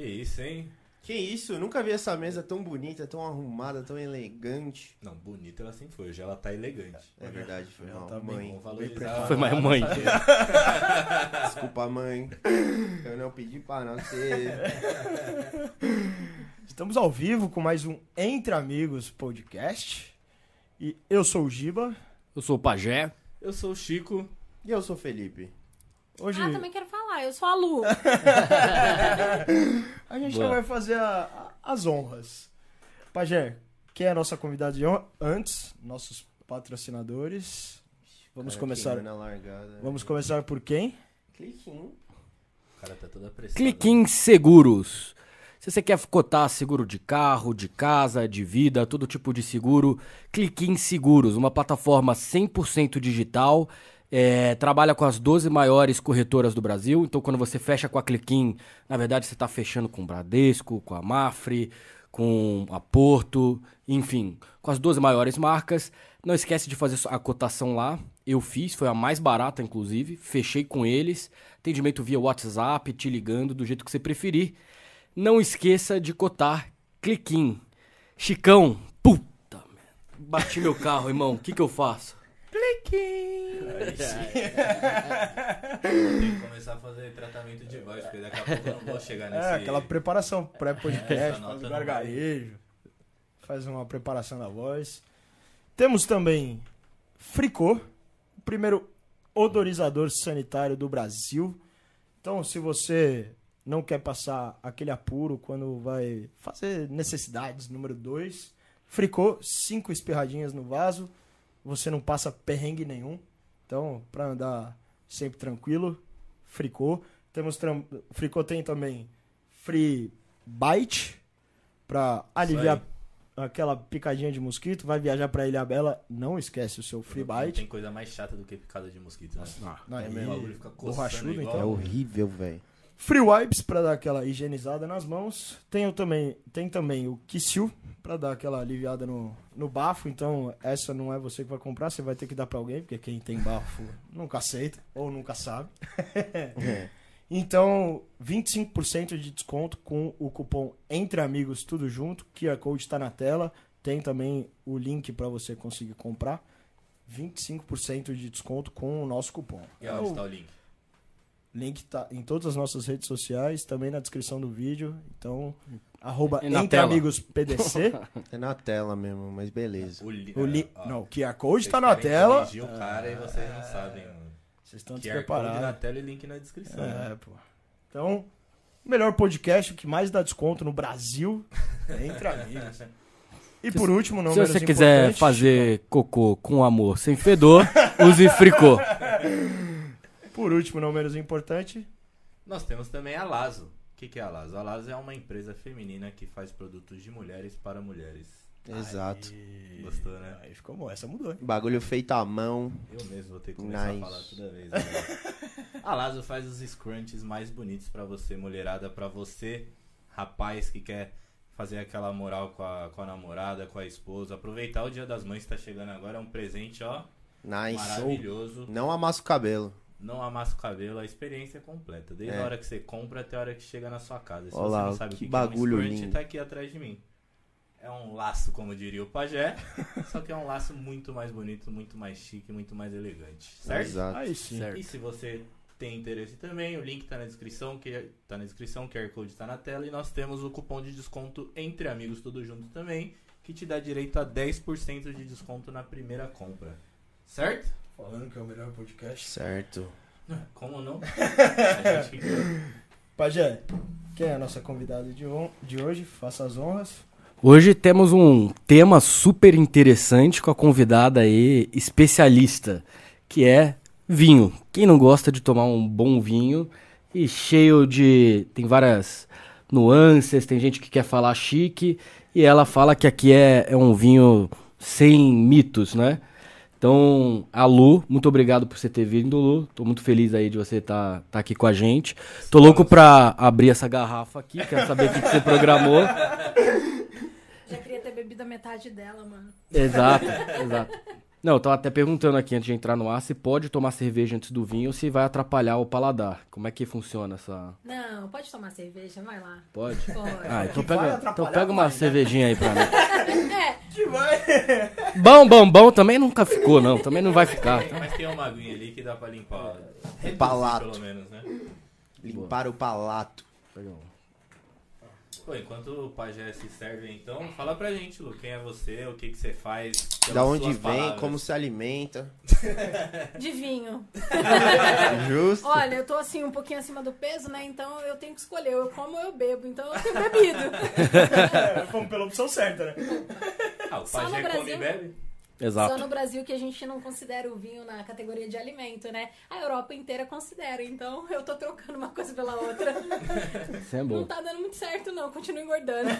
Que isso, hein? Que isso, eu nunca vi essa mesa tão bonita, tão arrumada, tão elegante. Não, bonita ela sempre foi, hoje ela tá elegante. É verdade, foi Ela mal. tá bem- mãe. Vamos valorizar Foi mais mãe. Desculpa, mãe. Eu não pedi pra nascer. Estamos ao vivo com mais um Entre Amigos podcast. E eu sou o Giba. Eu sou o Pajé. Eu sou o Chico. E eu sou o Felipe. Hoje Ah, também quero falar, eu sou a Lu. a gente Boa. já vai fazer a- a- as honras. Pajé, quem é a nossa convidada de honra? Antes, nossos patrocinadores. Vamos Cara, começar. largada. Vamos começar por quem? Cliquinho. O cara tá toda apressado. Cliquim Seguros. Se você quer cotar seguro de carro, de casa, de vida, todo tipo de seguro, Cliquim Seguros, uma plataforma 100% digital, é, trabalha com as 12 maiores corretoras do Brasil. Então, quando você fecha com a Cliquim, na verdade você está fechando com o Bradesco, com a Mafre, com a Porto, enfim, com as 12 maiores marcas. Não esquece de fazer a cotação lá. Eu fiz, foi a mais barata, inclusive. Fechei com eles. Atendimento via WhatsApp, te ligando, do jeito que você preferir. Não esqueça de cotar Cliquim. Chicão, puta. Bati meu carro, irmão. O que, que eu faço? Tem que começar a fazer tratamento de voz, porque daqui a pouco eu não vou chegar nesse... É, aquela preparação pré-podcast, nota faz gargarejo, faz uma preparação da voz. Temos também Fricô, o primeiro odorizador sanitário do Brasil. Então, se você não quer passar aquele apuro quando vai fazer necessidades, número 2, Fricô, cinco espirradinhas no vaso, você não passa perrengue nenhum. Então, para andar sempre tranquilo, Fricô. Temos tram... Fricô tem também Free Bite para aliviar aquela picadinha de mosquito. Vai viajar para Ilha Bela, não esquece o seu Free Não Bite. tem coisa mais chata do que picada de mosquito, né? Não, É aí, mesmo, o bagulho fica coçando borrachudo, igual- então. É horrível, velho. Free Wipes para dar aquela higienizada nas mãos. Tem, o também, tem também o Kissil para dar aquela aliviada no, no bafo. Então, essa não é você que vai comprar, você vai ter que dar para alguém, porque quem tem bafo nunca aceita ou nunca sabe. É. Então, 25% de desconto com o cupom Entre Amigos Tudo Junto. QR Code está na tela. Tem também o link para você conseguir comprar. 25% de desconto com o nosso cupom. E onde o tá o link? Link tá em todas as nossas redes sociais, também na descrição do vídeo. Então, arroba na Entre tela. Amigos PDC. É na tela mesmo, mas beleza. O, li... o li... Ah, ó. Não, o QR Code tá na tela. o cara e vocês não sabem, mano. Vocês estão Code na despreparados. tela e link na descrição. né? É, pô. Então, o melhor podcast, o que mais dá desconto no Brasil, é Entre Amigos. E por último, não Se você quiser fazer cocô com amor, sem fedor, use Fricô. Por último, não menos importante, Nós temos também a Lazo. O que, que é a Lazo? A Lazo é uma empresa feminina que faz produtos de mulheres para mulheres. Exato. Aí- Gostou, né? Aí ficou bom, essa mudou. hein? Bagulho feito à mão. Eu mesmo vou ter que começar Nice. a falar toda vez. né? a Lazo faz os scrunchies mais bonitos pra você, mulherada, pra você, rapaz que quer fazer aquela moral com a, com a namorada, com a esposa. Aproveitar o Dia das Mães que tá chegando agora, é um presente, ó, Nice. maravilhoso. Não amassa o cabelo. Não amassa o cabelo, a experiência é completa. Desde É. a hora que você compra até a hora que chega na sua casa. Se Olha você lá, não sabe o que que, bagulho que é um lindo. tá aqui atrás de mim. É um laço, como diria o pajé, só que é um laço muito mais bonito, muito mais chique, muito mais elegante. Certo? Exato. Aí sim. Certo. E se você tem interesse também, o link tá na descrição, que tá na descrição, o QR Code tá na tela e nós temos o cupom de desconto entre amigos tudo junto também, que te dá direito a 10% de desconto na primeira compra. Certo? Falando que é o melhor podcast. Certo. Como não? A gente Pajé, quem é a nossa convidada de, de hoje? Faça as honras. Hoje temos um tema super interessante com a convidada aí, especialista, que é vinho. Quem não gosta de tomar um bom vinho e cheio de. tem várias nuances, tem gente que quer falar chique e ela fala que aqui é, é um vinho sem mitos, né? Então, a Lu, muito obrigado por você ter vindo, Lu. Tô muito feliz aí de você estar aqui com a gente. Tô louco pra abrir essa garrafa aqui, quero saber o que, que você programou. Já queria ter bebido a metade dela, mano. Exato, exato. Não, eu tava até perguntando aqui antes de entrar no ar se pode tomar cerveja antes do vinho ou se vai atrapalhar o paladar. Como é que funciona essa. Não, pode tomar cerveja, vai lá. Pode? Pode. Ah, então pega, então pega uma né? cervejinha aí pra mim. Que vai. Bom, bom, bom também nunca ficou, não. Também não vai ficar. tá? Mas tem uma aguinha ali que dá pra limpar. reduzir, Palato. Pelo menos, né? Limpar o palato. Pega um. Pô, enquanto o pajé se serve, então, fala pra gente, Lu, quem é você, o que, que você faz. Da onde vem, palavras. como se alimenta. De vinho. Justo. Olha, eu tô assim um pouquinho acima do peso, né? Então eu tenho que escolher. Eu como ou eu bebo. Então eu tenho bebido. É, Fomos pela opção certa, né? Ah, o Só no pajé come e bebe? Só Exato. no Brasil que a gente não considera o vinho na categoria de alimento, né? A Europa inteira considera. Então eu tô trocando uma coisa pela outra. Isso é Não bom. tá dando muito certo, não. Continuo engordando.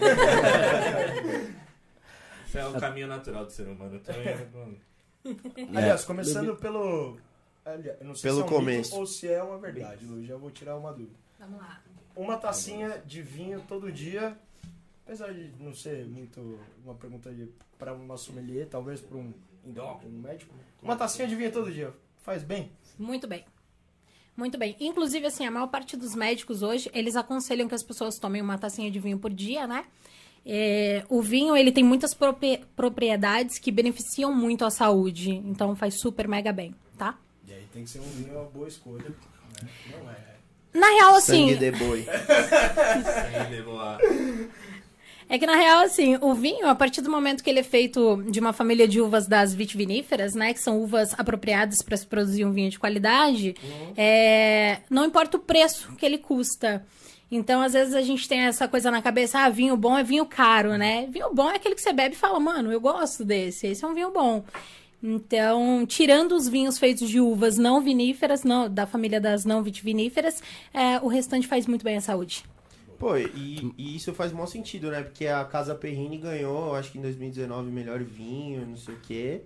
Isso é o caminho natural do ser humano. Então, é- Aliás, começando pelo. aliás, eu não sei Pelo se é um começo. ou se é uma verdade, Lu. Já vou tirar uma dúvida. Vamos lá. Uma tacinha de vinho todo dia, apesar de não ser muito uma pergunta para uma sommelier, talvez para um endócrino, um médico. Uma tacinha de vinho todo dia faz bem? Muito bem. Muito bem. Inclusive, assim, a maior parte dos médicos hoje, eles aconselham que as pessoas tomem uma tacinha de vinho por dia, né? É, o vinho, ele tem muitas propri- propriedades que beneficiam muito a saúde. Então, faz super mega bem, tá? E aí tem que ser um vinho uma boa escolha. né? Não é. Na real, assim... Sangue de boi. Sangue de boa. É que na real, assim, o vinho, a partir do momento que ele é feito de uma família de uvas das vitiviníferas, né? Que são uvas apropriadas para se produzir um vinho de qualidade, é, não importa o preço que ele custa. Então, às vezes, a gente tem essa coisa na cabeça, ah, vinho bom é vinho caro, né? Vinho bom é aquele que você bebe e fala, mano, eu gosto desse, esse é um vinho bom. Então, tirando os vinhos feitos de uvas não viníferas, não, da família das não vitiviníferas, é, o restante faz muito bem à saúde. Pô, e, e isso faz maior sentido, né? Porque a Casa Perrini ganhou, acho que em 2019, melhor vinho, não sei o quê.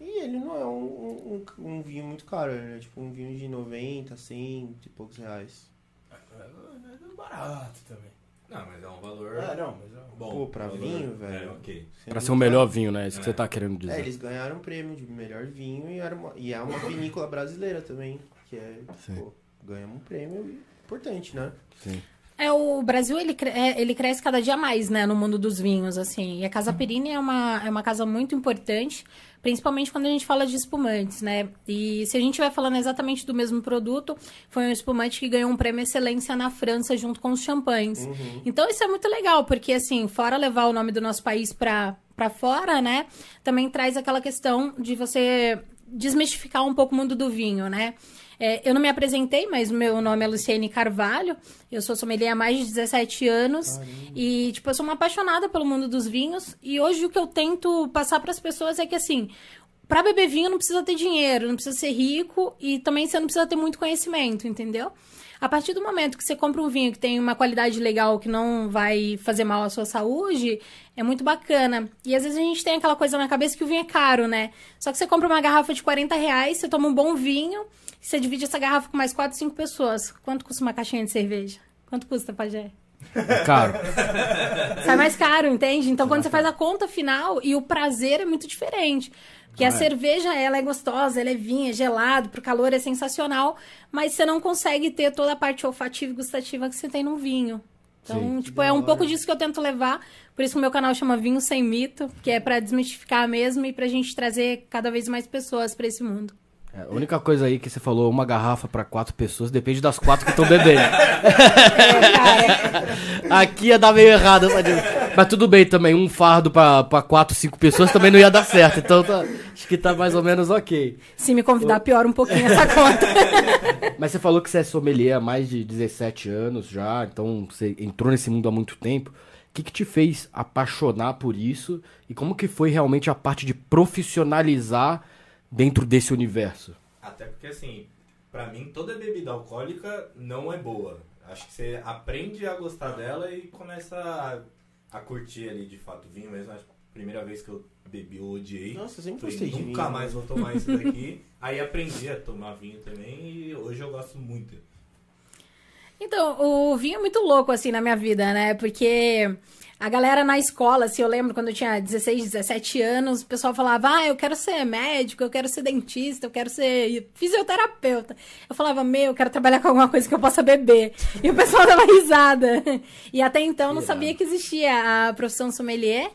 E ele não é um, um, um vinho muito caro, né? Tipo um vinho de 90, 100 e poucos reais. É barato também. Não, mas é um valor Ah, não, mas é bom. Pô, pra valor- vinho, velho. É, ok. Pra ser o melhor vinho, né? Isso que você tá querendo É, dizer. eles ganharam um prêmio de melhor vinho e, era uma- e é uma vinícola brasileira também. Que é, Sim. pô, ganhamos um prêmio importante, né? Sim. É, o Brasil, ele, é, ele cresce cada dia mais, né, no mundo dos vinhos, assim. E a Casa Perini é uma, é uma casa muito importante, principalmente quando a gente fala de espumantes, né? E se a gente vai falando exatamente do mesmo produto, foi um espumante que ganhou um prêmio excelência na França junto com os champanhes. Então isso é muito legal, porque assim, fora levar o nome do nosso país pra, pra fora, né? Também traz aquela questão de você desmistificar um pouco o mundo do vinho, né? É, eu não me apresentei, mas o meu nome é Luciene Carvalho. Eu sou sommelier há mais de 17 anos. E, tipo, eu sou uma apaixonada pelo mundo dos vinhos. E hoje o que eu tento passar para as pessoas é que, assim, para beber vinho não precisa ter dinheiro, não precisa ser rico e também você não precisa ter muito conhecimento, entendeu? A partir do momento que você compra um vinho que tem uma qualidade legal, que não vai fazer mal à sua saúde, é muito bacana. E às vezes a gente tem aquela coisa na cabeça que o vinho é caro, né? Só que você compra uma garrafa de 40 reais, você toma um bom vinho, você divide essa garrafa com mais 4, 5 pessoas. Quanto custa uma caixinha de cerveja? Quanto custa, Pajé? É caro. Sai mais caro, entende? Então, quando você faz a conta final, e o prazer é muito diferente. Porque a cerveja, ela é gostosa, ela é vinha, é gelado, pro calor é sensacional, mas você não consegue ter toda a parte olfativa e gustativa que você tem num vinho. Então, tipo, é um pouco disso que eu tento levar. Por isso que o meu canal chama Vinho Sem Mito, que é pra desmistificar mesmo e pra gente trazer cada vez mais pessoas pra esse mundo. É, a única coisa aí que você falou, uma garrafa pra quatro pessoas, depende das quatro que estão bebendo. Aqui ia dar meio errado, mas tudo bem também, um fardo pra, pra quatro, cinco pessoas também não ia dar certo. Então tá- acho que tá mais ou menos ok. Se me convidar, piora um pouquinho essa conta. Mas você falou que você é sommelier há mais de 17 anos já, então você entrou nesse mundo há muito tempo. O que, que te fez apaixonar por isso? E como que foi realmente a parte de profissionalizar dentro desse universo? Até porque, assim, pra mim, toda bebida alcoólica não é boa. Acho que você aprende a gostar dela e começa a, a curtir ali, de fato, o vinho mesmo. Acho que a primeira vez que eu bebi, eu odiei. Nossa, eu sempre Falei, gostei de nunca vinho. mais vou tomar isso daqui. Aí aprendi a tomar vinho também e hoje eu gosto muito. Então, o vinho é muito louco, assim, na minha vida, né? Porque a galera na escola, assim, eu lembro quando eu tinha 16, 17 anos, o pessoal falava, ah, eu quero ser médico, eu quero ser dentista, eu quero ser fisioterapeuta. Eu falava, meu, eu quero trabalhar com alguma coisa que eu possa beber. E o pessoal dava risada. E até então eu não sabia que existia a profissão sommelier.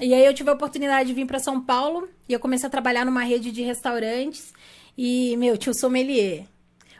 E aí eu tive a oportunidade de vir para São Paulo e eu comecei a trabalhar numa rede de restaurantes. E, meu, tinha o sommelier.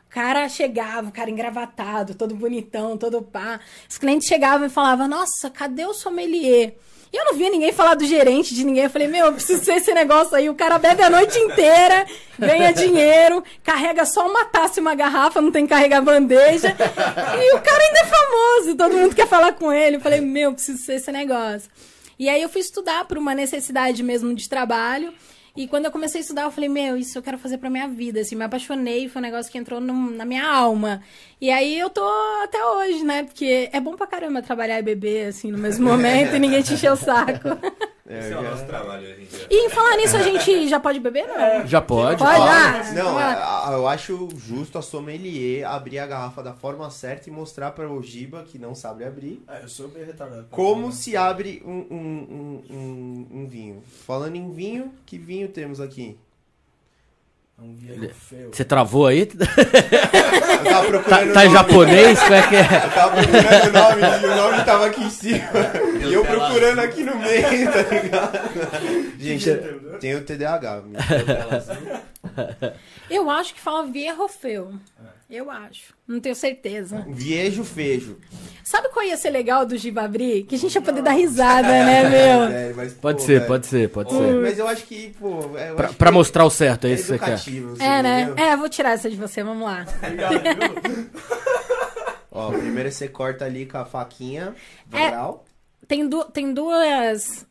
Cara chegava, o cara engravatado, todo bonitão, todo pá. Os clientes chegavam e falavam, nossa, cadê o sommelier? E eu não via ninguém falar do gerente de ninguém. Eu falei, meu, eu preciso ser esse negócio aí. O cara bebe a noite inteira, ganha dinheiro, carrega só uma taça e uma garrafa, não tem que carregar bandeja. E o cara ainda é famoso, todo mundo quer falar com ele. Eu falei, meu, eu preciso ser esse negócio. E aí eu fui estudar por uma necessidade mesmo de trabalho. E quando eu comecei a estudar, eu falei, meu, isso eu quero fazer pra minha vida, assim, me apaixonei, foi um negócio que entrou no- na minha alma. E aí eu tô até hoje, né? Porque é bom pra caramba trabalhar e beber, assim, no mesmo momento e ninguém te encher o saco. É, Esse é o nosso trabalho hoje em dia. E em falar nisso, a gente já pode beber, não? Já pode. Pode, ah, Não, é, eu acho justo a sommelier abrir a garrafa da forma certa e mostrar para o Giba, que não sabe abrir, Ah, eu sou bem retardado. como se abre um, um, um, um- um vinho. Falando em vinho, que vinho temos aqui? É um vinho feio. Você travou aí? Eu tava Tá, procurando tá em japonês? Como é que é? Eu tava procurando o nome e o nome tava aqui em cima. E eu procurando aqui no meio, tá ligado? Gente, tem o TDAH. Eu acho que fala Vierrofeu. Eu acho. Não tenho certeza. Viejo fejo. Sabe qual ia ser legal do Giba abrir? Que a gente ia poder dar risada, né, meu? Velho, mas, Pode pô, ser, velho. pode ser, pode Pô, ser. Mas eu acho que, pô. Pra, acho pra que mostrar o certo, é é isso que você quer. você É, né? entendeu? É, vou tirar essa de você, vamos lá. Ó, primeiro você corta ali com a faquinha. É. Tem, du tem duas.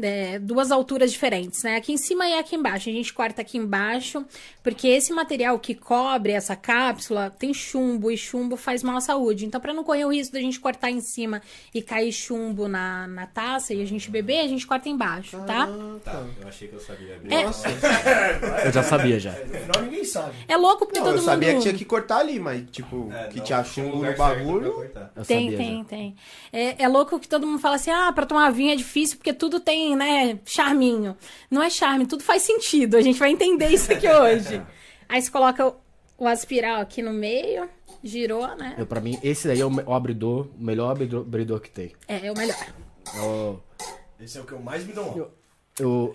É, duas alturas diferentes, né? Aqui em cima e aqui embaixo. A gente corta aqui embaixo, porque esse material que cobre essa cápsula tem chumbo e chumbo faz mal à saúde. Então, para não correr o risco da gente cortar em cima e cair chumbo na, na taça e a gente beber, a gente corta embaixo, tá? Tá, eu achei que eu sabia abrir. É. Nossa, Eu já sabia já. No final ninguém sabe. É louco porque não, todo eu sabia mundo. que tinha que cortar ali, mas, tipo, É, que não, tinha um chumbo no bagulho. Tem, sabia tem, já. tem. É, é louco que todo mundo fala assim: ah, pra tomar vinho é difícil porque tudo tem, né, charminho. Não é charme, tudo faz sentido. A gente vai entender isso aqui hoje. Aí você coloca o, o aspiral aqui no meio, girou, né? Eu, pra mim, esse daí é o, o abridor, o melhor abridor, abridor que tem. É, é o melhor. Eu, Esse é o que eu mais me dou mal. eu-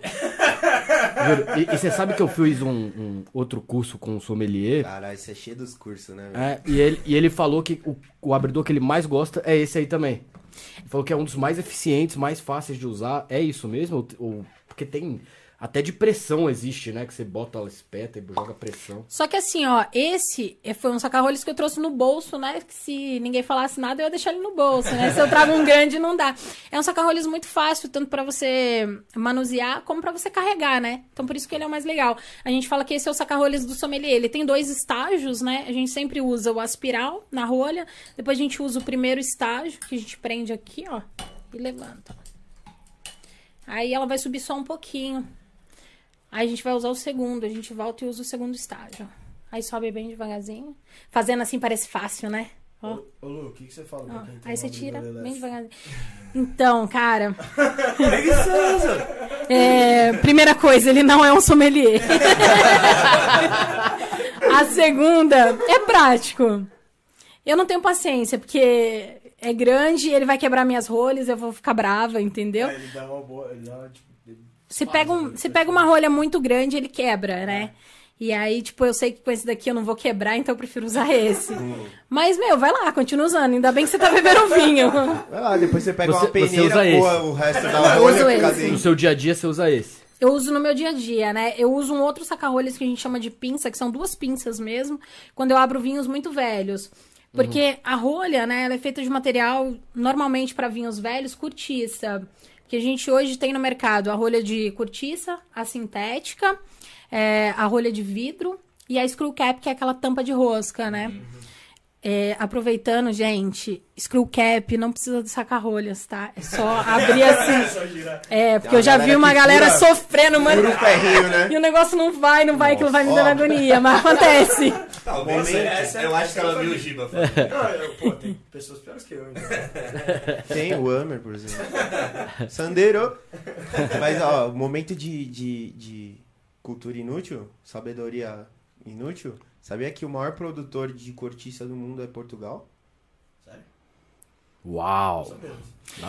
Juro, e, e você sabe que eu fiz um, um outro curso com o sommelier? Caralho, isso é cheio dos cursos, né? É, e, ele, e ele falou que o, o abridor que ele mais gosta é esse aí também. Falou que é um dos mais eficientes, mais fáceis de usar. É isso mesmo? Ou- porque tem. Até de pressão existe, né? Que você bota, ela espeta e joga pressão. Só que assim, ó, esse foi um saca-rolhas que eu trouxe no bolso, né? Que se ninguém falasse nada, eu ia deixar ele no bolso, né? Se eu trago um grande, não dá. É um saca-rolhas muito fácil, tanto pra você manusear como pra você carregar, né? Então por isso que ele é o mais legal. A gente fala que esse é o saca-rolhas do sommelier. Ele tem dois estágios, né? A gente sempre usa o aspiral na rolha, depois a gente usa o primeiro estágio, que a gente prende aqui, ó, e levanta. Aí ela vai subir só um pouquinho. Aí a gente vai usar o segundo, a gente volta e usa o segundo estágio. Aí sobe bem devagarzinho. Fazendo assim parece fácil, né? Ó. Ô, ô, Lu, o que, que você fala ó. Aí você tira bem devagarzinho. Então, cara. É, primeira coisa, ele não é um sommelier. A segunda é prático. Eu não tenho paciência, porque é grande, ele vai quebrar minhas rolhas, eu vou ficar brava, entendeu? É, ele dá uma boa. Ele dá, tipo, Você pega, um, você pega uma rolha muito grande, ele quebra, né? E aí, tipo, eu sei que com esse daqui eu não vou quebrar, então eu prefiro usar esse. Mas, meu, vai lá, continua usando. Ainda bem que você tá bebendo vinho. Vai lá, depois você pega Você- uma você peneira, coa o resto da Eu rolha. No seu dia a dia você usa esse. Eu uso no meu dia a dia, né? Eu uso um outro saca-rolhas que a gente chama de pinça, que são duas pinças mesmo, quando eu abro vinhos muito velhos. Porque a rolha, né, ela é feita de material, normalmente para vinhos velhos, cortiça. Que a gente hoje tem no mercado a rolha de cortiça, a sintética, é, a rolha de vidro e a screw cap, que é aquela tampa de rosca, né? É, aproveitando, gente, screw cap não precisa de saca-rolhas, tá? É só abrir assim. É, porque eu já vi uma que galera sofrendo, mano. Ferrinho, né? E o negócio não vai, não vai, aquilo vai me dando agonia, mas acontece. Talvez. Essa é- eu acho que ela viu o Giba pô, tem pessoas piores que eu. Então. Tem o Hammer, por exemplo. Sandeiro. Mas, ó, momento de, de, de cultura inútil, sabedoria inútil. Sabia que o maior produtor de cortiça do mundo é Portugal? Uau.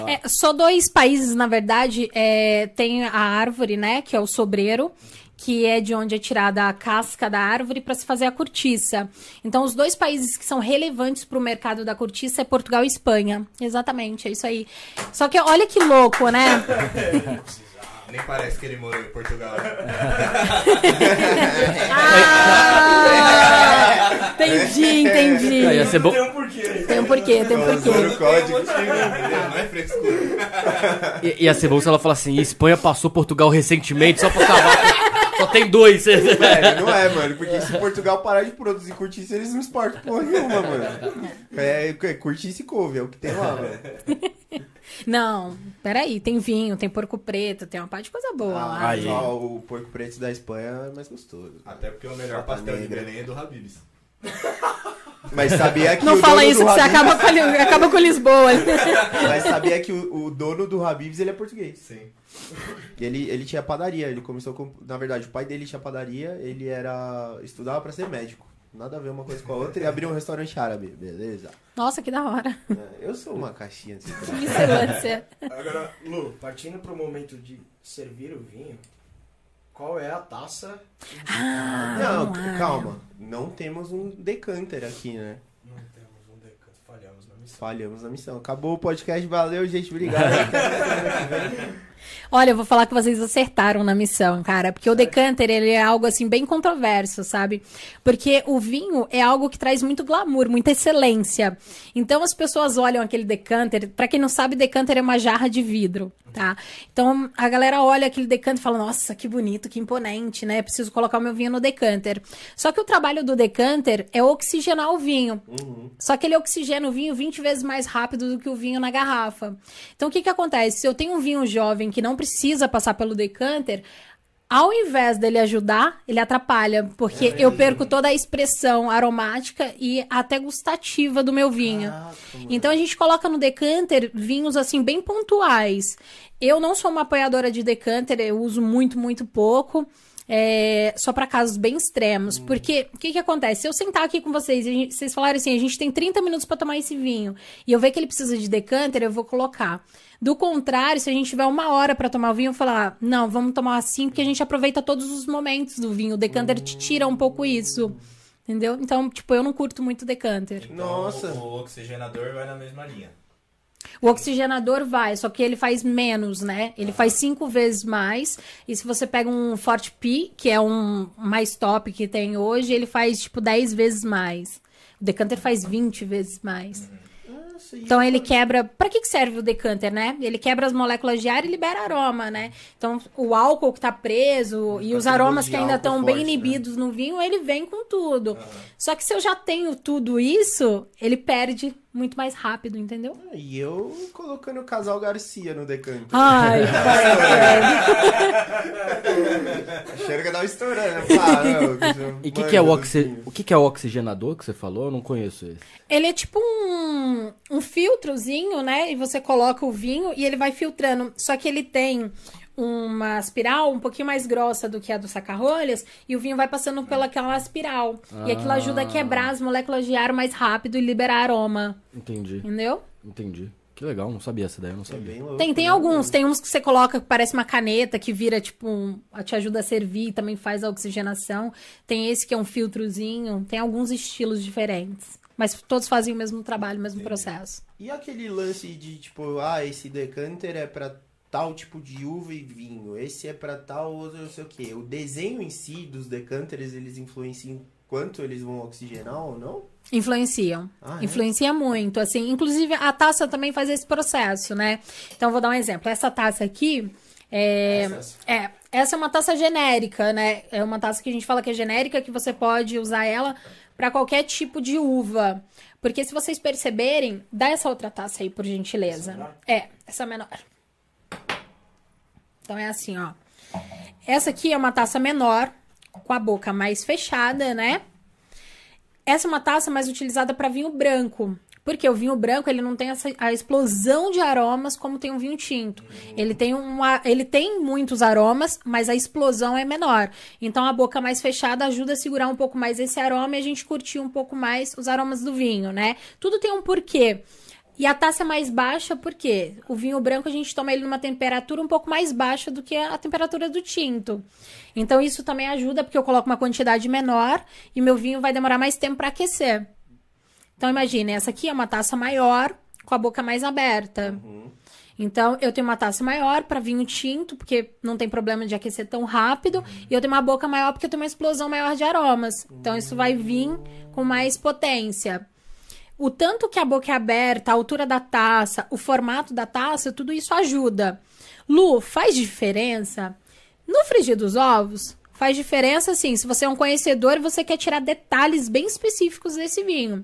É, só dois países, na verdade, é, tem a árvore, né? Que é o sobreiro, que é de onde é tirada a casca da árvore para se fazer a cortiça. Então, os dois países que são relevantes para o mercado da cortiça é Portugal e Espanha. Exatamente, é isso aí. Só que olha que louco, né? Nem parece que ele morou em Portugal. Ah, entendi, entendi. Não, ia ser bom. Tem um porquê. Tem um porquê, tem um porquê. Usando o código. Não é frescura. I- Ia ser bom se ela falasse assim: Espanha passou Portugal recentemente, só pra acabar. Só tem dois. Velho, não é, mano. Porque se Portugal parar de produzir cortiça, eles não exportam porra nenhuma, mano. É, é cortiça e couve, é o que tem lá, velho. Não, peraí, tem vinho, tem porco preto, tem uma parte de coisa boa lá. aí. Só o porco preto da Espanha é mais gostoso. Até porque o melhor pastel de. Belém é do Habib's. Mas sabia que Não o fala dono isso, do que você Habib's- acaba com, Li- acaba com Lisboa. Mas sabia que o, o dono do Habib's, ele é português. Sim. E Ele, ele tinha padaria, ele começou com... Na verdade, o pai dele tinha padaria, ele era... Estudava pra ser médico. Nada a ver uma coisa com a outra e abriu um restaurante árabe, beleza. Nossa, que da hora. É, Eu sou uma caixinha de Miscelânea. Agora, Lu, partindo pro momento de servir o vinho, qual é a taça? Ah, Não, lá. calma. Não temos um decanter aqui, né? Não temos um decanto, falhamos na missão. Falhamos na missão. Acabou o podcast, valeu, gente. Obrigado. Olha, eu vou falar que vocês acertaram na missão, cara. Porque o decanter, ele é algo, assim, bem controverso, sabe? Porque o vinho é algo que traz muito glamour, muita excelência. Então, as pessoas olham aquele decanter... Pra quem não sabe, decanter é uma jarra de vidro, tá? Então, a galera olha aquele decanter e fala... Nossa, que bonito, que imponente, né? Preciso colocar o meu vinho no decanter. Só que o trabalho do decanter é oxigenar o vinho. Só que ele oxigena o vinho 20 vezes mais rápido do que o vinho na garrafa. Então, o que que acontece? Se eu tenho um vinho jovem que não precisa passar pelo decanter, ao invés dele ajudar, ele atrapalha, porque eu perco toda a expressão aromática e até gustativa do meu vinho. Então a gente coloca no decanter vinhos assim bem pontuais. Eu não sou uma apoiadora de decanter, eu uso muito, muito pouco. É, só para casos bem extremos. Porque o que, que acontece? Se eu sentar aqui com vocês e gente- vocês falarem assim, a gente tem 30 minutos para tomar esse vinho, e eu ver que ele precisa de decanter, eu vou colocar. Do contrário, se a gente tiver uma hora para tomar o vinho, eu falar, não, vamos tomar assim, porque a gente aproveita todos os momentos do vinho. O decanter te tira um pouco isso. Entendeu? Então, tipo, eu não curto muito decanter. Nossa. Então, O oxigenador vai na mesma linha. O oxigenador vai, só que ele faz menos, né? Ele faz cinco vezes mais. E se você pega um Forte P, que é um mais top que tem hoje, ele faz, tipo, 10 vezes mais. O decanter faz 20 vezes mais. Nossa, Então ele quebra. Pra que que serve o decanter, né? Ele quebra as moléculas de ar e libera aroma, né? Então o álcool que tá preso e os aromas que ainda estão bem né? inibidos no vinho, ele vem com tudo. Só que se eu já tenho tudo isso, ele perde muito mais rápido, entendeu? E eu colocando o casal Garcia no decanter. Ai, pai, Achando que tava estourando. Ah, não, E o que, que é o, oxi... o que, que é o oxigenador que você falou? Eu não conheço esse. Ele é tipo um, um filtrozinho, né? E você coloca o vinho e ele vai filtrando. Só que ele tem uma espiral um pouquinho mais grossa do que a do saca-rolhas e o vinho vai passando pelaquela espiral. E aquilo ajuda a quebrar as moléculas de ar mais rápido e liberar aroma. Entendi, Entendeu? entendi. Que legal, não sabia essa eu não É sabia. bem louco, Tem, tem né? alguns. Tem uns que você coloca que parece uma caneta que vira, tipo, um, te ajuda a servir, também faz a oxigenação. Tem esse que é um filtrozinho. Tem alguns estilos diferentes. Mas todos fazem o mesmo trabalho, o mesmo processo. E aquele lance de tipo, ah, esse decanter é pra tal tipo de uva e vinho, esse é pra tal outro, não sei o quê. O desenho em si dos decanters, eles influenciam quanto eles vão oxigenar ou não? Influenciam. Ah, é? Influencia muito, assim. Inclusive, a taça também faz esse processo, né? Então, vou dar um exemplo. Essa taça aqui é... É, essa é uma taça genérica, né? É uma taça que a gente fala que é genérica, que você pode usar ela para qualquer tipo de uva. Porque se vocês perceberem, dá essa outra taça aí, por gentileza. menor? É, essa menor. Então é assim, ó. Essa aqui é uma taça menor, com a boca mais fechada, né? essa é uma taça mais utilizada para vinho branco. Porque o vinho branco ele não tem essa, a explosão de aromas como tem um vinho tinto. Ele tem, uma, ele tem muitos aromas, mas a explosão é menor. Então a boca mais fechada ajuda a segurar um pouco mais esse aroma e a gente curtir um pouco mais os aromas do vinho, né? Tudo tem um porquê. E a taça é mais baixa porque o vinho branco a gente toma ele numa temperatura um pouco mais baixa do que a temperatura do tinto. Então isso também ajuda porque eu coloco uma quantidade menor e meu vinho vai demorar mais tempo para aquecer. Então imagine, essa aqui é uma taça maior com a boca mais aberta. Então eu tenho uma taça maior para vinho tinto, porque não tem problema de aquecer tão rápido, e eu tenho uma boca maior porque eu tenho uma explosão maior de aromas. Então isso vai vir com mais potência. O tanto que a boca é aberta, a altura da taça, o formato da taça, tudo isso ajuda. Lu, faz diferença? No frigir dos ovos, faz diferença sim. Se você é um conhecedor e você quer tirar detalhes bem específicos desse vinho.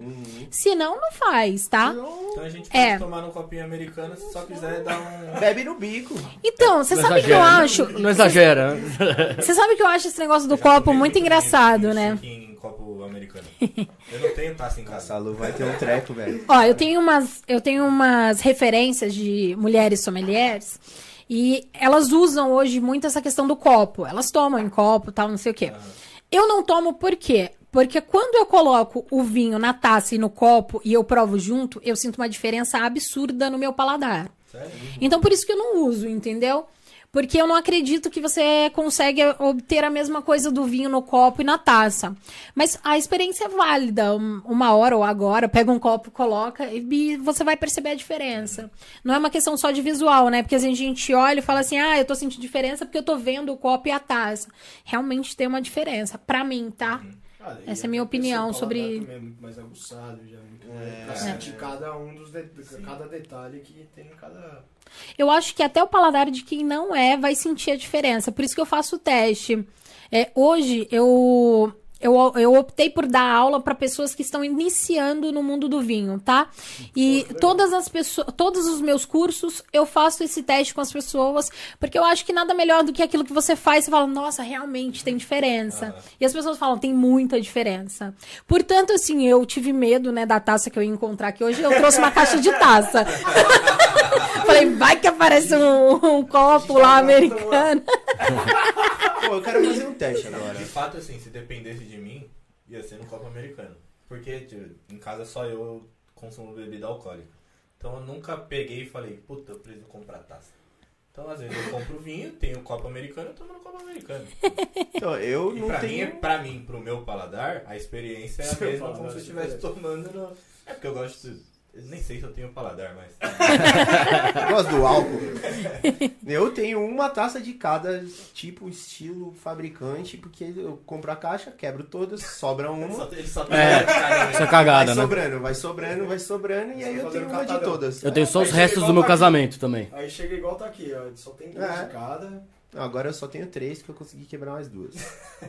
Se não, não faz, tá? Então a gente pode É. tomar num copinho americano se só quiser dar um. Bebe no bico. Então, você Não sabe que eu exagera, acho. Não exagera. Você sabe que eu acho esse negócio do copo muito engraçado, né? Em copo americano. Eu não tenho taça em casa. Essa Lu vai ter um treco, velho. Ó, eu tenho umas, eu tenho umas referências de mulheres sommeliers e elas usam hoje muito essa questão do copo. Elas tomam em copo, tal, não sei o quê. Eu não tomo por quê? Porque quando eu coloco o vinho na taça e no copo e eu provo junto, eu sinto uma diferença absurda no meu paladar. Sério? Então por isso que eu não uso, entendeu? Porque eu não acredito que você consegue obter a mesma coisa do vinho no copo e na taça. Mas a experiência é válida. Um- Uma hora ou agora, pega um copo, coloca e você vai perceber a diferença. Não é uma questão só de visual, né? Porque a gente olha e fala assim: ah, eu tô sentindo diferença porque eu tô vendo o copo e a taça. Realmente tem uma diferença. Pra mim, tá? Ah, Essa é a minha opinião sobre- É muito mais aguçado já. Muito É. pra sentir cada um dos de... cada detalhe que tem em cada. Eu acho que até o paladar de quem não é vai sentir a diferença. Por isso que eu faço o teste. É, hoje eu, eu, eu optei por dar aula para pessoas que estão iniciando no mundo do vinho, tá? E todas as pessoas, todos os meus cursos eu faço esse teste com as pessoas, porque eu acho que nada melhor do que aquilo que você faz. Você fala, nossa, realmente tem diferença. E as pessoas falam, tem muita diferença. Portanto, assim, eu tive medo, né, da taça que eu ia encontrar aqui hoje. Eu trouxe uma caixa de taça. Falei, vai que aparece um, um copo lá americano. Pô, eu quero fazer um teste agora. De fato, assim, se dependesse de mim, ia ser no copo americano. Porque tipo, em casa só eu consumo bebida alcoólica. Então eu nunca peguei e falei, puta, eu preciso comprar taça. Então às vezes eu compro vinho, tenho copo americano, eu tomo no copo americano. Então, eu E não pra mim, tenho. pra mim, pro meu paladar, a experiência é a mesma como se eu estivesse tomando no. É porque eu gosto de. Eu Nem sei se eu tenho paladar, mas. Eu gosto do álcool. Eu tenho uma taça de cada tipo, estilo, fabricante, porque eu compro a caixa, quebro todas, sobra Só, uma. ele só É, tem Isso é Vai cagada, né? sobrando, vai sobrando, vai sobrando, e aí eu tenho uma de todas. Eu tenho só os restos do meu tá aqui. casamento também. Aí chega igual tá aqui, ó. Só tem duas É. de cada. Não, agora eu só tenho três, porque eu consegui quebrar mais duas.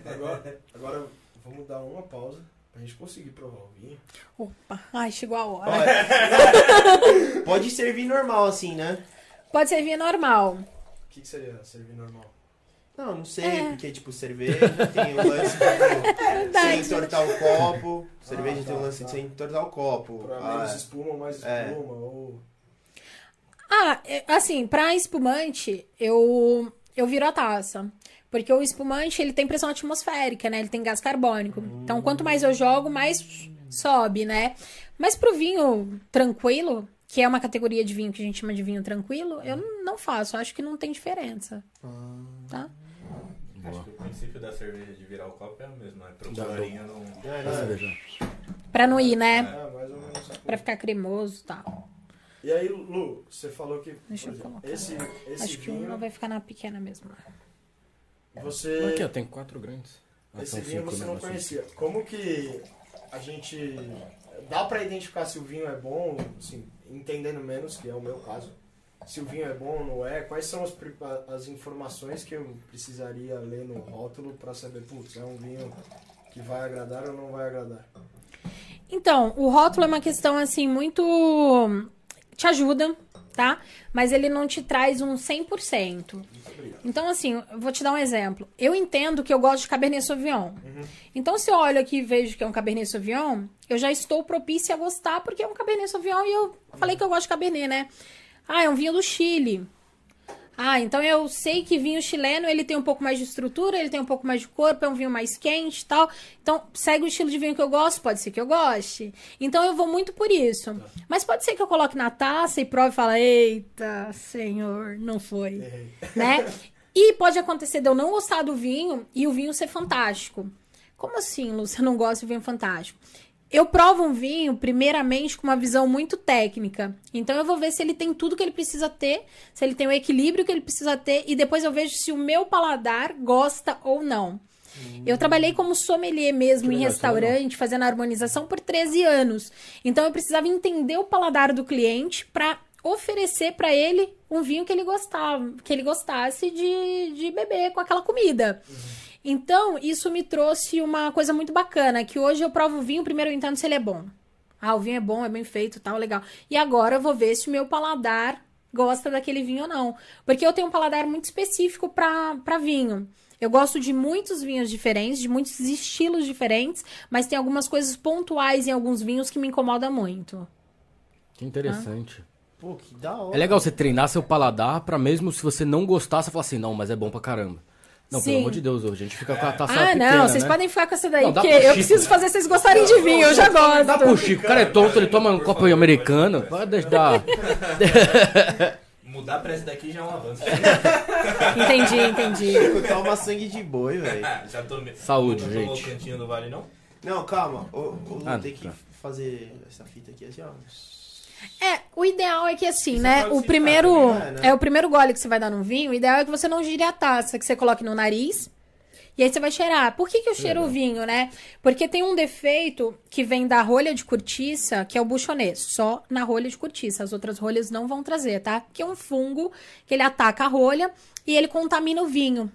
Agora, agora vamos dar uma pausa pra gente conseguir provar o vinho. Opa, ai, chegou a hora. Olha, Pode servir normal assim, né? Pode servir normal. O que, que seria servir normal? Não, não sei, É. porque tipo, cerveja tem o lance de sem Verdade. entortar o copo. Cerveja Ah, tem o tá, lance de tá. sem entortar o copo. Pra Ah, menos espuma ou mais É. espuma? Ou... Ah, é, assim, pra espumante, eu, eu viro a taça. Porque o espumante, ele tem pressão atmosférica, né? Ele tem gás carbônico. Então, quanto mais eu jogo, mais sobe, né? Mas pro vinho tranquilo, que é uma categoria de vinho que a gente chama de vinho tranquilo, eu não faço. Acho que não tem diferença. Tá? Acho que o princípio da cerveja de virar o copo é o mesmo, né? Procurarinha não. é, cerveja. Pra não ir, né? É, mais ou menos. Pra ficar cremoso e tal. E aí, Lu, você falou que Deixa por eu exemplo, colocar. esse, esse Acho que vinho, uma vai ficar na pequena mesmo. Você, Aqui, ó, tem quatro grandes. Ah, esse vinho você não conhecia. Como que a gente dá pra identificar se o vinho é bom, assim, entendendo menos, que é o meu caso, se o vinho é bom ou não é? Quais são as, as informações que eu precisaria ler no rótulo pra saber, putz, é um vinho que vai agradar ou não vai agradar? Então, o rótulo é uma questão assim muito te ajuda, tá? Mas ele não te traz um 100%. Então, assim, eu vou te dar um exemplo. Eu entendo que eu gosto de Cabernet Sauvignon. Então, se eu olho aqui e vejo que é um Cabernet Sauvignon, eu já estou propícia a gostar, porque é um Cabernet Sauvignon e eu falei que eu gosto de Cabernet, né? Ah, é um vinho do Chile. Ah, então eu sei que vinho chileno ele tem um pouco mais de estrutura, ele tem um pouco mais de corpo, é um vinho mais quente e tal. Então, segue o estilo de vinho que eu gosto, pode ser que eu goste. Então eu vou muito por isso. Mas pode ser que eu coloque na taça e prove e fale, eita, senhor, não foi. Né? E pode acontecer de eu não gostar do vinho e o vinho ser fantástico. Como assim, você não gosta de vinho fantástico? Eu provo um vinho, primeiramente, com uma visão muito técnica. Então, eu vou ver se ele tem tudo que ele precisa ter, se ele tem o equilíbrio que ele precisa ter, e depois eu vejo se o meu paladar gosta ou não. Eu trabalhei como sommelier mesmo em restaurante, fazendo harmonização por 13 anos. Então, eu precisava entender o paladar do cliente para oferecer para ele um vinho que ele gostava, que ele gostasse de, de beber com aquela comida. Então, isso me trouxe uma coisa muito bacana, que hoje eu provo o vinho, primeiro eu entendo se ele é bom. Ah, o vinho é bom, é bem feito, tal, legal. E agora eu vou ver se o meu paladar gosta daquele vinho ou não. Porque eu tenho um paladar muito específico para vinho. Eu gosto de muitos vinhos diferentes, de muitos estilos diferentes, mas tem algumas coisas pontuais em alguns vinhos que me incomodam muito. Que interessante. Pô, que da hora. É legal você treinar seu paladar pra mesmo se você não gostar, você falar assim, não, mas é bom pra caramba. Não, Sim. pelo amor de Deus, hoje a gente fica com a taça ah, pequena, não, vocês né? podem ficar com essa daí, Não, porque eu preciso fazer vocês gostarem de vinho, eu já gosto. Dá pro Chico, o cara é tonto, ele toma um copo americano. Pode deixar. Mudar pra esse daqui já é um avanço. Entendi, entendi. Chico toma sangue de boi, velho. já tomei. Saúde, não gente. o cantinho do vale, não? Não, calma. O Lu Ah, tem que tá. fazer essa fita aqui assim, ó. É, o ideal é que assim, né? O primeiro. também, né? É o primeiro gole que você vai dar num vinho. O ideal é que você não gire a taça, que você coloque no nariz. E aí você vai cheirar. Por que, que eu cheiro o vinho, né? Porque tem um defeito que vem da rolha de cortiça, que é o buchonês. Só na rolha de cortiça. As outras rolhas não vão trazer, tá? Que é um fungo que ele ataca a rolha e ele contamina o vinho.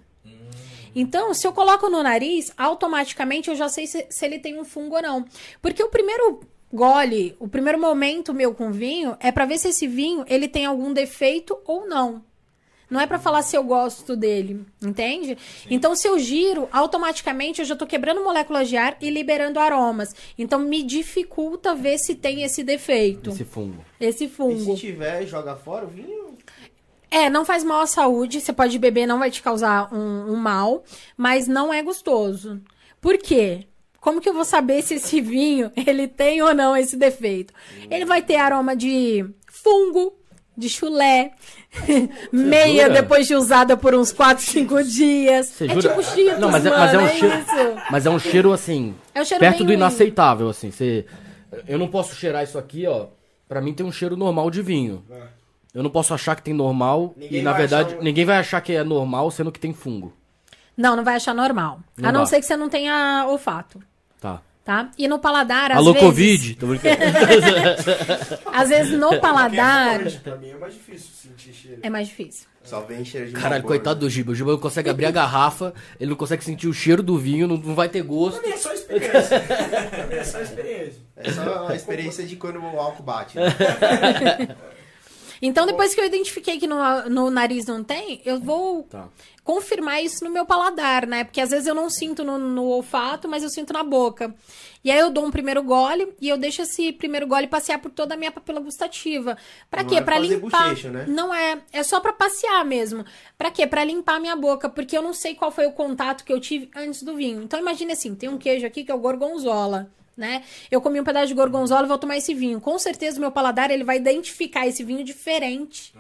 Então, se eu coloco no nariz, automaticamente eu já sei se, se ele tem um fungo ou não. Porque o primeiro gole, o primeiro momento meu com vinho é pra ver se esse vinho ele tem algum defeito ou não. Não é pra falar se eu gosto dele, entende? Então, se eu giro, automaticamente eu já tô quebrando moléculas de ar e liberando aromas. Então, me dificulta ver se tem esse defeito, Esse fungo. esse E fungo. se tiver, joga fora o vinho? É, não faz mal à saúde. Você pode beber, não vai te causar um, um mal, mas não é gostoso. Por quê? Como que eu vou saber se esse vinho ele tem ou não esse defeito? Ele vai ter aroma de fungo, de chulé, meia jura? depois de usada por uns 4, 5 dias. Você é jura? tipo cheetos, Não, mas é, mano, mas é um é cheiro. isso. Mas é um cheiro assim. É um cheiro perto do ruim. inaceitável, assim. Você, eu não posso cheirar isso aqui, ó. Pra mim tem um cheiro normal de vinho. Eu não posso achar que tem normal Ninguém e na vai verdade achar ninguém vai achar que é normal sendo que tem fungo. Não, não vai achar normal. Não a não dá. ser que você não tenha olfato, Tá. E no paladar, às Alô, vezes... Covid! Tô brincando. Às vezes no paladar Pra mim é mais difícil sentir cheiro. é mais difícil. Só vem cheiro de Caralho, coitado do Giba. O Giba não consegue abrir a garrafa, ele não consegue sentir o cheiro do vinho, não, não vai ter gosto. Pra mim é só experiência. pra mim é só experiência. É só a experiência de quando o álcool bate. né? Então, depois que eu identifiquei que no, no nariz não tem, eu vou Tá. confirmar isso no meu paladar, né? Porque às vezes eu não sinto no, no olfato, mas eu sinto na boca. E aí eu dou um primeiro gole e eu deixo esse primeiro gole passear por toda a minha papila gustativa. Pra Não quê? é pra fazer limpar. bochecho, né? Não é, é só pra passear mesmo. Pra quê? Pra limpar a minha boca, porque eu não sei qual foi o contato que eu tive antes do vinho. Então imagine assim, tem um queijo aqui que é o gorgonzola. Né? Eu comi um pedaço de gorgonzola e vou tomar esse vinho. Com certeza o meu paladar ele vai identificar esse vinho diferente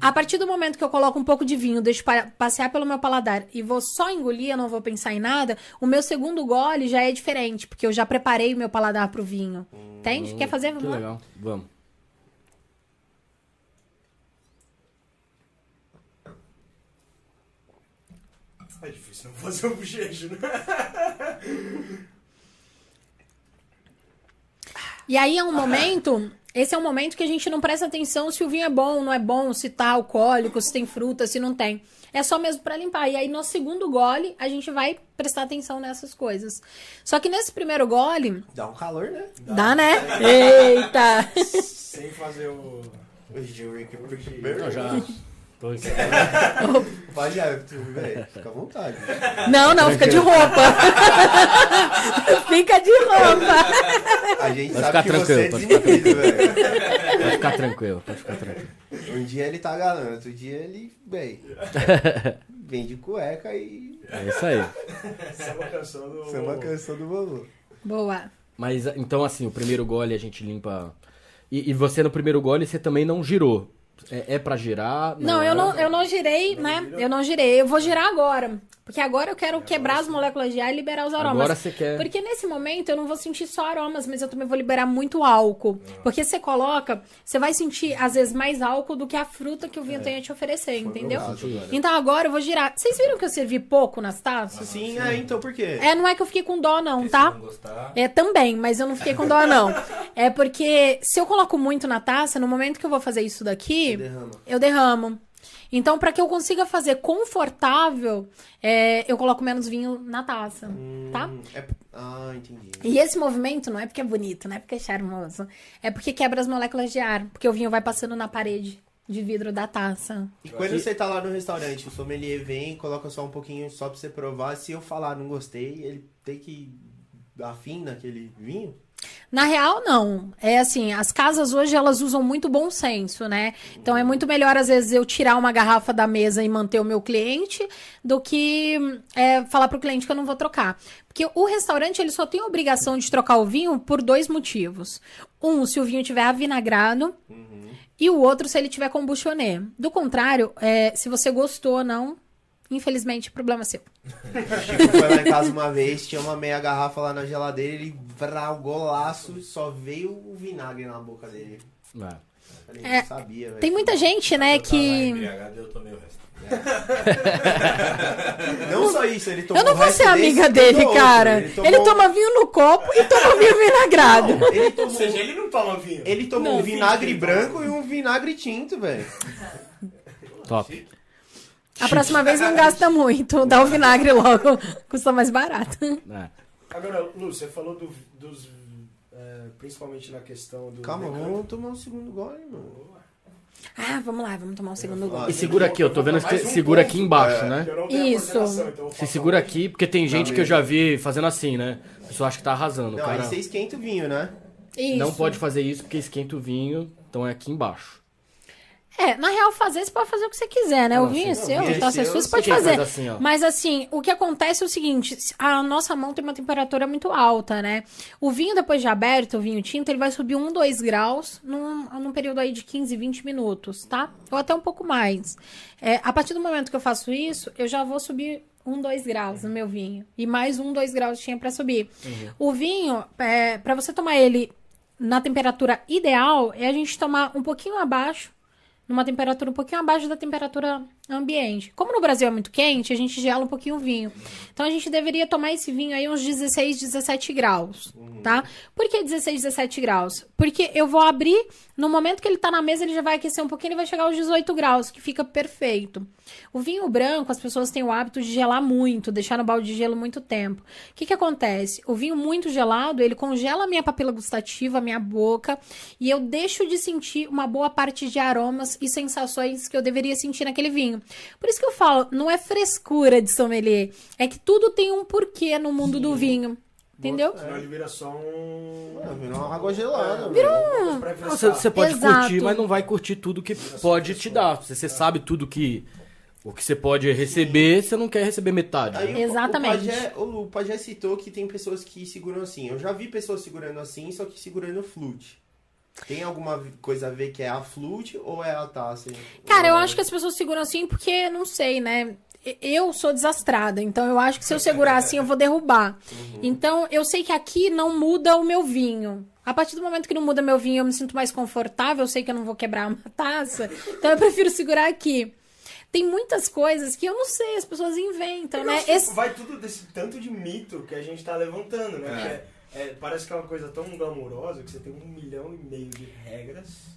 a partir do momento que eu coloco um pouco de vinho, deixo pa- passear pelo meu paladar e vou só engolir, eu não vou pensar em nada, o meu segundo gole já é diferente, porque eu já preparei o meu paladar pro vinho. Entende? Quer fazer? Que Vamos lá. legal. Vamos. É difícil não fazer um bochecho, né? E aí é um momento, esse é um momento que a gente não presta atenção se o vinho é bom, não é bom, se tá alcoólico, se tem fruta, se não tem. É só mesmo pra limpar. E aí no segundo gole, a gente vai prestar atenção nessas coisas. Só que nesse primeiro gole, Dá um calor, né? dá, né? Eita! Sem fazer o. O Rick Não, já. Tô é, tu, velho, fica à vontade. Não, não, fica de roupa. fica de roupa. A gente Pode sabe ficar que você é tranquilo, pode ficar desinibido, velho. Pode ficar tranquilo, pode ficar tranquilo. Um dia ele tá galã, outro dia ele, bem, vem de cueca e É isso aí. É uma canção do. canção do Balu. Boa. Mas então, assim, o primeiro gole a gente limpa. E, e você no primeiro gole você também não girou. É, é pra girar? Não, eu não, eu não girei, né? Eu não girei. Eu vou girar agora. Porque agora eu quero quebrar as moléculas de ar e liberar os aromas. Agora você quer. Porque nesse momento eu não vou sentir só aromas, mas eu também vou liberar muito álcool. Porque você coloca, você vai sentir, às vezes, mais álcool do que a fruta que o vinho tem a te oferecer, entendeu? Então agora eu vou girar. Vocês viram que eu servi pouco nas taças? Sim, é, então por quê? É, não é que eu fiquei com dó, não, Se tá? não gostar, É, também, mas eu não fiquei com dó, não. É porque se eu coloco muito na taça, no momento que eu vou fazer isso daqui, eu derramo. Então, para que eu consiga fazer confortável, é, eu coloco menos vinho na taça, tá? Hum, é- Ah, entendi. E esse movimento não é porque é bonito, não é porque é charmoso. É porque quebra as moléculas de ar. Porque o vinho vai passando na parede de vidro da taça. E quando você tá lá no restaurante, o sommelier vem, coloca só um pouquinho só pra você provar. Se eu falar não gostei, ele tem que dar fim naquele vinho? Na real, não. É assim, as casas hoje elas usam muito bom senso, né? Então é muito melhor, às vezes, eu tirar uma garrafa da mesa e manter o meu cliente do que é, falar pro cliente que eu não vou trocar. Porque o restaurante ele só tem a obrigação de trocar o vinho por dois motivos. Um, se o vinho tiver avinagrado. E o outro, se ele tiver combustionê. Do contrário, é, se você gostou ou não, infelizmente, problema seu. O Chico foi lá em casa uma vez, tinha uma meia garrafa lá na geladeira, ele vrau, golaço, só veio o vinagre na boca dele. É. Falei, É, não sabia, velho. Tem muita gente, né, eu que. eu tomei o resto. Não só isso, ele tomou Eu não o vou ser amiga dele, outro. cara. Ele, Ele, tomou- toma vinho no copo e toma vinho vinagrado. Ele Ou tomou, seja, ele não toma vinho. ele tomou Não, um vinagre branco e um vinagre tinto, velho. Top. A próxima vez não gasta muito. Dá o vinagre logo. Custa mais barato. É. Agora, Lu, você falou do- dos. é, principalmente na questão do. Calma, vamos tomar um segundo gole, mano. Ah, vamos lá, vamos tomar um segundo gole. E segura aqui, eu tô vendo que você segura aqui embaixo, né? Tenho a Isso. então passar segura um- aqui, porque tem gente que eu já vi fazendo assim, né? A pessoa acha que tá arrasando. Não, cara. aí você esquenta o vinho, né? Isso. Não pode fazer isso porque esquenta o vinho, então é aqui embaixo. É, na real, fazer, você pode fazer o que você quiser, né? O vinho é seu, o então é você pode fazer. faz assim. Mas assim, o que acontece é o seguinte: a nossa mão tem uma temperatura muito alta, né? O vinho, depois de aberto, o vinho tinto, ele vai subir 1, 2 graus num, num período aí de 15, 20 minutos, tá? Ou até um pouco mais. É, a partir do momento que eu faço isso, eu já vou subir 1, 2 graus no meu vinho. E mais 1, 2 graus tinha pra subir. O vinho, é, para você tomar ele na temperatura ideal, é a gente tomar um pouquinho abaixo numa temperatura um pouquinho abaixo da temperatura ambiente. Como no Brasil é muito quente, a gente gela um pouquinho o vinho. Então a gente deveria tomar esse vinho aí uns 16, 17 graus, tá? Por que 16, 17 graus? Porque eu vou abrir, no momento que ele tá na mesa, ele já vai aquecer um pouquinho e vai chegar aos 18 graus, que fica perfeito. O vinho branco, as pessoas têm o hábito de gelar muito, deixar no balde de gelo muito tempo. O que que acontece? O vinho muito gelado, ele congela a minha papila gustativa, a minha boca, e eu deixo de sentir uma boa parte de aromas e sensações que eu deveria sentir naquele vinho. Por isso que eu falo, não é frescura de sommelier, é que tudo tem um porquê no mundo do vinho. Entendeu? Senão ele vira só um. Ah, virou uma água gelada, Virou um. Pra Você, pode Exato. curtir, mas não vai curtir tudo que pode te dar. Você sabe tudo que. O que você pode receber, você não quer receber metade. Aí Exatamente. O Pajé, o Pajé citou que tem pessoas que seguram assim. Eu já vi pessoas segurando assim, só que segurando flute. Tem alguma coisa a ver que é a flute ou é a taça? Cara, eu acho que as pessoas seguram assim porque, não sei, né? Eu sou desastrada, então eu acho que se eu segurar assim eu vou derrubar. Então eu sei que aqui não muda o meu vinho. A partir do momento que não muda meu vinho, eu me sinto mais confortável, eu sei que eu não vou quebrar uma taça, então eu prefiro segurar aqui. Tem muitas coisas que eu não sei, as pessoas inventam, Eu né? acho que Esse- Vai tudo desse tanto de mito que a gente tá levantando, né? Que é- é, parece que é uma coisa tão glamurosa que você tem um milhão e meio de regras.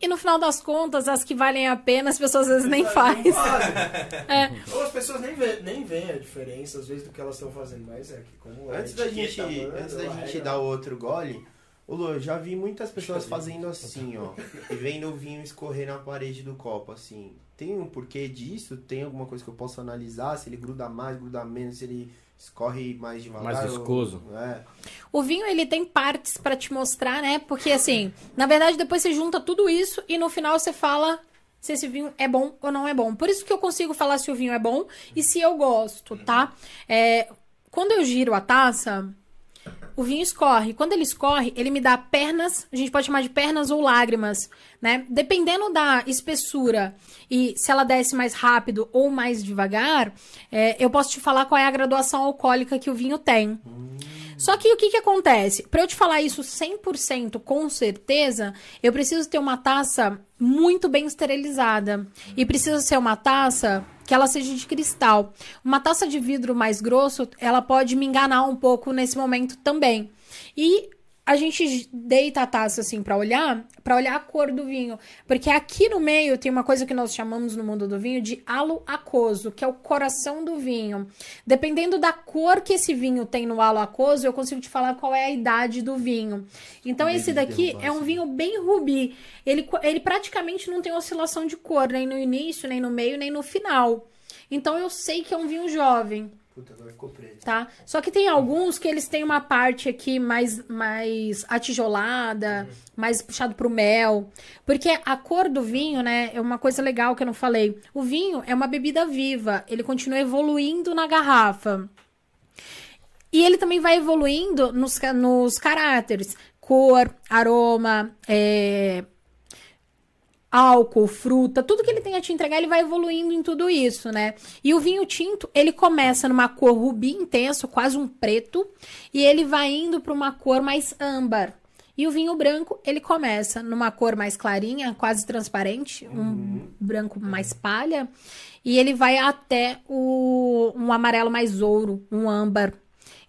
E no final das contas, as que valem a pena, as pessoas às vezes nem fazem. É. Ou as pessoas nem veem nem veem a diferença, às vezes, do que elas estão fazendo, mas é que como é Antes da gente, manda, antes da gente regra- dar o outro gole, Ô Lu, eu já vi muitas pessoas fazendo assim, ó. E vendo o vinho escorrer na parede do copo, assim. Tem um porquê disso? Tem alguma coisa que eu possa analisar? Se ele gruda mais, gruda menos, se ele escorre mais devagar? Mais ou- viscoso. É. O vinho, ele tem partes pra te mostrar, né? Porque, assim, na verdade, depois você junta tudo isso e no final você fala se esse vinho é bom ou não é bom. Por isso que eu consigo falar se o vinho é bom e se eu gosto, tá? É, quando eu giro a taça, o vinho escorre. Quando ele escorre, ele me dá pernas, a gente pode chamar de pernas ou lágrimas, né? Dependendo da espessura e se ela desce mais rápido ou mais devagar, é, eu posso te falar qual é a graduação alcoólica que o vinho tem. Só que o que, que acontece? Para eu te falar isso 100% com certeza, eu preciso ter uma taça muito bem esterilizada. E precisa ser uma taça que ela seja de cristal. Uma taça de vidro mais grosso, ela pode me enganar um pouco nesse momento também. E a gente deita a taça assim para olhar, para olhar a cor do vinho, porque aqui no meio tem uma coisa que nós chamamos no mundo do vinho de halo aquoso, que é o coração do vinho. Dependendo da cor que esse vinho tem no halo aquoso, eu consigo te falar qual é a idade do vinho. Então esse daqui é um vinho bem rubi. Ele, ele praticamente não tem oscilação de cor, nem no início, nem no meio, nem no final. Então eu sei que é um vinho jovem Puta, agora ficou preto. tá? Só que tem alguns que eles têm uma parte aqui mais, mais atijolada, mais puxado pro mel. Porque a cor do vinho, né, é uma coisa legal que eu não falei. O vinho é uma bebida viva, ele continua evoluindo na garrafa. E ele também vai evoluindo nos, nos caráteres. Cor, aroma, é, álcool, fruta, tudo que ele tem a te entregar, ele vai evoluindo em tudo isso, né? E o vinho tinto, ele começa numa cor rubi intenso, quase um preto, e ele vai indo para uma cor mais âmbar. E o vinho branco, ele começa numa cor mais clarinha, quase transparente, um branco mais palha, e ele vai até o, um amarelo mais ouro, um âmbar.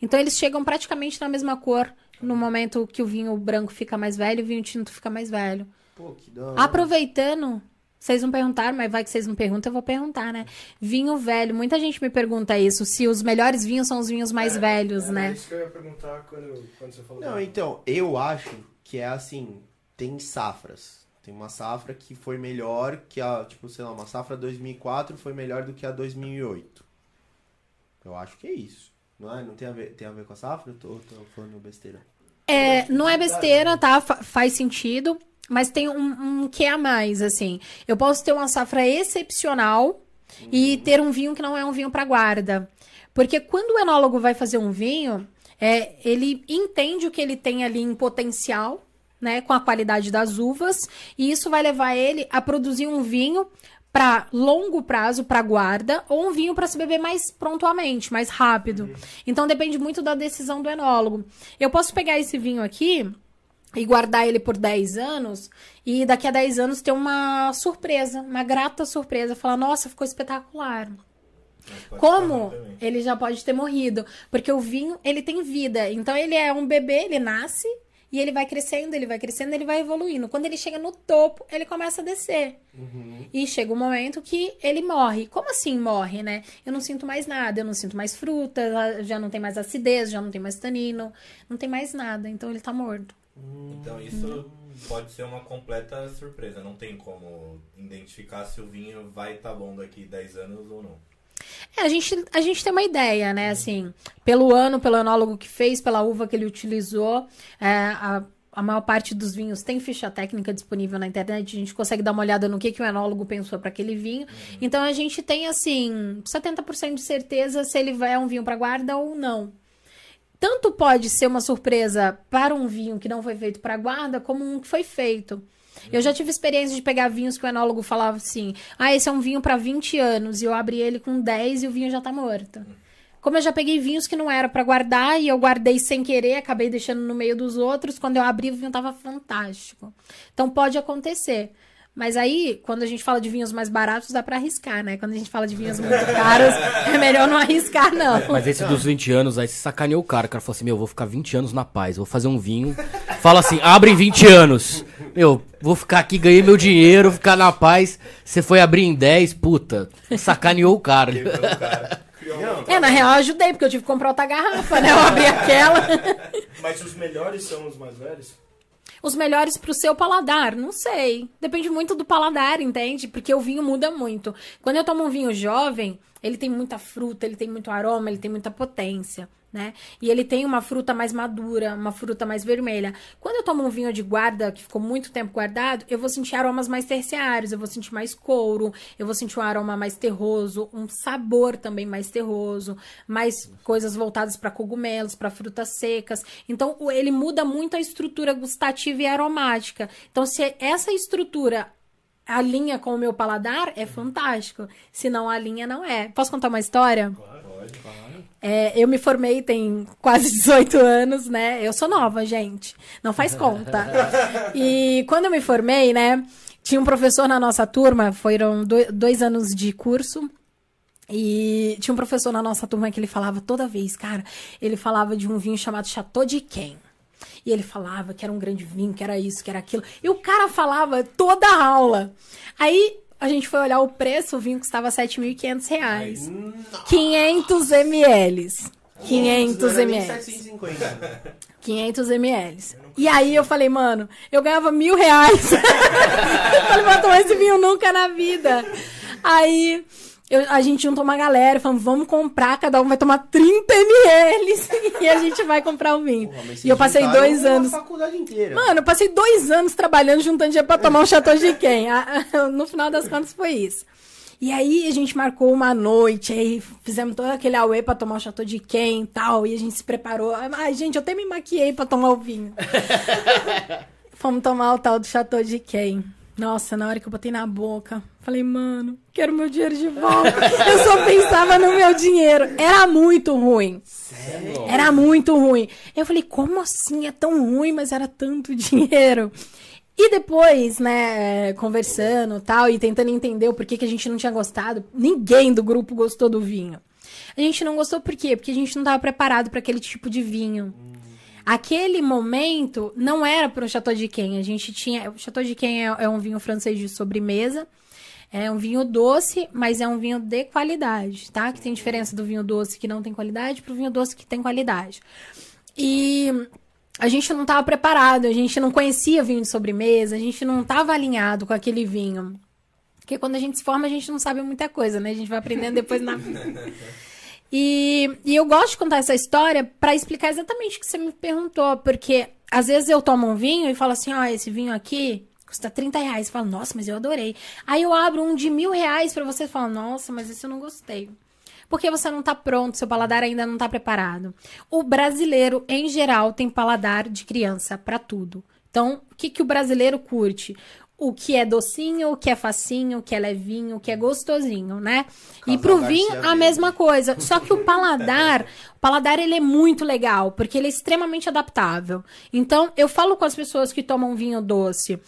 Então eles chegam praticamente na mesma cor no momento que o vinho branco fica mais velho e o vinho tinto fica mais velho. Pô, que da hora. Aproveitando, vocês não perguntaram, mas vai que vocês não perguntam, eu vou perguntar, né? Vinho velho, muita gente me pergunta isso, se os melhores vinhos são os vinhos mais velhos, né? isso que eu ia perguntar quando, quando você falou. Não, então, eu acho que é assim, tem safras. Tem uma safra que foi melhor que a, tipo, sei lá, uma safra 2004 foi melhor do que a 2008. Eu acho que é isso. Não é? Não tem a ver, tem a ver com a safra? Eu tô, tô falando besteira. É, não é besteira, tá? Fa- faz sentido, mas tem um, um que a mais, assim. Eu posso ter uma safra excepcional e ter um vinho que não é um vinho para guarda. Porque quando o enólogo vai fazer um vinho, é, ele entende o que ele tem ali em potencial, né, com a qualidade das uvas, e isso vai levar ele a produzir um vinho para longo prazo, para guarda, ou um vinho para se beber mais prontamente, mais rápido. Então depende muito da decisão do enólogo. Eu posso pegar esse vinho aqui e guardar ele por 10 anos e daqui a 10 anos ter uma surpresa, uma grata surpresa, falar: "Nossa, ficou espetacular". Como ele já pode ter morrido, porque o vinho, ele tem vida. Então ele é um bebê, ele nasce e ele vai crescendo, ele vai crescendo, ele vai evoluindo. Quando ele chega no topo, ele começa a descer. E chega um momento que ele morre. Como assim morre, né? Eu não sinto mais nada, eu não sinto mais fruta, já não tem mais acidez, já não tem mais tanino, não tem mais nada. Então ele tá morto. Então isso pode ser uma completa surpresa. Não tem como identificar se o vinho vai estar bom daqui 10 anos ou não. É, a gente, a gente tem uma ideia, né? Assim, pelo ano, pelo enólogo que fez, pela uva que ele utilizou, é, a, a maior parte dos vinhos tem ficha técnica disponível na internet. A gente consegue dar uma olhada no que, que o enólogo pensou para aquele vinho. Então a gente tem, assim, 70% de certeza se ele é um vinho para guarda ou não. Tanto pode ser uma surpresa para um vinho que não foi feito para guarda, como um que foi feito. Eu já tive experiência de pegar vinhos que o enólogo falava assim: ah, esse é um vinho para 20 anos, e eu abri ele com 10 e o vinho já tá morto. Como eu já peguei vinhos que não era para guardar e eu guardei sem querer, acabei deixando no meio dos outros, quando eu abri o vinho tava fantástico. Então pode acontecer. Mas aí, quando a gente fala de vinhos mais baratos, dá para arriscar, né? Quando a gente fala de vinhos muito caros, é melhor não arriscar, não. Mas esse dos 20 anos, aí você sacaneou o cara. O cara falou assim: Meu, vou ficar 20 anos na paz, vou fazer um vinho. Fala assim: abre em 20 anos. Meu, vou ficar aqui, ganhei meu dinheiro, ficar na paz. Você foi abrir em 10, puta. Sacaneou o cara. Quebrou o cara. É, na real eu ajudei, porque eu tive que comprar outra garrafa, né? Eu abri aquela. Mas os melhores são os mais velhos? Os melhores pro seu paladar? Não sei. Depende muito do paladar, entende? Porque o vinho muda muito. Quando eu tomo um vinho jovem, ele tem muita fruta, ele tem muito aroma, ele tem muita potência né? E ele tem uma fruta mais madura, uma fruta mais vermelha. Quando eu tomo um vinho de guarda que ficou muito tempo guardado, eu vou sentir aromas mais terciários, eu vou sentir mais couro, eu vou sentir um aroma mais terroso, um sabor também mais terroso, mais coisas voltadas para cogumelos, para frutas secas. Então, ele muda muito a estrutura gustativa e aromática. Então, se essa estrutura alinha com o meu paladar, é fantástico. Se não alinha, não é. Posso contar uma história? Claro, pode, pode. É, eu me formei tem quase 18 anos, né? Eu sou nova, gente. Não faz conta. E quando eu me formei, né? Tinha um professor na nossa turma, foram dois anos de curso. E tinha um professor na nossa turma que ele falava toda vez, cara, ele falava de um vinho chamado Chateau de Quem. E ele falava que era um grande vinho, que era isso, que era aquilo. E o cara falava toda a aula. Aí a gente foi olhar o preço, o vinho custava 7.500 reais. 500 ml. 500 ml. 500 ml. E aí eu falei, mano, eu ganhava mil reais. eu falei, vou tomar esse vinho nunca na vida. Aí eu, a gente juntou uma galera, falando, vamos comprar, cada um vai tomar 30 ml e a gente vai comprar o vinho. Porra, e eu passei dois anos. faculdade inteira. Mano, eu passei dois anos trabalhando, juntando dinheiro pra tomar um Chateau de quem? No final das contas foi isso. E aí a gente marcou uma noite, aí fizemos todo aquele auê pra tomar o Chateau de quem e tal, e a gente se preparou. Ai, gente, eu até me maquiei pra tomar o vinho. Fomos tomar o tal do Chateau de quem. Nossa, na hora que eu botei na boca, falei, mano, quero meu dinheiro de volta. eu só pensava no meu dinheiro. Era muito ruim. Sério? Era muito ruim. Eu falei, como assim? É tão ruim, mas era tanto dinheiro. E depois, né, conversando tal, e tentando entender o porquê que a gente não tinha gostado, ninguém do grupo gostou do vinho. A gente não gostou por quê? Porque a gente não estava preparado para aquele tipo de vinho. Hum. Aquele momento não era para o Chateau de Quem. A gente tinha. O Chateau de Quem é, é um vinho francês de sobremesa. É um vinho doce, mas é um vinho de qualidade, tá? Que tem diferença do vinho doce que não tem qualidade para o vinho doce que tem qualidade. E a gente não estava preparado, a gente não conhecia vinho de sobremesa, a gente não estava alinhado com aquele vinho. Porque quando a gente se forma, a gente não sabe muita coisa, né? A gente vai aprendendo depois na. E, e eu gosto de contar essa história para explicar exatamente o que você me perguntou, porque às vezes eu tomo um vinho e falo assim, ó, oh, esse vinho aqui custa 30 reais. Você fala, nossa, mas eu adorei. Aí eu abro um de mil reais para você e falo, nossa, mas esse eu não gostei. Porque você não tá pronto, seu paladar ainda não tá preparado. O brasileiro, em geral, tem paladar de criança para tudo. Então, o que, que o brasileiro curte? o que é docinho, o que é facinho, o que é levinho, o que é gostosinho, né? Casal e pro vinho a mesma coisa. Só que o paladar, o paladar ele é muito legal, porque ele é extremamente adaptável. Então, eu falo com as pessoas que tomam vinho doce,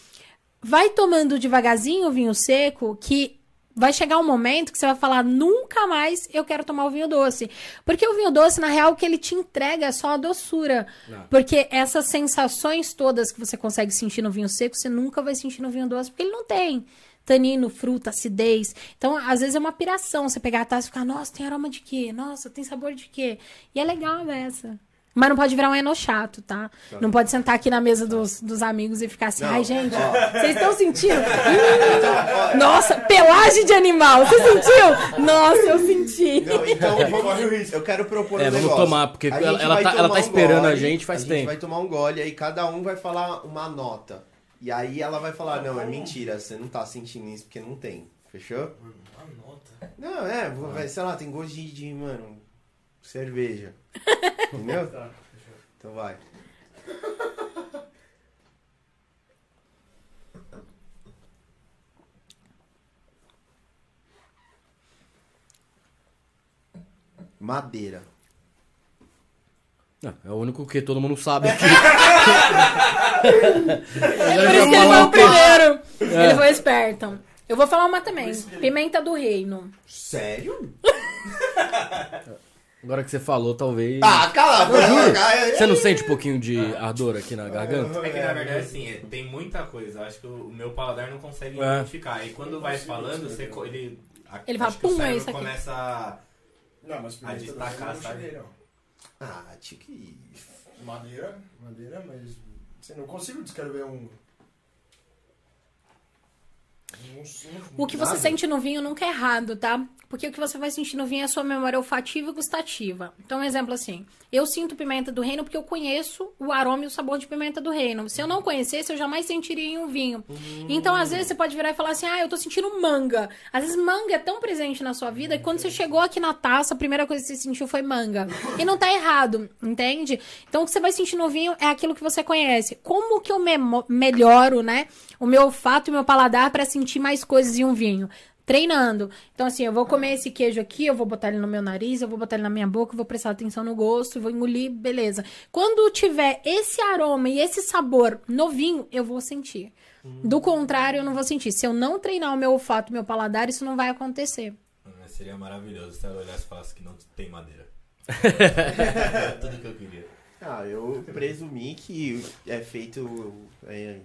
vai tomando devagarzinho o vinho seco, que vai chegar um momento que você vai falar, nunca mais eu quero tomar o vinho doce. Porque o vinho doce, na real, o que ele te entrega é só a doçura. Não. Porque essas sensações todas que você consegue sentir no vinho seco, você nunca vai sentir no vinho doce, porque ele não tem. Tanino, fruta, acidez. Então, às vezes é uma piração você pegar a taça e ficar, nossa, tem aroma de quê? Nossa, tem sabor de quê? E é legal essa. Mas não pode virar um eno chato, tá? tá? Não pode sentar aqui na mesa dos, dos amigos e ficar assim, não. ai, gente, vocês estão sentindo? Hum, nossa, pelagem de animal, você sentiu? Nossa, eu senti. Não, então, vamos, eu quero propor é, um negócio. vamos tomar, porque ela, ela, tá, ela tá esperando um gole, a gente faz a tempo. A gente vai tomar um gole, aí cada um vai falar uma nota. E aí ela vai falar, não, é mentira, você não tá sentindo isso porque não tem. Fechou? Uma nota? Não, é, vai, sei lá, tem gosto de, de mano, cerveja. Entendeu? Tá, então vai. Madeira. Não, é o único que todo mundo sabe aqui. Por isso que ele foi o primeiro. É. Ele foi esperto. Eu vou falar uma também. Pimenta do reino. Sério? Agora que você falou, talvez. Ah, cala a boca! Você não sente um pouquinho de ardor aqui na garganta? É que na verdade, assim, é, tem muita coisa. Acho que o meu paladar não consegue é. identificar. E quando vai falando, você, ele. Ele fala, pum, é isso aqui. começa a, não, mas a destacar, sabe? Ah, tinha que. Madeira, madeira, mas Você não consigo descrever um. O que você sente no vinho nunca é errado, tá? Porque o que você vai sentir no vinho é a sua memória olfativa e gustativa. Então, um exemplo assim. Eu sinto pimenta do reino porque eu conheço o aroma e o sabor de pimenta do reino. Se eu não conhecesse, eu jamais sentiria em um vinho. Então, às vezes, você pode virar e falar assim, ah, eu tô sentindo manga. Às vezes, manga é tão presente na sua vida que quando você chegou aqui na taça, a primeira coisa que você sentiu foi manga. E não tá errado, entende? Então, o que você vai sentir no vinho é aquilo que você conhece. Como que eu melhoro, né, o meu olfato e o meu paladar para sentir mais coisas em um vinho? Treinando. Então, assim, eu vou comer esse queijo aqui, eu vou botar ele no meu nariz, eu vou botar ele na minha boca, eu vou prestar atenção no gosto, vou engolir, beleza. Quando tiver esse aroma e esse sabor no vinho, eu vou sentir. Do contrário, eu não vou sentir. Se eu não treinar o meu olfato, o meu paladar, isso não vai acontecer. Mas seria maravilhoso se ela olhasse e falasse que não tem madeira. Tudo que eu queria. Ah, eu presumi que é feito é,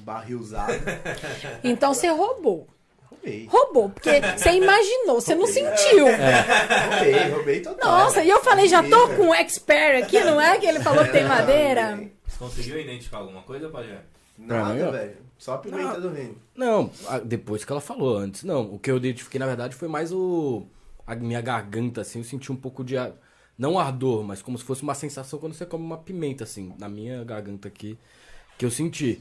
barril usado. Então você roubou. Roubei. Roubou, porque você imaginou, você não sentiu. Roubei, roubei total. Nossa, e eu falei, já tô com um expert aqui, não é? Que ele falou que tem madeira. Você conseguiu identificar alguma coisa, Pajé? Nada, ó. velho. Só a pimenta do reino. Não, depois que ela falou antes. Não, o que eu identifiquei, na verdade, foi mais o. A minha garganta, assim, eu senti um pouco de. Não ardor, mas como se fosse uma sensação quando você come uma pimenta, assim, na minha garganta aqui, que eu senti.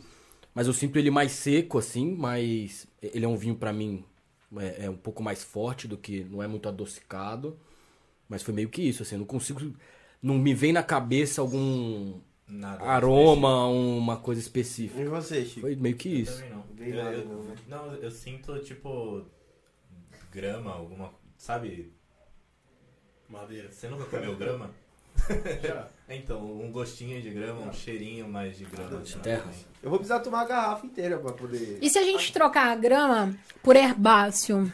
Mas eu sinto ele mais seco, assim, mas. Ele é um vinho pra mim. É, é um pouco mais forte do que. Não é muito adocicado. Mas foi meio que isso, assim, não consigo. Não me vem na cabeça algum Nada. aroma, uma coisa específica. E você, Chico? Foi meio que Eu isso. também não. Eu, nada, eu- não, né? não, eu sinto tipo grama, alguma. Sabe? Madeira. Você nunca comeu grama? Já. Então, um gostinho de grama, um cheirinho mais de grama. De terra. Eu vou precisar tomar a garrafa inteira pra poder. E se a gente trocar a grama por herbáceo?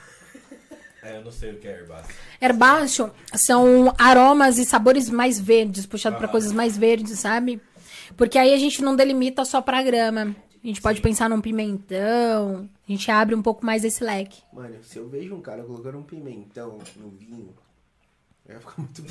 É, eu não sei o que é herbáceo. Herbáceo são aromas e sabores mais verdes, puxado pra Ah. coisas mais verdes, sabe? Porque aí a gente não delimita só pra grama. A gente pode pensar num pimentão. A gente abre um pouco mais esse leque. Mano, se eu vejo um cara colocando um pimentão no vinho, eu ia ficar muito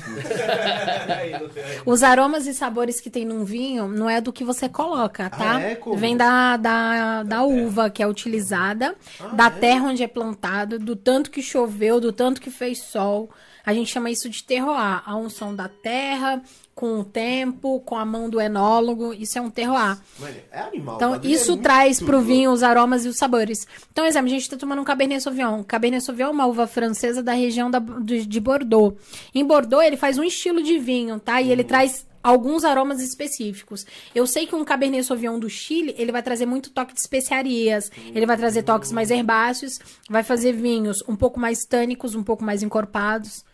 Os aromas e sabores que tem num vinho não é do que você coloca, tá? Ah, é? Como? Vem da, da, da uva que é utilizada, da terra onde é plantado, do tanto que choveu, do tanto que fez sol. A gente chama isso de terroir. A unção da terra, com o tempo, com a mão do enólogo. Isso é um terroir. Mano, é animal. o Então, é isso muito traz pro louco. vinho os aromas e os sabores. Então, exemplo, a gente tá tomando um Cabernet Sauvignon. Cabernet Sauvignon é uma uva francesa da região da- de, de Bordeaux. Em Bordeaux, ele faz um estilo de vinho, tá? E ele traz alguns aromas específicos. Eu sei que um Cabernet Sauvignon do Chile, ele vai trazer muito toque de especiarias, ele vai trazer toques mais herbáceos, vai fazer vinhos um pouco mais tânicos, um pouco mais encorpados,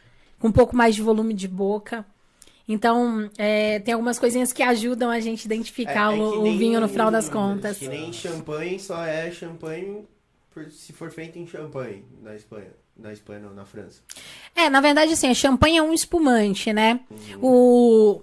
com um pouco mais de volume de boca. Então, é, tem algumas coisinhas que ajudam a gente a identificar É- é o, nem- vinho no final das contas. Que nem champanhe só é champanhe se for feito em champanhe na Espanha. Na Espanha, não, na França. É, na verdade, assim, a champanhe é um espumante, né? Uhum. O,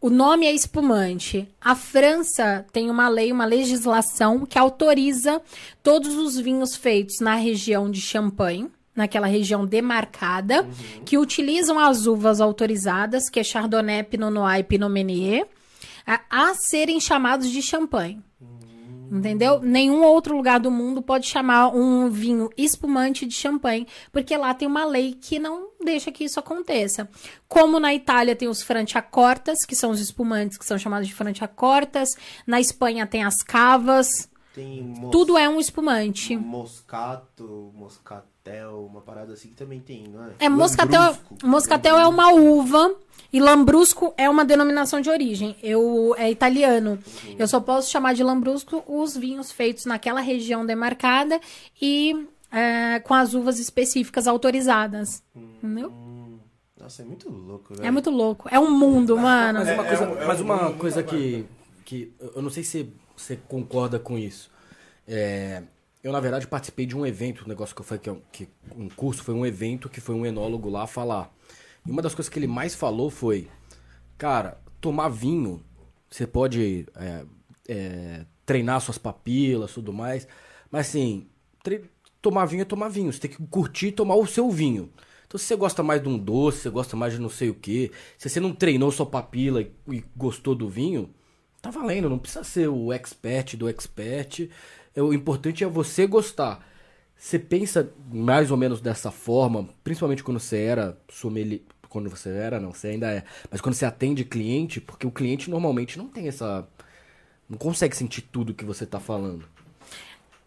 o nome é espumante. A França tem uma lei, uma legislação que autoriza todos os vinhos feitos na região de Champagne, naquela região demarcada, Uhum. que utilizam as uvas autorizadas, que é Chardonnay, Pinot Noir e Pinot Meunier, a, a serem chamados de champanhe. Entendeu? Nenhum outro lugar do mundo pode chamar um vinho espumante de champanhe, porque lá tem uma lei que não deixa que isso aconteça. Como na Itália tem os franciacortas, que são os espumantes que são chamados de franciacortas, na Espanha tem as cavas, Tem mos- tudo é um espumante. moscato, moscatel, uma parada assim que também tem, não é? É, moscatel, Lambrusco. moscatel é uma uva e lambrusco é uma denominação de origem. Eu é italiano. Eu só posso chamar de lambrusco os vinhos feitos naquela região demarcada e é, com as uvas específicas autorizadas. Entendeu? Hum, Nossa, é muito louco, velho. É muito louco. É um mundo, mano. Mas uma É, coisa, é um- é mas um uma mundo coisa que, que. Eu não sei se você concorda com isso. É, eu, na verdade, participei de um evento, um negócio que eu falei que, é que um curso foi um evento que foi um enólogo lá falar. E uma das coisas que ele mais falou foi: Cara, tomar vinho, você pode é, é, treinar suas papilas tudo mais, mas assim, tomar vinho é tomar vinho. Você tem que curtir e tomar o seu vinho. Então, se você gosta mais de um doce, você gosta mais de não sei o que, se você não treinou sua papila e gostou do vinho, tá valendo, não precisa ser o expert do expert. O importante é você gostar. Você pensa mais ou menos dessa forma, principalmente quando você era sommelier, quando você era, não, você ainda é, mas quando você atende cliente, porque o cliente normalmente não tem essa não consegue sentir tudo que você tá falando.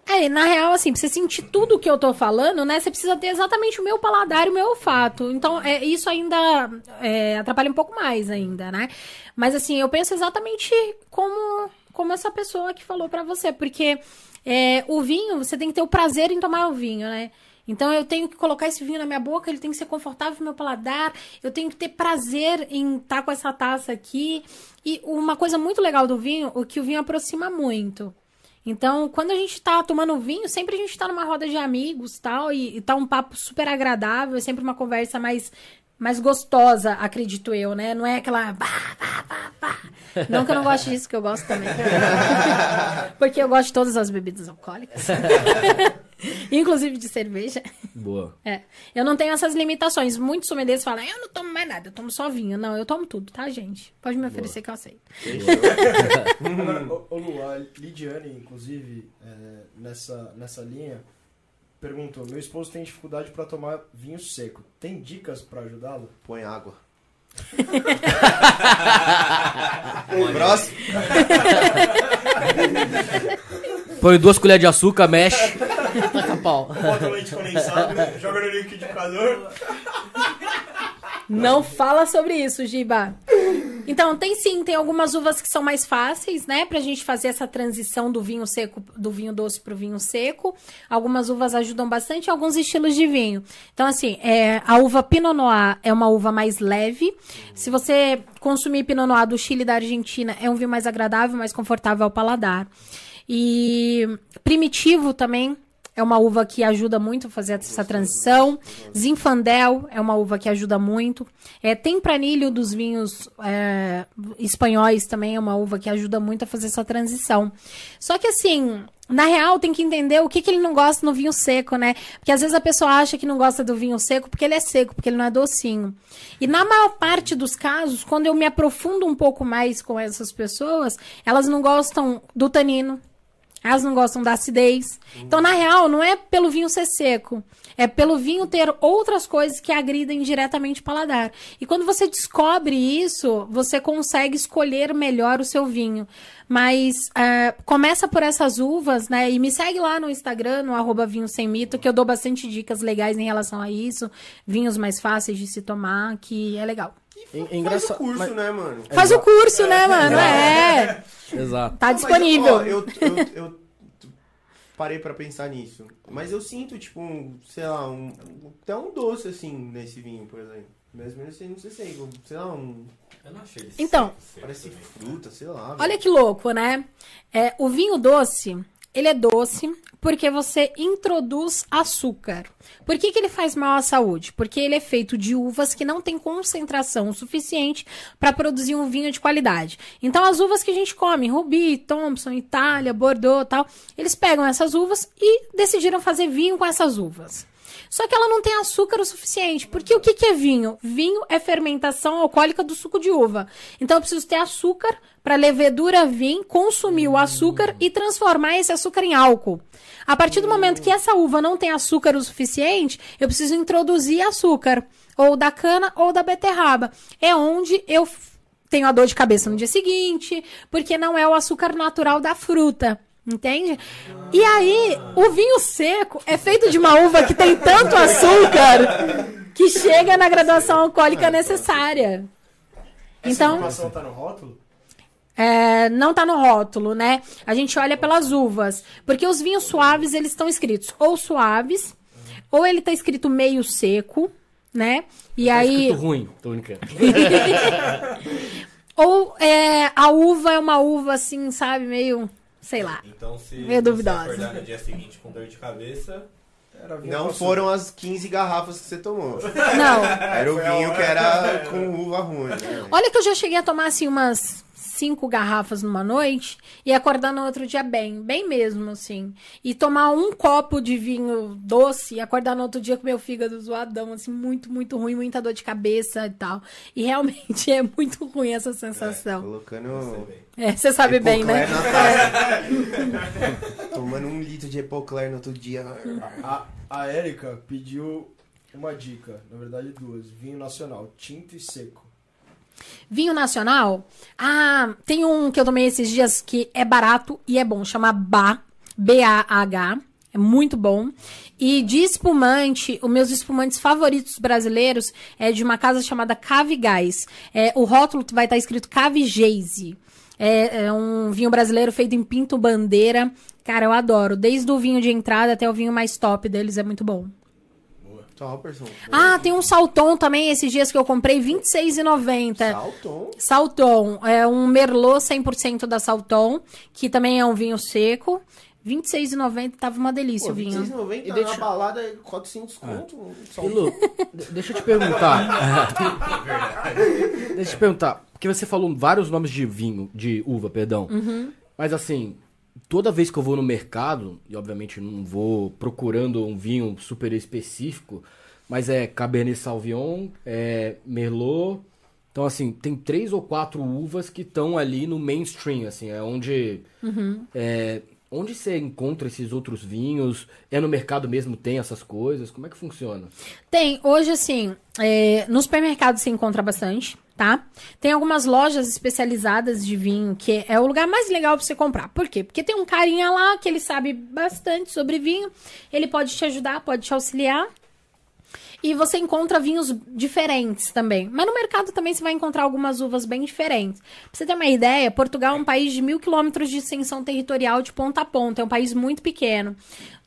É, na real, assim, pra você sentir tudo que eu tô falando, né? Você precisa ter exatamente o meu paladar e o meu olfato. Então, é, isso ainda é, atrapalha um pouco mais ainda, né? Mas, assim, eu penso exatamente como, como essa pessoa que falou pra você. Porque é, o vinho, você tem que ter o prazer em tomar o vinho, né? Então eu tenho que colocar esse vinho na minha boca, ele tem que ser confortável no meu paladar, eu tenho que ter prazer em estar com essa taça aqui. E uma coisa muito legal do vinho, o que o vinho aproxima muito. Então, quando a gente tá tomando vinho, sempre a gente tá numa roda de amigos tal, e, e tá um papo super agradável, é sempre uma conversa mais, mais gostosa, acredito eu, né? Não é aquela. Bah, bah, bah, bah. Não que eu não goste disso, que eu gosto também. Porque eu gosto de todas as bebidas alcoólicas. Inclusive de cerveja. Boa. É. Eu não tenho essas limitações. Muitos sommeliers falam, eu não tomo mais nada, eu tomo só vinho. Não, eu tomo tudo, tá, gente? Pode me oferecer que eu aceito. Agora, ô, ô Lu, a Lidiane, inclusive, é, nessa, nessa linha, perguntou: Meu esposo tem dificuldade pra tomar vinho seco. Tem dicas pra ajudá-lo? Põe água. Próximo. Põe duas colheres de açúcar, mexe. Taca pau. Bota leite condensado, joga no liquidificador. Não fala sobre isso, Giba. Então, tem sim, tem algumas uvas que são mais fáceis, né? Pra gente fazer essa transição do vinho seco, do vinho doce pro vinho seco. Algumas uvas ajudam bastante, alguns estilos de vinho. Então, assim, é, a uva Pinot Noir é uma uva mais leve. Se você consumir Pinot Noir do Chile e da Argentina, é um vinho mais agradável, mais confortável ao paladar. E Primitivo também é uma uva que ajuda muito a fazer essa transição. Zinfandel é uma uva que ajuda muito. É, Tempranilho dos vinhos é, espanhóis também é uma uva que ajuda muito a fazer essa transição. Só que assim, na real, tem que entender o que, que ele não gosta no vinho seco, né? Porque às vezes a pessoa acha que não gosta do vinho seco porque ele é seco, porque ele não é docinho. E na maior parte dos casos, quando eu me aprofundo um pouco mais com essas pessoas, elas não gostam do tanino. Elas não gostam da acidez. Então, na real, não é pelo vinho ser seco. É pelo vinho ter outras coisas que agridem diretamente o paladar. E quando você descobre isso, você consegue escolher melhor o seu vinho. Mas é, começa por essas uvas, né? E me segue lá no Instagram, no arroba vinho sem mito, que eu dou bastante dicas legais em relação a isso. Vinhos mais fáceis de se tomar, que é legal. É, é Faz o curso, mas- né, mano? Faz o curso, né, mano? É. Exato. Tá Mas, disponível. ó, eu, eu, eu parei pra pensar nisso. Mas eu sinto, tipo, um, sei lá, um, até um doce, assim, nesse vinho, por exemplo. Mesmo assim, não sei se é, sei lá, um... Eu não achei ele Então, seco, Parece também. fruta, sei lá. Olha que louco, né? É, o vinho doce, ele é doce porque você introduz açúcar. Por que, que ele faz mal à saúde? Porque ele é feito de uvas que não têm concentração suficiente para produzir um vinho de qualidade. Então, as uvas que a gente come, Rubi, Thompson, Itália, Bordeaux tal, eles pegam essas uvas e decidiram fazer vinho com essas uvas. Só que ela não tem açúcar o suficiente. Porque o que, que é vinho? Vinho é fermentação alcoólica do suco de uva. Então eu preciso ter açúcar para a levedura vir, consumir o açúcar e transformar esse açúcar em álcool. A partir do momento que essa uva não tem açúcar o suficiente, eu preciso introduzir açúcar. Ou da cana ou da beterraba. É onde eu tenho a dor de cabeça no dia seguinte, porque não é o açúcar natural da fruta. Entende? E aí, o vinho seco é feito de uma uva que tem tanto açúcar que chega na graduação alcoólica necessária. Essa Então, informação tá no rótulo? é, não tá no rótulo, né? A gente olha pelas uvas. Porque os vinhos suaves, eles estão escritos ou suaves, ou ele tá escrito meio seco, né? E Tá aí. escrito ruim, tô brincando. Ou é, a uva é uma uva assim, sabe, meio. Sei lá. Então, se Meio você duvidosa. acordar no dia seguinte com dor de cabeça, Era vinho Não foram as 15 garrafas que você tomou. Não. Era o vinho que era com uva ruim. né? Olha que eu já cheguei a tomar assim umas cinco garrafas numa noite e acordar no outro dia bem, bem mesmo, assim. E tomar um copo de vinho doce e acordar no outro dia com meu fígado zoadão, assim, muito, muito ruim, muita dor de cabeça e tal. E realmente é muito ruim essa sensação. Colocando. É, você sabe bem, né? Na taça. Tomando um litro de Epocler no outro dia. A, a Erika pediu uma dica, na verdade duas. Vinho nacional, tinto e seco. Vinho nacional? Ah, tem um que eu tomei esses dias que é barato e é bom, chama Bah, B-A-H. É muito bom. E de espumante, os meus espumantes favoritos brasileiros é de uma casa chamada Cave Gás. É, o rótulo vai estar escrito Cave Geise. É, é um vinho brasileiro feito em Pinto Bandeira. Cara, eu adoro. Desde o vinho de entrada até o vinho mais top deles, é muito bom. Topperson. Ah, tem um Salton também, esses dias que eu comprei, R$26,90. Salton. Salton, é um Merlot 100% da Salton, que também é um vinho seco. R$26,90, tava uma delícia Pô, o vinho. 26,90 E deixa- na balada, 400 conto. um E Salton. Lu, de- deixa eu te perguntar. deixa eu te perguntar. Porque você falou vários nomes de vinho, de uva, perdão. Mas assim, toda vez que eu vou no mercado, e obviamente não vou procurando um vinho super específico, mas é Cabernet Sauvignon, é Merlot. Então, assim, tem três ou quatro uvas que estão ali no mainstream, assim, é onde. é, onde você encontra esses outros vinhos? É no mercado mesmo, tem essas coisas? Como é que funciona? Tem, hoje assim, é, no supermercado se encontra bastante, tá? Tem algumas lojas especializadas de vinho, que é o lugar mais legal pra você comprar. Por quê? Porque tem um carinha lá que ele sabe bastante sobre vinho, ele pode te ajudar, pode te auxiliar. E você encontra vinhos diferentes também. Mas no mercado também você vai encontrar algumas uvas bem diferentes. Pra você ter uma ideia, Portugal é um país de mil quilômetros de extensão territorial de ponta a ponta. É um país muito pequeno.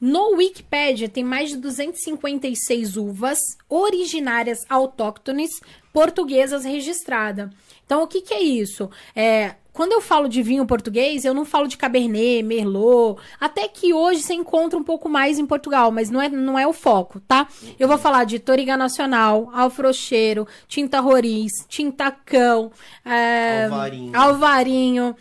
No Wikipedia tem mais de 256 uvas originárias autóctones portuguesas registradas. Então, o que, que é isso? É, quando eu falo de vinho português, eu não falo de Cabernet, Merlot, até que hoje você encontra um pouco mais em Portugal, mas não é, não é o foco, tá? Eu vou falar de Toriga Nacional, Alfrocheiro, Tinta Roriz, Tintacão, é, Alvarinho. Alvarinho,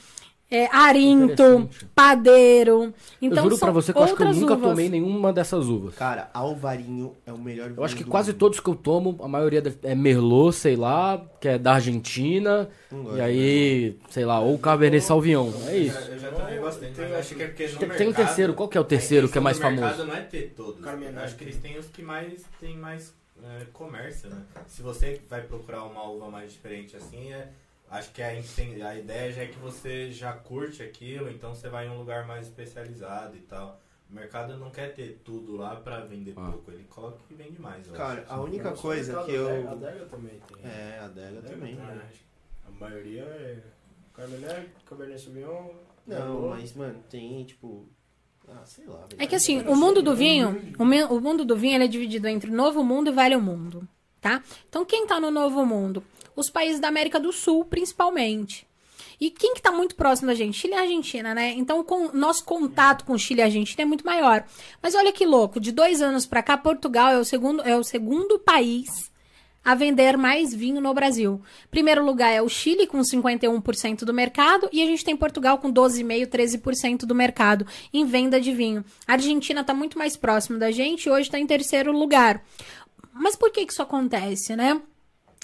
é, Arinto. Padeiro. Então, eu juro são pra você que eu acho que eu nunca uvas. tomei nenhuma dessas uvas. Cara, Alvarinho é o melhor vinho Eu acho que do quase mundo. todos que eu tomo, a maioria é Merlot, sei lá, que é da Argentina. Não gosto, E aí, sei lá, ou Cabernet Sauvignon. É isso. Eu já tomei bastante, mas acho que é porque no Tem, mercado... tem um terceiro, qual que é o terceiro que é mais famoso? mercado não é ter todos. Acho que eles têm os que mais tem mais é, comércio, né? Se você vai procurar uma uva mais diferente assim, é, acho que a, inten- a ideia já é que você já curte aquilo, então você vai em um lugar mais especializado e tal. O mercado não quer ter tudo lá pra vender Ah. pouco, ele coloca que vende mais. eu Cara, acho. a única Nosso coisa que eu. A adega, a adega também tem. É, a adega também. tem. né? A maioria é Cabernet, Cabernet Sauvignon. Não, Merlot. mas, mano, tem, tipo. Ah, sei lá. velho. É que assim, o mundo do vinho, o, me- o mundo do vinho ele é dividido entre novo mundo e velho mundo, tá? Então quem tá no novo mundo? Os países da América do Sul, principalmente. E quem que tá muito próximo da gente? Chile e Argentina, né? Então nosso contato com Chile e Argentina é muito maior. Mas olha que louco, de dois anos pra cá, Portugal é o segundo, é o segundo país a vender mais vinho no Brasil. Primeiro lugar é o Chile, com 51% do mercado, e a gente tem Portugal com 12,5%, 13% do mercado em venda de vinho. A Argentina está muito mais próximo da gente hoje está em terceiro lugar. Mas por que, que isso acontece, né?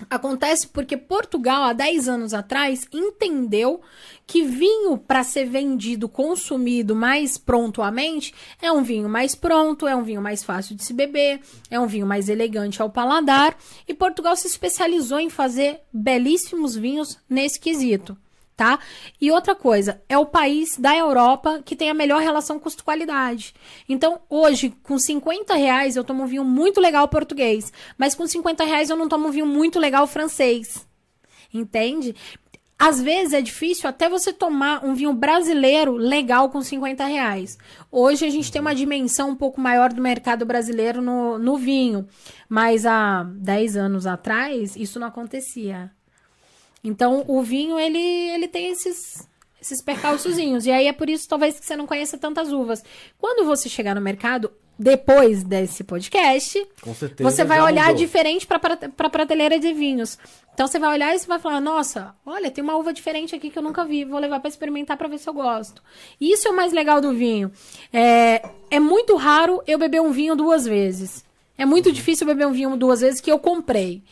Acontece porque Portugal, há 10 anos atrás, entendeu que vinho para ser vendido, consumido mais prontuamente, é um vinho mais pronto, é um vinho mais fácil de se beber, é um vinho mais elegante ao paladar. E Portugal se especializou em fazer belíssimos vinhos nesse quesito. Tá? E outra coisa, é o país da Europa que tem a melhor relação custo-qualidade. Então, hoje, com 50 reais, eu tomo um vinho muito legal português. Mas com 50 reais eu não tomo um vinho muito legal francês. Entende? Às vezes é difícil até você tomar um vinho brasileiro legal com 50 reais. Hoje a gente tem uma dimensão um pouco maior do mercado brasileiro no, no vinho. Mas há 10 anos atrás, isso não acontecia. Então, o vinho, ele, ele tem esses, esses percalçozinhos. E aí é por isso, talvez, que você não conheça tantas uvas. Quando você chegar no mercado, depois desse podcast, certeza. você vai olhar mudou. diferente para a prateleira de vinhos. Então você vai olhar e você vai falar: nossa, olha, tem uma uva diferente aqui que eu nunca vi, vou levar para experimentar para ver se eu gosto. Isso é o mais legal do vinho. É, é muito raro eu beber um vinho duas vezes. É muito difícil eu beber um vinho duas vezes que eu comprei.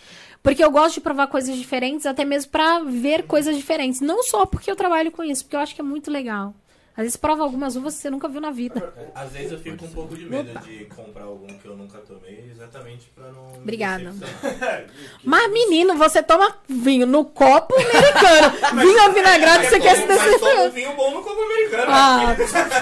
Porque eu gosto de provar coisas diferentes, até mesmo para ver coisas diferentes. Não só porque eu trabalho com isso, porque eu acho que é muito legal. Às vezes prova algumas uvas que você nunca viu na vida. Às vezes eu fico um pouco de medo de comprar algum que eu nunca tomei, exatamente pra não. Obrigada. decepcionar. Mas, menino, você toma vinho no copo americano. vinho avinagrado, você quer se Mas toma um decepcionar. vinho bom no copo americano. Ah,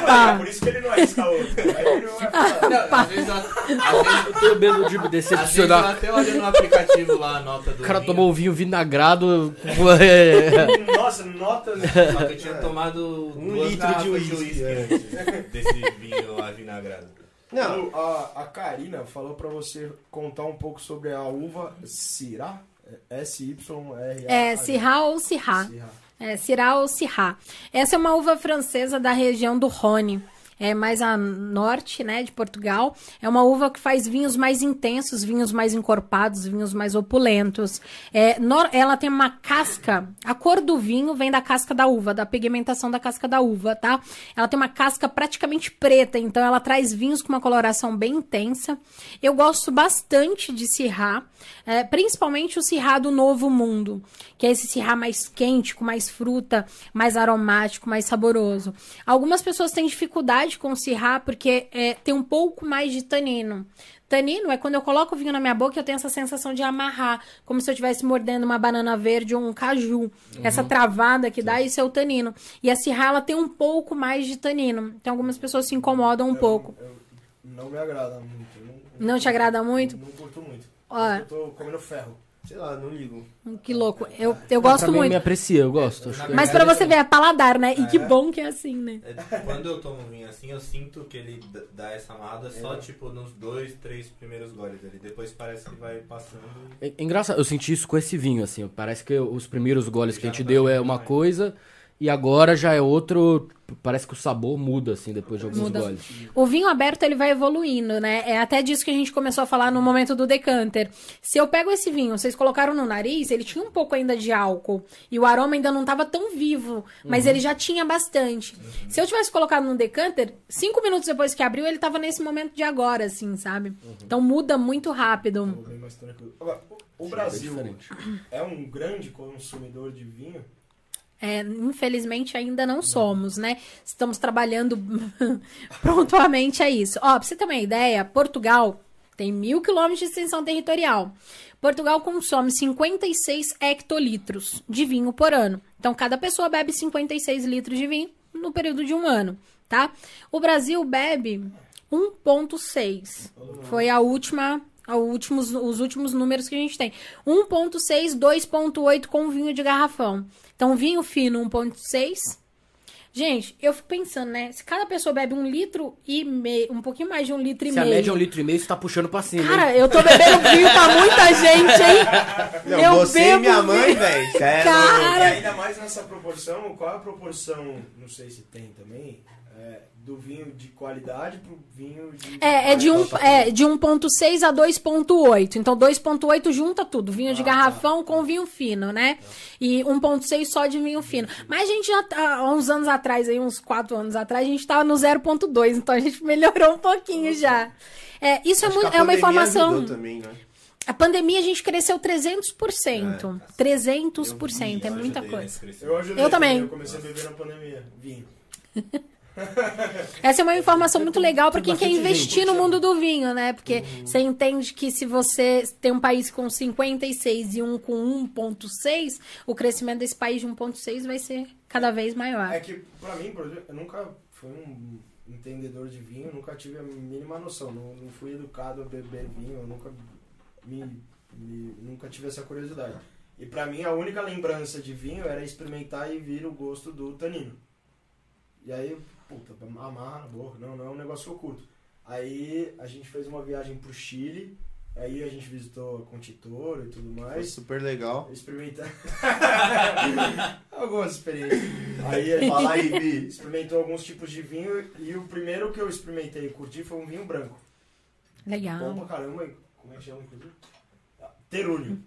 tá. Por isso que ele não falar. Não, às vezes, eu- tenho medo de me às vezes eu decepcionar. até olho no aplicativo lá a nota do O cara vinho, tomou um vinho vinagrado. é, Nossa, notas. Só que eu tinha tomado Um duas litro de uísque, uísque é. antes desse vinho avinagrado. Não, A, a Karina falou pra você contar um pouco sobre a uva Syrah. S-Y-R-A. É, Syrah ou Syrah. Syrah. É, Syrah ou Syrah. Essa é uma uva francesa da região do Rhône. É mais a norte, né, de Portugal. É uma uva que faz vinhos mais intensos, vinhos mais encorpados, vinhos mais opulentos. É, nor- ela tem uma casca. A cor do vinho vem da casca da uva, da pigmentação da casca da uva, tá? Ela tem uma casca praticamente preta, então ela traz vinhos com uma coloração bem intensa. Eu gosto bastante de Syrah, é, principalmente o Syrah do Novo Mundo, que é esse Syrah mais quente, com mais fruta, mais aromático, mais saboroso. Algumas pessoas têm dificuldade com o Syrah porque é, tem um pouco mais de tanino. Tanino é quando eu coloco o vinho na minha boca e eu tenho essa sensação de amarrar, como se eu estivesse mordendo uma banana verde ou um caju. Essa travada que dá, isso é o tanino. E a Syrah, ela tem um pouco mais de tanino. Então algumas pessoas se incomodam um pouco. Eu- não me agrada muito. eu Não te agrada muito? Não, curto muito. Ó. Eu tô comendo ferro. Sei lá, não ligo. Que louco. Eu, eu gosto pra mim, muito. me aprecia, eu gosto. Que- Mas pra você ver, é paladar, né? E que bom que é assim, né? É, Quando eu tomo vinho assim, eu sinto que ele dá essa amarrada só tipo nos dois, três primeiros goles ali. Depois parece que vai passando. e- É engraçado, eu senti isso com esse vinho, assim. Parece que os primeiros goles que a gente deu é uma coisa e agora já é outro. Parece que o sabor muda, assim, depois de alguns Muda. goles. O vinho aberto ele vai evoluindo, né? É até disso que a gente começou a falar no momento do decanter. Se eu pego esse vinho, vocês colocaram no nariz, ele tinha um pouco ainda de álcool e o aroma ainda não estava tão vivo, mas ele já tinha bastante. Se eu tivesse colocado no decanter, cinco minutos depois que abriu, ele estava nesse momento de agora, assim, sabe? Então muda muito rápido. Tô bem mais tranquilo. Agora, o, Sim, Brasil diferente. é um grande consumidor de vinho. É, infelizmente ainda não somos, né? Estamos trabalhando prontamente a isso. Ó, pra você ter uma ideia, Portugal tem mil quilômetros de extensão territorial. Portugal consome 56 hectolitros de vinho por ano. Então, cada pessoa bebe 56 litros de vinho no período de um ano, tá? O Brasil bebe 1,6. Foi a última. últimos, os últimos números que a gente tem. 1,6, 2,8 com vinho de garrafão. Então, vinho fino, 1,6. Gente, eu fico pensando, né? Se cada pessoa bebe um litro e meio, um pouquinho mais de um litro e Se a meio. média é um litro e meio, você tá puxando pra cima. hein? Cara, eu tô bebendo vinho pra muita gente, hein? Não, Eu você e bebo minha mãe, velho. Sério. Cara, E ainda mais nessa proporção, qual é a proporção, não sei se tem também, é, do vinho de qualidade pro vinho de... É, é de, um, é de 1.6 a 2.8. Então, 2.8 junta tudo. Vinho de garrafão com vinho fino, né? E 1.6 só de vinho fino. Mas a gente já, tá- há uns anos atrás, aí, uns 4 anos atrás, a gente tava no 0.2. Então, a gente melhorou um pouquinho já. É, isso é, Acho muito, a é uma informação... ajudou também, né? A pandemia, a gente cresceu 300%. 300%, é muita coisa. Eu Eu também. Eu comecei a beber na pandemia, vinho. Essa é uma informação muito legal para quem quer investir no mundo do vinho, né? Porque Uhum. você entende que se você tem um país com 56 e um com 1.6, o crescimento desse país de 1.6 vai ser cada vez maior. É que, pra mim, por exemplo, eu nunca fui um entendedor de vinho, nunca tive a mínima noção. Não, não fui educado a beber vinho, eu nunca, me, me- nunca tive essa curiosidade. E pra mim, a única lembrança de vinho era experimentar e vir o gosto do tanino. E aí, puta, amarra na boca. Não, não é um negócio curto. Aí a gente fez uma viagem pro Chile, aí a gente visitou a Contitor e tudo Foi mais. super legal. Experimentar. Algumas experiências. Aí a gente Fala aí, Vi. experimentou alguns tipos de vinho e o primeiro que eu experimentei e curti foi um vinho branco. Legal. Bom pra caramba. e Como é que chama, inclusive? Ah, Terúnio.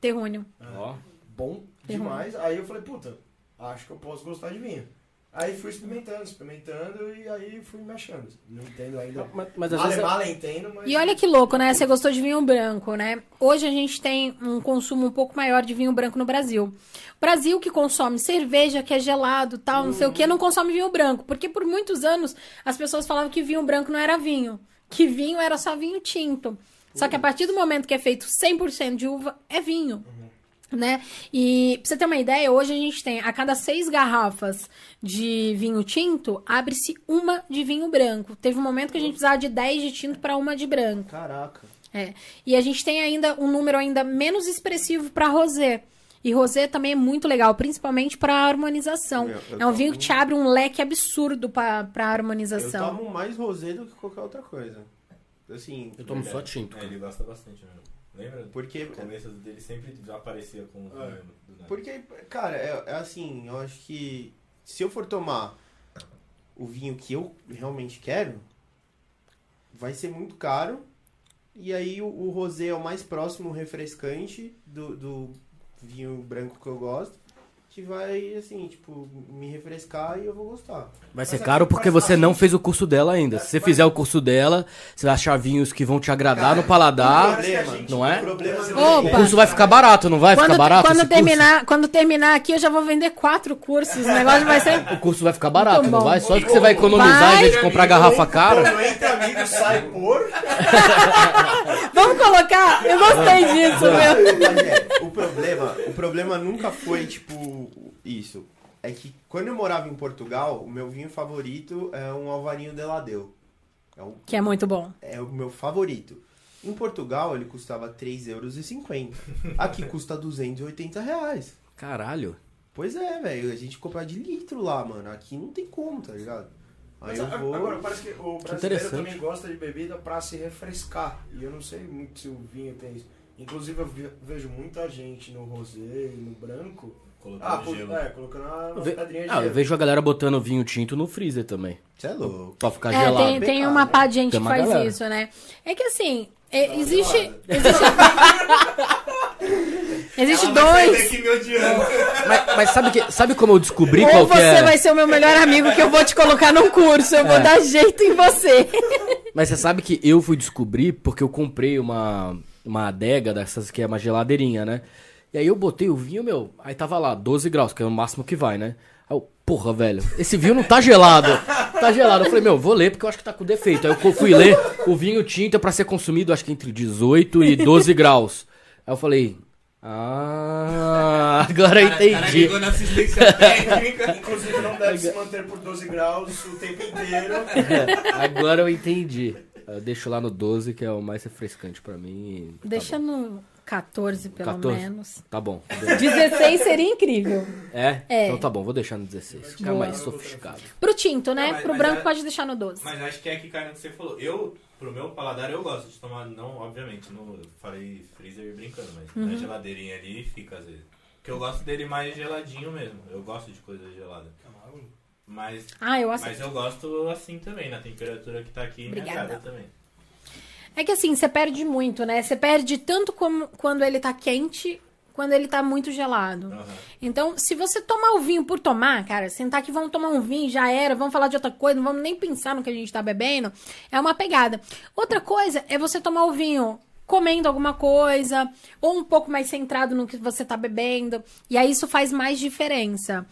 Terrúnio. Ó. Bom demais. Aí eu falei, puta, acho que eu posso gostar de vinho. Aí fui experimentando, experimentando e aí fui me achando. Não entendo ainda. Mas, mas às vezes. entendo, mas... E olha que louco, né? Você gostou de vinho branco, né? Hoje a gente tem um consumo um pouco maior de vinho branco no Brasil. O Brasil que consome cerveja, que é gelado, tal, não sei o que, não consome vinho branco. Porque por muitos anos as pessoas falavam que vinho branco não era vinho. Que vinho era só vinho tinto. Só que a partir do momento que é feito 100% de uva, é vinho. Né? E pra você ter uma ideia, hoje a gente tem a cada seis garrafas de vinho tinto, abre-se uma de vinho branco. Teve um momento que a gente precisava de 10 de tinto para uma de branco. Caraca. É. E a gente tem ainda um número ainda menos expressivo para rosé. E rosé também é muito legal, principalmente para harmonização. Eu- eu é um vinho tomo- que te abre um leque absurdo para Eu harmonização. tomo mais rosé do que qualquer outra coisa. Assim, Eu tomo só tinto. É, ele gosta bastante mesmo. Lembra? porque No começo dele sempre aparecia com o É. vinho do nada. Porque, cara, é, é assim, eu acho que se eu for tomar o vinho que eu realmente quero, vai ser muito caro. E aí o, o rosé é o mais próximo refrescante do, do vinho branco que eu gosto. Que vai, assim, tipo, me refrescar e eu vou gostar. Vai ser Mas caro é- porque você não fez o curso dela ainda. Se você fizer o curso dela, você vai achar vinhos que vão te agradar no paladar. Gente- não é? O problema Opa! é curso vai ficar barato, não vai Quando, ficar barato? quando esse curso? terminar, quando terminar aqui, eu já vou vender quatro cursos. O negócio vai ser. O curso vai ficar barato, Muito não bom. vai? Só que você vai economizar em vez de comprar garrafa cara. Quando entre amigos, sai por... Vamos colocar? Eu gostei disso, meu. Mas é, o problema, o problema nunca foi tipo isso. É que quando eu morava em Portugal, o meu vinho favorito é um Alvarinho de Ladeu. É o, Que é muito bom. é o meu favorito. Em Portugal ele custava 3,50 euros. Aqui custa 280 reais. Caralho. Pois é, velho. A gente compra de litro lá, mano. Aqui não tem como, tá ligado? Aí Mas eu vou. Agora, parece que o brasileiro interessante. também gosta de bebida pra se refrescar. E eu não sei muito se o vinho tem isso. Inclusive, eu ve- vejo muita gente no rosé e no branco. Colocando Ah, gelo. é, colocando uma, ve- pedrinha de Ah, eu gelo. vejo a galera botando vinho tinto no freezer também. Você é louco. Pra ficar É, gelado. tem, tem uma pá de gente Tem que uma faz galera. isso, né? É que assim, é, existe. Existe, dois. daqui me odiando. Mas, mas sabe, que, sabe como eu descobri Ou qual que você é? vai ser o meu melhor amigo que eu vou te colocar num curso. Eu vou É. dar jeito em você. Mas você sabe que eu fui descobrir porque eu comprei uma, uma adega dessas que é uma geladeirinha, né? E aí eu botei o vinho, meu, aí tava lá, 12 graus, que é o máximo que vai, né? Aí eu, porra, velho, esse vinho não tá gelado. Tá gelado. Eu falei, meu, vou ler porque eu acho que tá com defeito. Aí eu fui ler, o vinho tinto é pra ser consumido, acho que entre 18 e 12 graus. Aí eu falei, ah, agora eu O cara entendi. ligou na assistência técnica. Inclusive, não deve se manter por 12 graus o tempo inteiro. Agora eu entendi. Eu deixo lá no 12, que é o mais refrescante pra mim. tá Deixa bom. no 14, pelo 14? menos. Tá bom. 16 seria incrível. É? É. Então tá bom, vou deixar no 16. Ficar Boa. mais sofisticado. Pro tinto, né? Não, mas- Pro mas branco é- pode deixar no 12. Mas acho que é que cai no que você falou. Eu, pro meu paladar, eu gosto de tomar, não, obviamente, no, eu falei freezer brincando, mas Uhum. na geladeirinha ali fica às vezes. Porque eu gosto dele mais geladinho mesmo. Eu gosto de coisa gelada. Mas, Ah, eu mas eu gosto assim também, na temperatura que tá aqui me Obrigada. agrada também. É que assim, você perde muito, né? Você perde tanto como quando ele tá quente, quando ele tá muito gelado. Aham. Então, se você tomar o vinho por tomar, cara, sentar aqui, vamos tomar um vinho, já era, vamos falar de outra coisa, não vamos nem pensar no que a gente tá bebendo, é uma pegada. Outra coisa é você tomar o vinho comendo alguma coisa, ou um pouco mais centrado no que você tá bebendo, e aí isso faz mais diferença.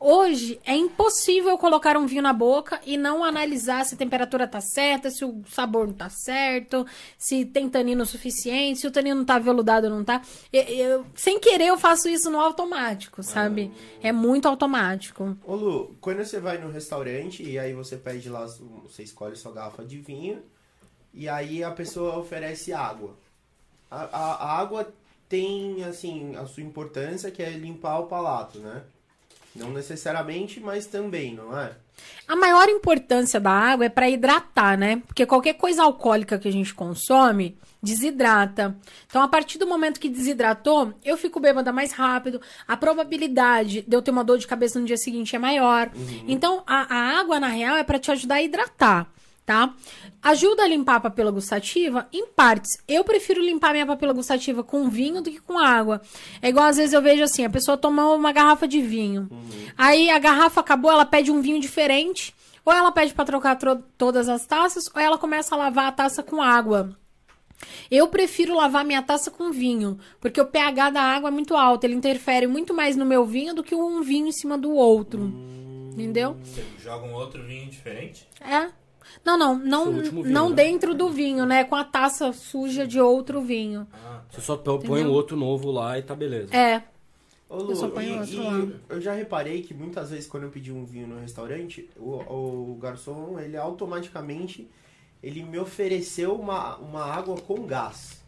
Hoje é impossível colocar um vinho na boca e não analisar se a temperatura tá certa, se o sabor não tá certo, se tem tanino suficiente, se o tanino tá veludado ou não tá. Eu- eu- sem querer eu faço isso no automático, sabe? É muito automático. Ô Lu, quando você vai no restaurante e aí você pede lá, você escolhe sua garrafa de vinho e aí a pessoa oferece água. A, a- a água tem, assim, a sua importância que é limpar o palato, né? Não necessariamente, mas também, não é? A maior importância da água é para hidratar, né? Porque qualquer coisa alcoólica que a gente consome desidrata. Então, a partir do momento que desidratou, eu fico bêbada mais rápido. A probabilidade de eu ter uma dor de cabeça no dia seguinte é maior. Então, a, a água, na real, é para te ajudar a hidratar. Tá? Ajuda a limpar a papila gustativa em partes. Eu prefiro limpar minha papila gustativa com vinho do que com água. É igual às vezes eu vejo assim, a pessoa tomou uma garrafa de vinho. Aí a garrafa acabou, ela pede um vinho diferente, ou ela pede para trocar tro- todas as taças, ou ela começa a lavar a taça com água. Eu prefiro lavar minha taça com vinho, porque o pH da água é muito alto, ele interfere muito mais no meu vinho do que um vinho em cima do outro. Entendeu? Você joga um outro vinho diferente? É. Não, não, não, vinho, não né? dentro do vinho, né? Com a taça suja de outro vinho. Ah, Você só põe põe um outro novo lá e tá beleza. É. Ô, Lu, Eu só ponho e- outro e lá. eu já reparei que muitas vezes quando eu pedi um vinho no restaurante, o, o garçom, ele automaticamente, ele me ofereceu uma, uma água com gás.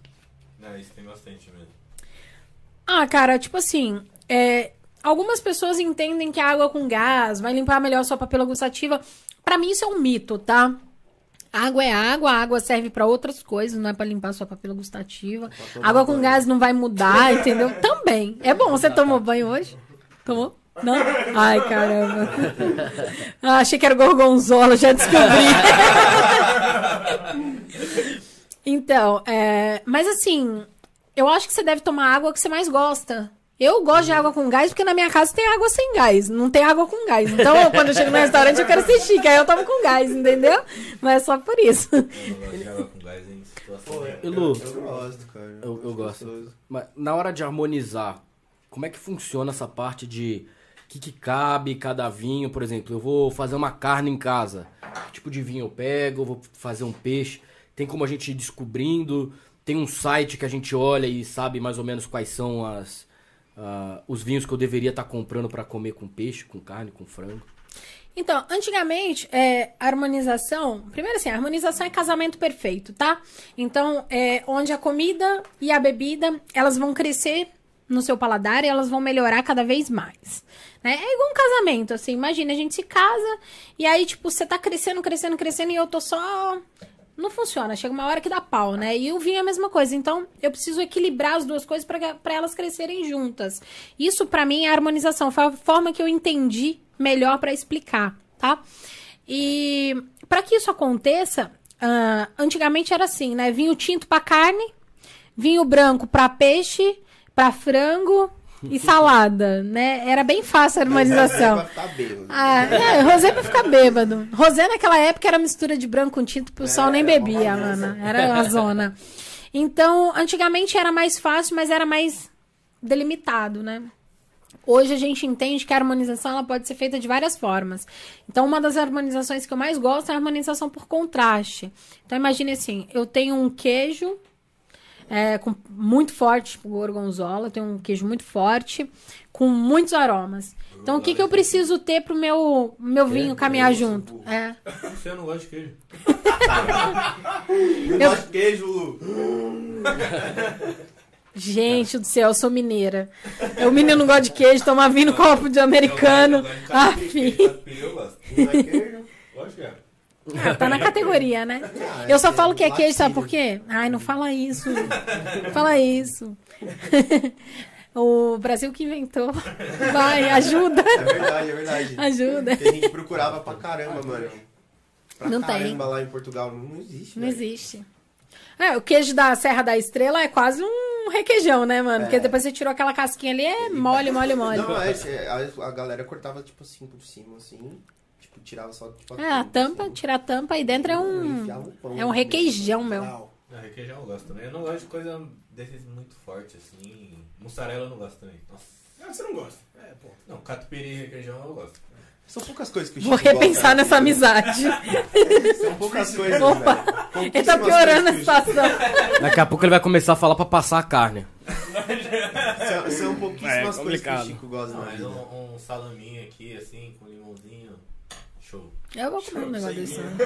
não, isso tem bastante mesmo. Ah, cara, tipo assim, é, algumas pessoas entendem que a água com gás vai limpar melhor a sua papila gustativa. Pra mim isso é um mito, tá? Água é água, a água serve pra outras coisas, não é pra limpar sua papila gustativa. Água com banho. gás não vai mudar, entendeu? Também. É bom, você tomou banho hoje? Tomou? Não? Ai, caramba. Ah, achei que era gorgonzola, já descobri. Então, é, mas assim, eu acho que você deve tomar água que você mais gosta. Eu gosto de água com gás porque na minha casa tem água sem gás, não tem água com gás. Então, quando eu chego no restaurante, eu quero ser chique, aí eu tomo com gás, entendeu? Mas é só por isso. Eu não gosto de água com gás em situação Pô, nenhuma. E Lu? Eu gosto, cara. Eu- eu gosto. Mas na hora de harmonizar, como é que funciona essa parte de o que, que cabe cada vinho? Por exemplo, eu vou fazer uma carne em casa. Que tipo de vinho eu pego? Eu vou fazer um peixe. Tem como a gente ir descobrindo? Tem um site que a gente olha e sabe mais ou menos quais são as, ah, os vinhos que eu deveria estar comprando para comer com peixe, com carne, com frango. Então, antigamente, é, harmonização. Primeiro, assim, harmonização é casamento perfeito, tá? Então, é onde a comida e a bebida elas vão crescer no seu paladar e elas vão melhorar cada vez mais. Né? É igual um casamento, assim. Imagina, a gente se casa e aí, tipo, você tá crescendo, crescendo, crescendo e eu tô só. Não funciona, chega uma hora que dá pau, né? E o vinho é a mesma coisa. Então, eu preciso equilibrar as duas coisas para elas crescerem juntas. Isso, pra mim, é harmonização. Foi a forma que eu entendi melhor pra explicar, tá? E para que isso aconteça, ah, antigamente era assim, né? Vinho tinto pra carne, vinho branco pra peixe, pra frango e salada, né? Era bem fácil a harmonização. Pra ficar bêbado. Ah, é, rosé pra ficar bêbado. Rosé naquela época era mistura de branco com tinto, o pessoal nem bebia, mano. Era a zona. Então, antigamente era mais fácil, mas era mais delimitado, né? Hoje a gente entende que a harmonização ela pode ser feita de várias formas. Então, uma das harmonizações que eu mais gosto é a harmonização por contraste. Então, imagine assim, eu tenho um queijo é, com, muito forte, tipo gorgonzola, tenho um queijo muito forte, com muitos aromas. Então, o que, que eu preciso ter pro meu, meu vinho caminhar junto? É. Você não gosta de queijo? Eu gosto de queijo, Lu. Gente do céu, eu sou mineira. O menino não gosta de queijo, toma vinho no copo de americano. Ah, filho. Eu gosto. Não é queijo? Gosto de Ah, tá na categoria, né? Ah, Eu só é falo que é queijo, sabe por quê? Ai, não fala isso. Fala isso. O Brasil que inventou. Vai, ajuda. É verdade, é verdade. Ajuda. Que a gente procurava pra caramba, mano. Pra Não tem. caramba lá em Portugal. Não existe, Não existe. É, o queijo da Serra da Estrela é quase um requeijão, né, mano? Porque depois você tirou aquela casquinha ali, é mole, mole, mole. Não, é, é, a galera cortava, tipo assim, por cima, assim. Tipo, tirava só, tipo, É, a tampa, assim, tira a tampa e dentro é um. pão É um requeijão, meu. Não. Não, requeijão eu gosto também. Eu não gosto de coisa desses muito forte, assim. Mussarela eu não gosto também. Nossa. Ah, você não gosta. É, pô. Não, catupiry e requeijão eu gosto. São poucas coisas que o Vou Chico repensar gosta, nessa né? amizade. São poucas coisas, Opa, velho. Ele tá piorando a situação. Daqui a pouco ele vai começar a falar pra passar a carne. São, são pouquíssimas É, coisas que o. Chico gosta Não, mas um, um salaminho aqui, assim, com limãozinho. Eu vou comer um negócio desse. né?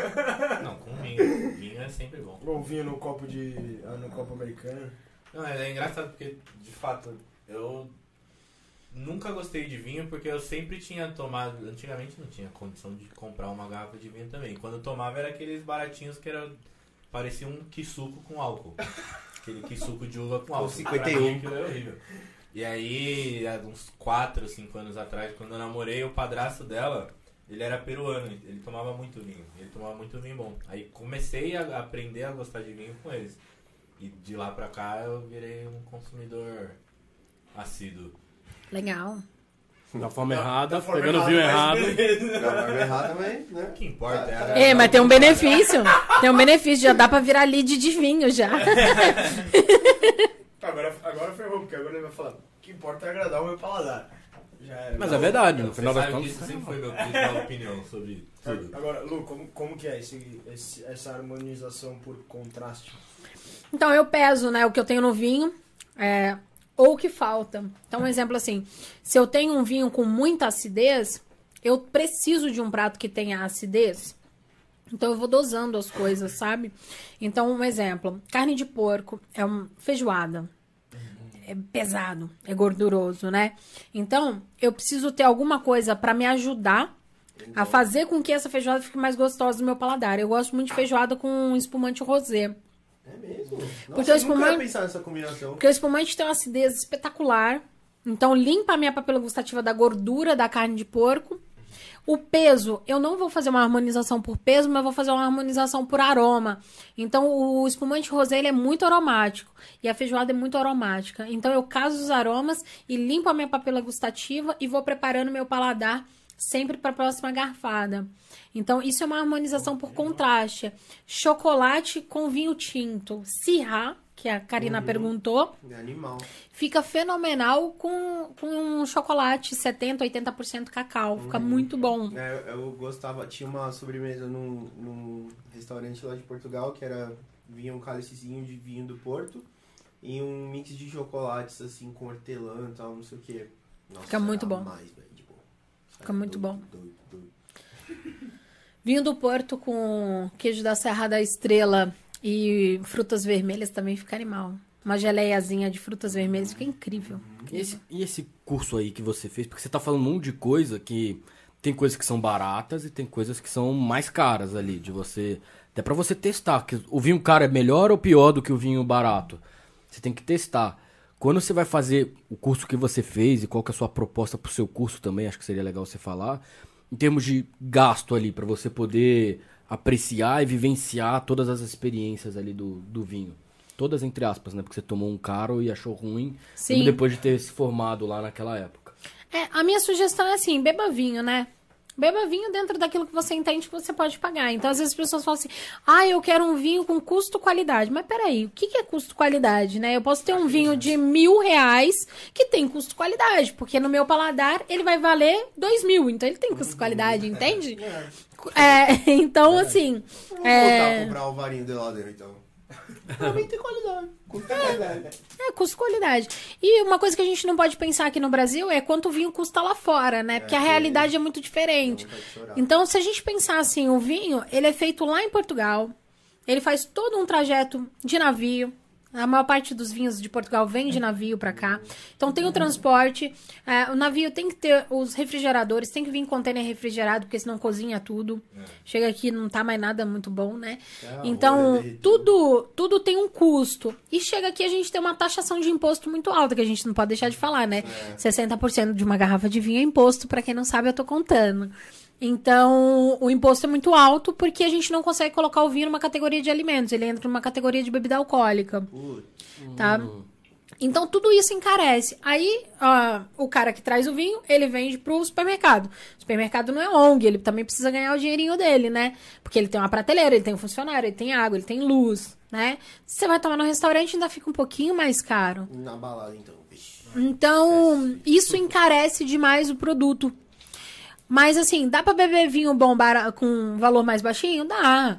Não, com vinho. Vinho é sempre bom. Ou vinho no copo de. ah, no copo americano. Não, é engraçado porque, de fato, eu nunca gostei de vinho porque eu sempre tinha tomado. Antigamente não tinha condição de comprar uma garrafa de vinho também. Quando eu tomava era aqueles baratinhos que era. parecia um quisuco com álcool. Aquele quisuco de uva com álcool. 51. Pra mim aquilo era horrível. E aí, há uns 4, 5 anos atrás, quando eu namorei, o padrasto dela Ele era peruano, ele tomava muito vinho. Ele tomava muito vinho bom. Aí comecei a aprender a gostar de vinho com eles. E de lá pra cá eu virei um consumidor assíduo. Legal. Da forma errada, forma pegando errada, vinho errado. Da forma errada, mas, né? O que importa é a É, mas tem um benefício. Tem um benefício, já dá pra virar lead de vinho já. Agora, agora ferrou, porque agora ele vai falar. O que importa é agradar o meu paladar. Já era. Mas é verdade, no final das contas. isso sempre foi meu principal opinião sobre tudo. Agora, Lu, como, como que é esse, esse- essa harmonização por contraste? Então eu peso, né, o que eu tenho no vinho, é, ou o que falta. Então, um exemplo assim, se eu tenho um vinho com muita acidez, eu preciso de um prato que tenha acidez. Então eu vou dosando as coisas, sabe? Então, um exemplo, carne de porco é um feijoada. É pesado, é gorduroso, né? Então, eu preciso ter alguma coisa pra me ajudar a fazer com que essa feijoada fique mais gostosa no meu paladar. Eu gosto muito de feijoada com espumante rosé. É mesmo? Porque Nossa, o nunca ia espumante- pensar nessa combinação. Porque o espumante tem uma acidez espetacular. Então, limpa a minha papila gustativa da gordura da carne de porco. O peso, eu não vou fazer uma harmonização por peso, mas vou fazer uma harmonização por aroma. Então, o espumante rosé ele é muito aromático. E a feijoada é muito aromática. Então, eu caso os aromas e limpo a minha papila gustativa e vou preparando meu paladar sempre para a próxima garfada. Então, isso é uma harmonização por contraste. Chocolate com vinho tinto. Sirá, que a Karina perguntou, É animal. fica fenomenal com, com um chocolate 70%, 80% cacau. Fica muito bom. É, eu gostava, tinha uma sobremesa num, num restaurante lá de Portugal que era vinha um cálicezinho de vinho do Porto e um mix de chocolates assim com hortelã e tal, não sei o que. Fica muito bom. Mais. Fica muito bom. Doido, doido. Vinho do Porto com queijo da Serra da Estrela e frutas vermelhas também fica animal. Uma geleiazinha de frutas vermelhas fica incrível. E esse, e esse curso aí que você fez? Porque você tá falando um monte de coisa que tem coisas que são baratas e tem coisas que são mais caras ali, de você. Até pra você testar. Que o vinho caro é melhor ou pior do que o vinho barato? Você tem que testar. Quando você vai fazer o curso que você fez e qual que é a sua proposta pro seu curso também, acho que seria legal você falar. Em termos de gasto ali, pra você poder apreciar e vivenciar todas as experiências ali do, do vinho. Todas entre aspas, né? Porque você tomou um caro e achou ruim. Sim. depois de ter se formado lá naquela época. É, a minha sugestão é assim, beba vinho, né? Beba vinho dentro daquilo que você entende que você pode pagar. Então, às vezes as pessoas falam assim, ah, eu quero um vinho com custo-qualidade. Mas peraí, o que que é custo-qualidade, né? Eu posso ter um vinho de mil reais que tem custo-qualidade, porque no meu paladar ele vai valer dois mil. Então ele tem custo-qualidade, entende? É, então, assim... Vamos é, voltar a comprar o varinho de geladeira então. Também tem qualidade. Custa qualidade. É, custo-qualidade. E uma coisa que a gente não pode pensar aqui no Brasil é quanto o vinho custa lá fora, né? Porque a realidade é muito diferente. Então, se a gente pensar assim, o vinho, ele é feito lá em Portugal. Ele faz todo um trajeto de navio. A maior parte dos vinhos de Portugal vem de navio pra cá. Então tem o transporte. é, o navio tem que ter os refrigeradores, tem que vir em container refrigerado, porque senão cozinha tudo. Chega aqui não tá mais nada muito bom, né? É, então, tudo, tudo tem um custo. E chega aqui a gente tem uma taxação de imposto muito alta, que a gente não pode deixar de falar, né? 60% de uma garrafa de vinho é imposto, pra quem não sabe, eu tô contando. Então, o imposto é muito alto porque a gente não consegue colocar o vinho numa categoria de alimentos, ele entra numa categoria de bebida alcoólica, Putz, tá? Então, tudo isso encarece. Aí, ó, o cara que traz o vinho, ele vende pro supermercado. O supermercado não é ONG, ele também precisa ganhar o dinheirinho dele, né? Porque ele tem uma prateleira, ele tem um funcionário, ele tem água, ele tem luz, né? Se você vai tomar no restaurante, ainda fica um pouquinho mais caro. na balada então. Então, isso encarece demais o produto. Mas assim, dá pra beber vinho bom com valor mais baixinho? Dá.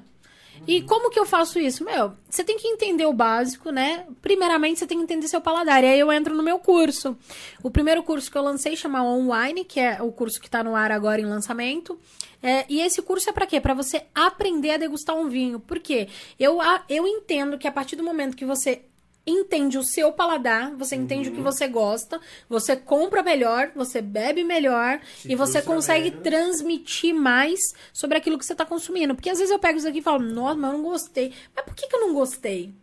E como que eu faço isso? Meu, você tem que entender o básico, né? Primeiramente, você tem que entender seu paladar. E aí eu entro no meu curso. O primeiro curso que eu lancei chama Online, que é o curso que tá no ar agora em lançamento. É, e esse curso é pra quê? Pra você aprender a degustar um vinho. Por quê? Eu, eu entendo que a partir do momento que você entende o seu paladar, você entende o que você gosta, você compra melhor, você bebe melhor Se e você consegue transmitir mais sobre aquilo que você tá consumindo. Porque às vezes eu pego isso aqui e falo, nossa, mas eu não gostei. Mas por que, que eu não gostei?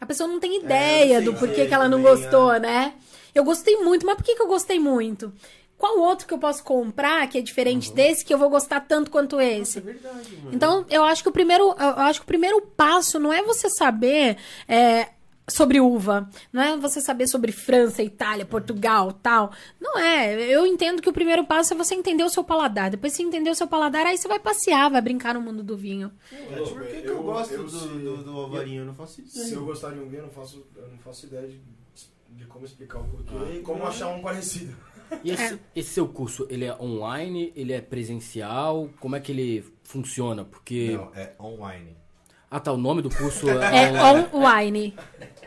A pessoa não tem ideia É, do porquê que ela não também, gostou, é. né? Eu gostei muito, mas por que, que eu gostei muito? qual outro que eu posso comprar que é diferente desse que eu vou gostar tanto quanto esse? É verdade, mano. Então, eu acho que o primeiro, eu acho que o primeiro passo não é você saber é, sobre uva, não é você saber sobre França, Itália, Portugal, tal. Não é. Eu entendo que o primeiro passo é você entender o seu paladar. Depois você entender o seu paladar, aí você vai passear, vai brincar no mundo do vinho. Por que, que eu, Eu- gosto eu do, se- do, do ovarinho? Eu não faço ideia. Se eu gostar de um vinho, eu não faço, eu não faço ideia de, de como explicar o porquê Ah. e como achar um parecido. E esse, esse seu curso, ele é online, ele é presencial? Como é que ele funciona? Porque... Não, é online. Ah, tá, o nome do curso É online. on wine.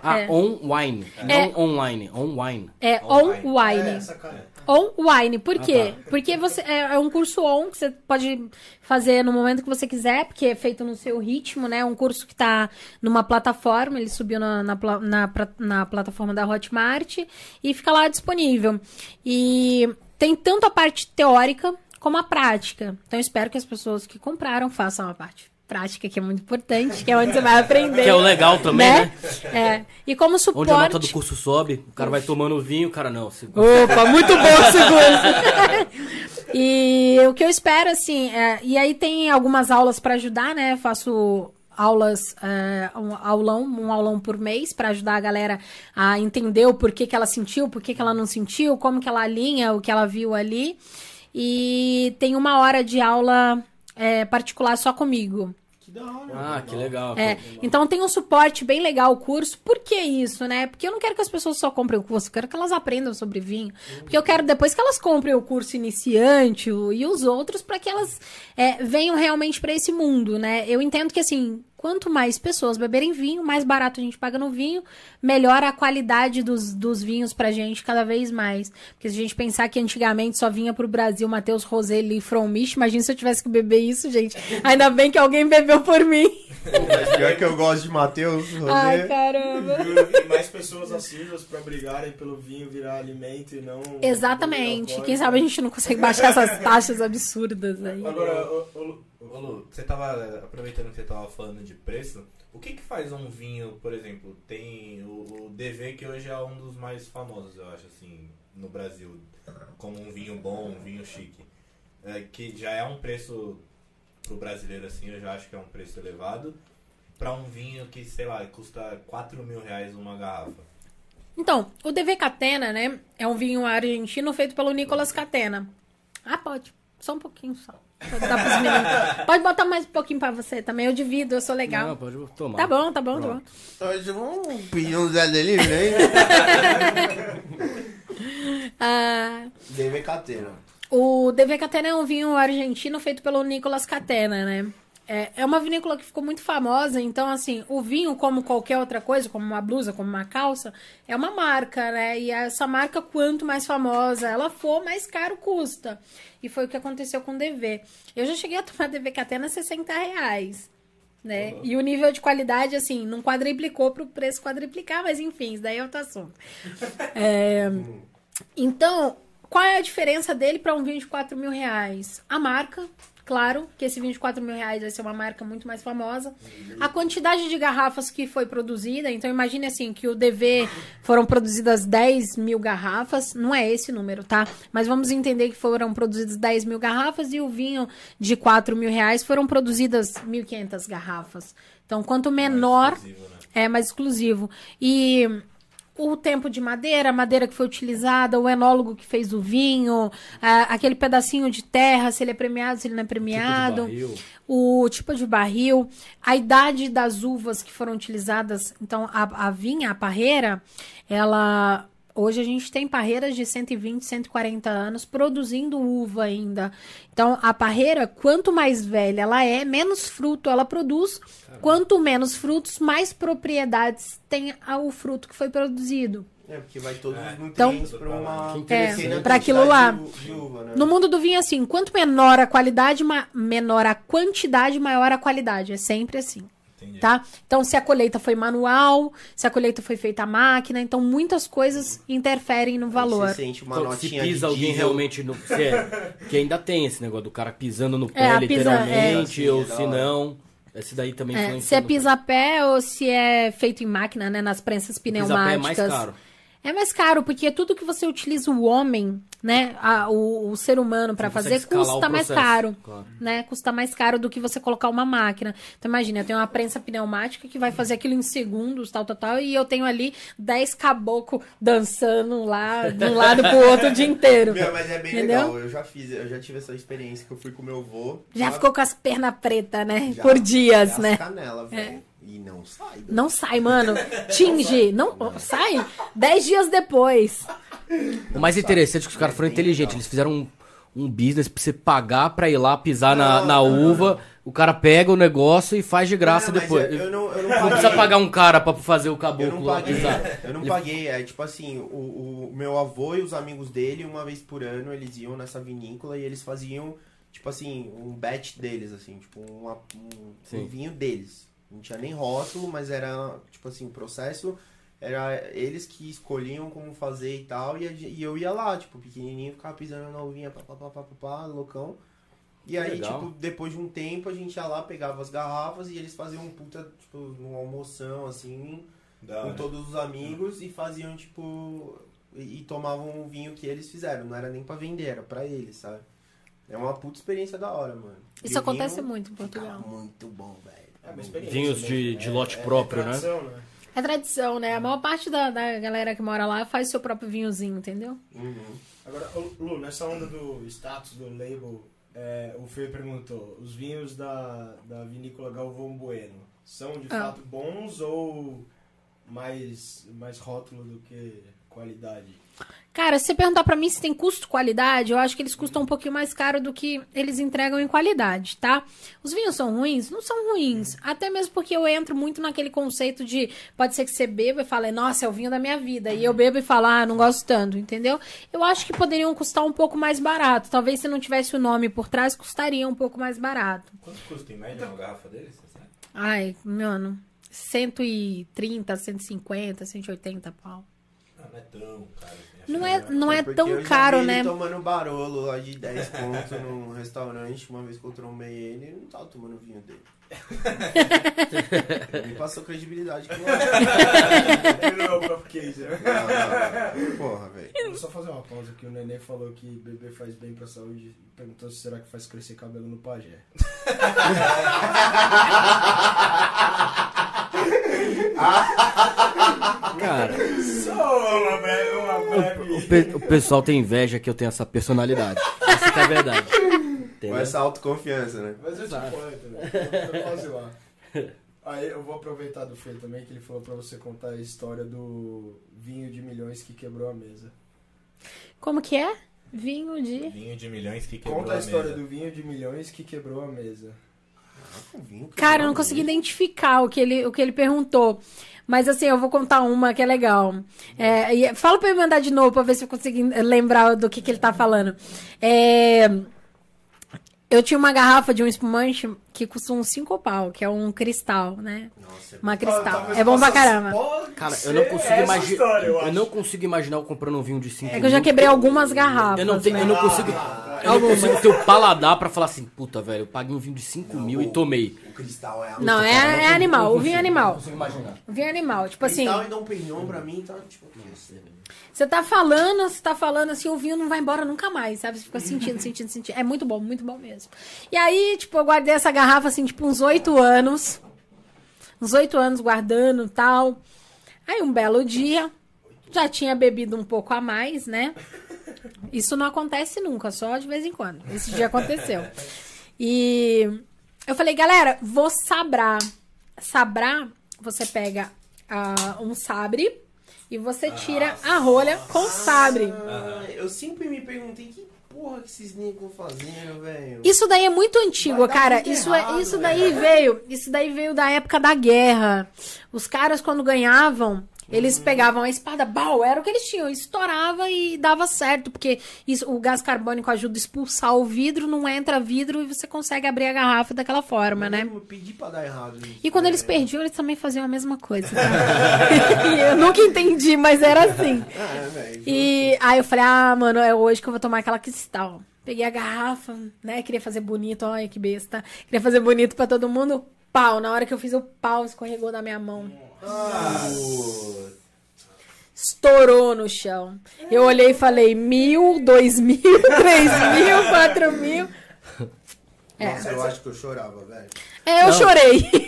Ah, é. online. É. Não online, online. É Online. on wine. essa cara. On wine. Por Ah, quê? tá. Porque você é, é um curso on que você pode fazer no momento que você quiser, porque é feito no seu ritmo, né? Um curso que tá numa plataforma, ele subiu na, na, na, na plataforma da Hotmart e fica lá disponível. E tem tanto a parte teórica como a prática. Então eu espero que as pessoas que compraram façam a parte prática, que é muito importante, que é onde você vai aprender. Que é o legal também, né? É. E como suporte... Onde a nota do curso sobe, o cara vai tomando vinho, o cara não. se- Opa, muito bom esse curso. e o que eu espero, assim, é, e aí tem algumas aulas para ajudar, né? Eu faço aulas, é, um aulão, um aulão por mês para ajudar a galera a entender o porquê que ela sentiu, por que que ela não sentiu, como que ela alinha o que ela viu ali. E tem uma hora de aula é, particular só comigo. Que da hora. Ah, que legal. É, então tem um suporte bem legal o curso. Por que isso, né? Porque eu não quero que as pessoas só comprem o curso, eu quero que elas aprendam sobre vinho. Porque eu quero depois que elas comprem o curso iniciante o- e os outros para que elas é, venham realmente para esse mundo, né? Eu entendo que assim, quanto mais pessoas beberem vinho, mais barato a gente paga no vinho, melhor a qualidade dos, dos vinhos pra gente cada vez mais. Porque se a gente pensar que antigamente só vinha pro Brasil Matheus Roseli e From Misch, imagina se eu tivesse que beber isso, gente. Ainda bem que alguém bebeu por mim. Mas pior que eu gosto de Matheus, Rosé. Ai, caramba. E mais pessoas assíduas pra brigarem pelo vinho virar alimento e não. Exatamente. Quem sabe a gente não consegue baixar essas taxas absurdas aí. Agora, ô- ô- Ô Lu, você tava, aproveitando que você tava falando de preço, o que que faz um vinho, por exemplo, tem o, o DV que hoje é um dos mais famosos, eu acho, assim, no Brasil, como um vinho bom, um vinho chique, é, que já é um preço pro brasileiro, assim, eu já acho que é um preço elevado, pra um vinho que, sei lá, custa 4 mil reais uma garrafa. Então, o DV Catena, né? É um vinho argentino feito pelo Nicolas Catena. Ah, pode. Só um pouquinho só. Pode, botar mais um pouquinho pra você também. Eu divido, eu sou legal. Não, pode tomar. Tá bom, tá bom, tá bom. Hoje vamos pedir um Zé Delivery aí? Ah, DV Catena. O DV Catena é um vinho argentino feito pelo Nicolas Catena, né? É, é uma vinícola que ficou muito famosa, então, assim, o vinho, como qualquer outra coisa, como uma blusa, como uma calça, é uma marca, né? E essa marca, quanto mais famosa ela for, mais caro custa. E foi o que aconteceu com o DV. Eu já cheguei a tomar DV Catena a 60 reais. Né? E o nível de qualidade, assim, não quadriplicou para o preço quadriplicar, mas enfim, isso daí é outro assunto. É, então, qual é a diferença dele para um vinho de 4 mil reais? A marca, claro, que esse vinho de 4 mil reais vai ser uma marca muito mais famosa. A quantidade de garrafas que foi produzida, então imagine assim, que o DV foram produzidas 10 mil garrafas, não é esse número, tá? Mas vamos entender que foram produzidas 10 mil garrafas e o vinho de 4 mil reais foram produzidas 1.500 garrafas. Então, quanto menor, exclusivo, né? é mais exclusivo. E o tempo de madeira, a madeira que foi utilizada, o enólogo que fez o vinho, a- aquele pedacinho de terra, se ele é premiado, se ele não é premiado, barril. o tipo de barril, a idade das uvas que foram utilizadas. Então, a, a vinha, a parreira, ela. Hoje a gente tem parreiras de 120, 140 anos produzindo uva ainda. Então, a parreira, quanto mais velha ela é, menos fruto ela produz. Quanto menos frutos, mais propriedades tem o fruto que foi produzido. É, porque vai todos os Então- nutrientes pra uma Que pequena interessante. pra aquilo lá. de uva, né? No mundo do vinho, assim, quanto menor a qualidade, ma- menor a quantidade, maior a qualidade. É sempre assim. Entendi. Tá? Então, se a colheita foi manual, se a colheita foi feita à máquina, então muitas coisas interferem no valor. Você sente uma Então, se notinha pisa de alguém diesel. realmente no. Se é, que ainda tem esse negócio do cara pisando no pé, É, a pisa- literalmente, é. ou é se não. Esse daí também É, se é pisa-pé ou se é feito em máquina, né? Nas prensas Pisa-pé é mais pneumáticas. caro. É mais caro, porque tudo que você utiliza o homem, né, a- o, o ser humano pra Você fazer, custa mais caro. claro. Né? Custa mais caro do que você colocar uma máquina. Então imagina, eu tenho uma prensa pneumática que vai fazer aquilo em segundos, tal, tal, tal, e eu tenho ali 10 caboclo dançando lá de um lado pro outro o dia inteiro. Meu, mas é bem Entendeu? legal. Eu já fiz, eu já tive essa experiência que eu fui com meu avô. Já ficou com as pernas pretas, né? já- Por dias, as né? canela, velho. E não sai. Não sai, mano. Tinge. Não sai. Dez dias depois. O mais interessante é que os caras foram inteligentes. Eles fizeram um, um business pra você pagar pra ir lá pisar na, Não, na não, não, uva. O cara pega o negócio e faz de graça Não, depois. Eu, eu não, eu não Não precisa pagar um cara pra fazer o Eu caboclo não lá paguei, pisar. eu não paguei, é tipo assim, o, o meu avô e os amigos dele, uma vez por ano, eles iam nessa vinícola e eles faziam, tipo assim, um batch deles, assim, tipo, uma- um, um vinho deles. Não tinha nem rótulo, mas era, tipo assim, o processo era eles que escolhiam como fazer e tal, e, e eu ia lá, tipo, pequenininho, ficava pisando na uvinha, pá, pá, pá, pá, pá, pá, loucão. E aí, legal. tipo, depois de um tempo, a gente ia lá, pegava as garrafas e eles faziam um puta, tipo, uma almoção, assim, Da com hora. todos os amigos e faziam, tipo. E, e tomavam o vinho que eles fizeram. Não era nem pra vender, era pra eles, sabe? É uma puta experiência da hora, mano. Isso acontece vinho muito em Portugal. Muito bom, velho. É Vinhos de- mesmo. de lote próprio, né? tradição, né? É tradição, né? A maior parte da, da galera que mora lá faz seu próprio vinhozinho, entendeu? Uhum. Agora, Lu, nessa onda do status do label, é, o Fê perguntou: os vinhos da, da vinícola Galvão Bueno são de Ah. fato bons ou mais, mais rótulo do que qualidade? Cara, se você perguntar pra mim se tem custo-qualidade, eu acho que eles custam um pouquinho mais caro do que eles entregam em qualidade, tá? Os vinhos são ruins? Não são ruins. Até mesmo porque eu entro muito naquele conceito de pode ser que você beba e fale, nossa, é o vinho da minha vida. E eu bebo e falo, ah, não gosto tanto, entendeu? Eu acho que poderiam custar um pouco mais barato. Talvez se não tivesse o nome por trás, custaria um pouco mais barato. Quanto custa em média uma garrafa deles? Ai, mano, 130, 150, 180 pau. Não é tão caro. assim, Não que é, não é Porque tão caro, né? tomando barolo lá de 10 pontos num restaurante, uma vez que eu trombei ele, ele não tava tomando vinho dele. ele me passou credibilidade que não é. Ele não é o né? Não, não, não. Porra, velho. Vou só fazer uma pausa que o Nenê falou que beber faz bem pra saúde perguntou se será que faz crescer cabelo no pajé. Cara, o, pe- o pessoal tem inveja que eu tenho essa personalidade. Isso que é verdade. Com Entendeu? essa autoconfiança, né? Mas eu te conto, né? Eu lá. Aí eu vou aproveitar do Fê também, que ele falou pra você contar a história do vinho de milhões que quebrou a mesa. Como que é? Vinho de. Vinho de milhões que quebrou Conta a a história mesa. do vinho de milhões que quebrou a mesa. Vinho Cara, eu não consegui identificar o que ele, o que ele perguntou. Mas assim, eu vou contar uma que é legal. É, fala pra ele mandar de novo pra ver se eu consigo lembrar do que, que ele tá falando. É, eu tinha uma garrafa de um espumante que custa uns 5 pau, que é um cristal, né? Nossa, é Uma cristal. É bom pra caramba. Cara, eu não consigo imaginar. Eu, não consigo imaginar eu comprando um vinho de 5 É que eu já quebrei algumas garrafas. Eu não, tenho, né? eu não consigo. Eu não consigo ter o paladar pra falar assim, puta, velho, eu paguei um vinho de 5 mil e tomei. O cristal é a Não, é, é animal. O vinho é Não animal. consigo imaginar. O vinho é animal. Tipo assim, Cristal e Dom Perignon pra mim tá tipo. Você tá falando, você tá falando assim, o vinho não vai embora nunca mais, sabe? Você fica sentindo, sentindo, sentindo. É muito bom, muito bom mesmo. E aí, tipo, eu guardei essa garrafa assim, tipo, uns oito anos. Uns oito anos guardando tal. Aí, um belo dia, já tinha bebido um pouco a mais, né? Isso não acontece nunca, só de vez em quando. Esse dia aconteceu. E eu falei, galera, vou sabrar. Sabrar, você pega ah, um sabre e você tira a rolha com sabre. Ah, eu sempre me perguntei que porra que esses negros fazendo, velho. Isso daí é muito antigo, cara. muito Isso, é, errado, isso velho. daí veio, isso daí veio da época da guerra. Os caras quando ganhavam. Eles pegavam a espada, bal, era o que eles tinham, estourava e dava certo, porque isso, o gás carbônico ajuda a expulsar o vidro, não entra vidro e você consegue abrir a garrafa daquela forma, né? Eu pedi pra dar errado E quando eles velho. perdiam, eles também faziam a mesma coisa. tá? Eu nunca entendi, mas era assim. Ah, velho. E aí eu falei, ah, mano, é hoje que eu vou tomar aquela cristal. Peguei a garrafa, né? Queria fazer bonito, olha que besta. Queria fazer bonito pra todo mundo. Pau. Na hora que eu fiz o pau, escorregou da minha mão. Ah, estourou no chão. Eu olhei e falei: mil, dois mil, três mil, quatro mil. É. Nossa, eu acho que eu chorava, velho. É, eu Não. chorei.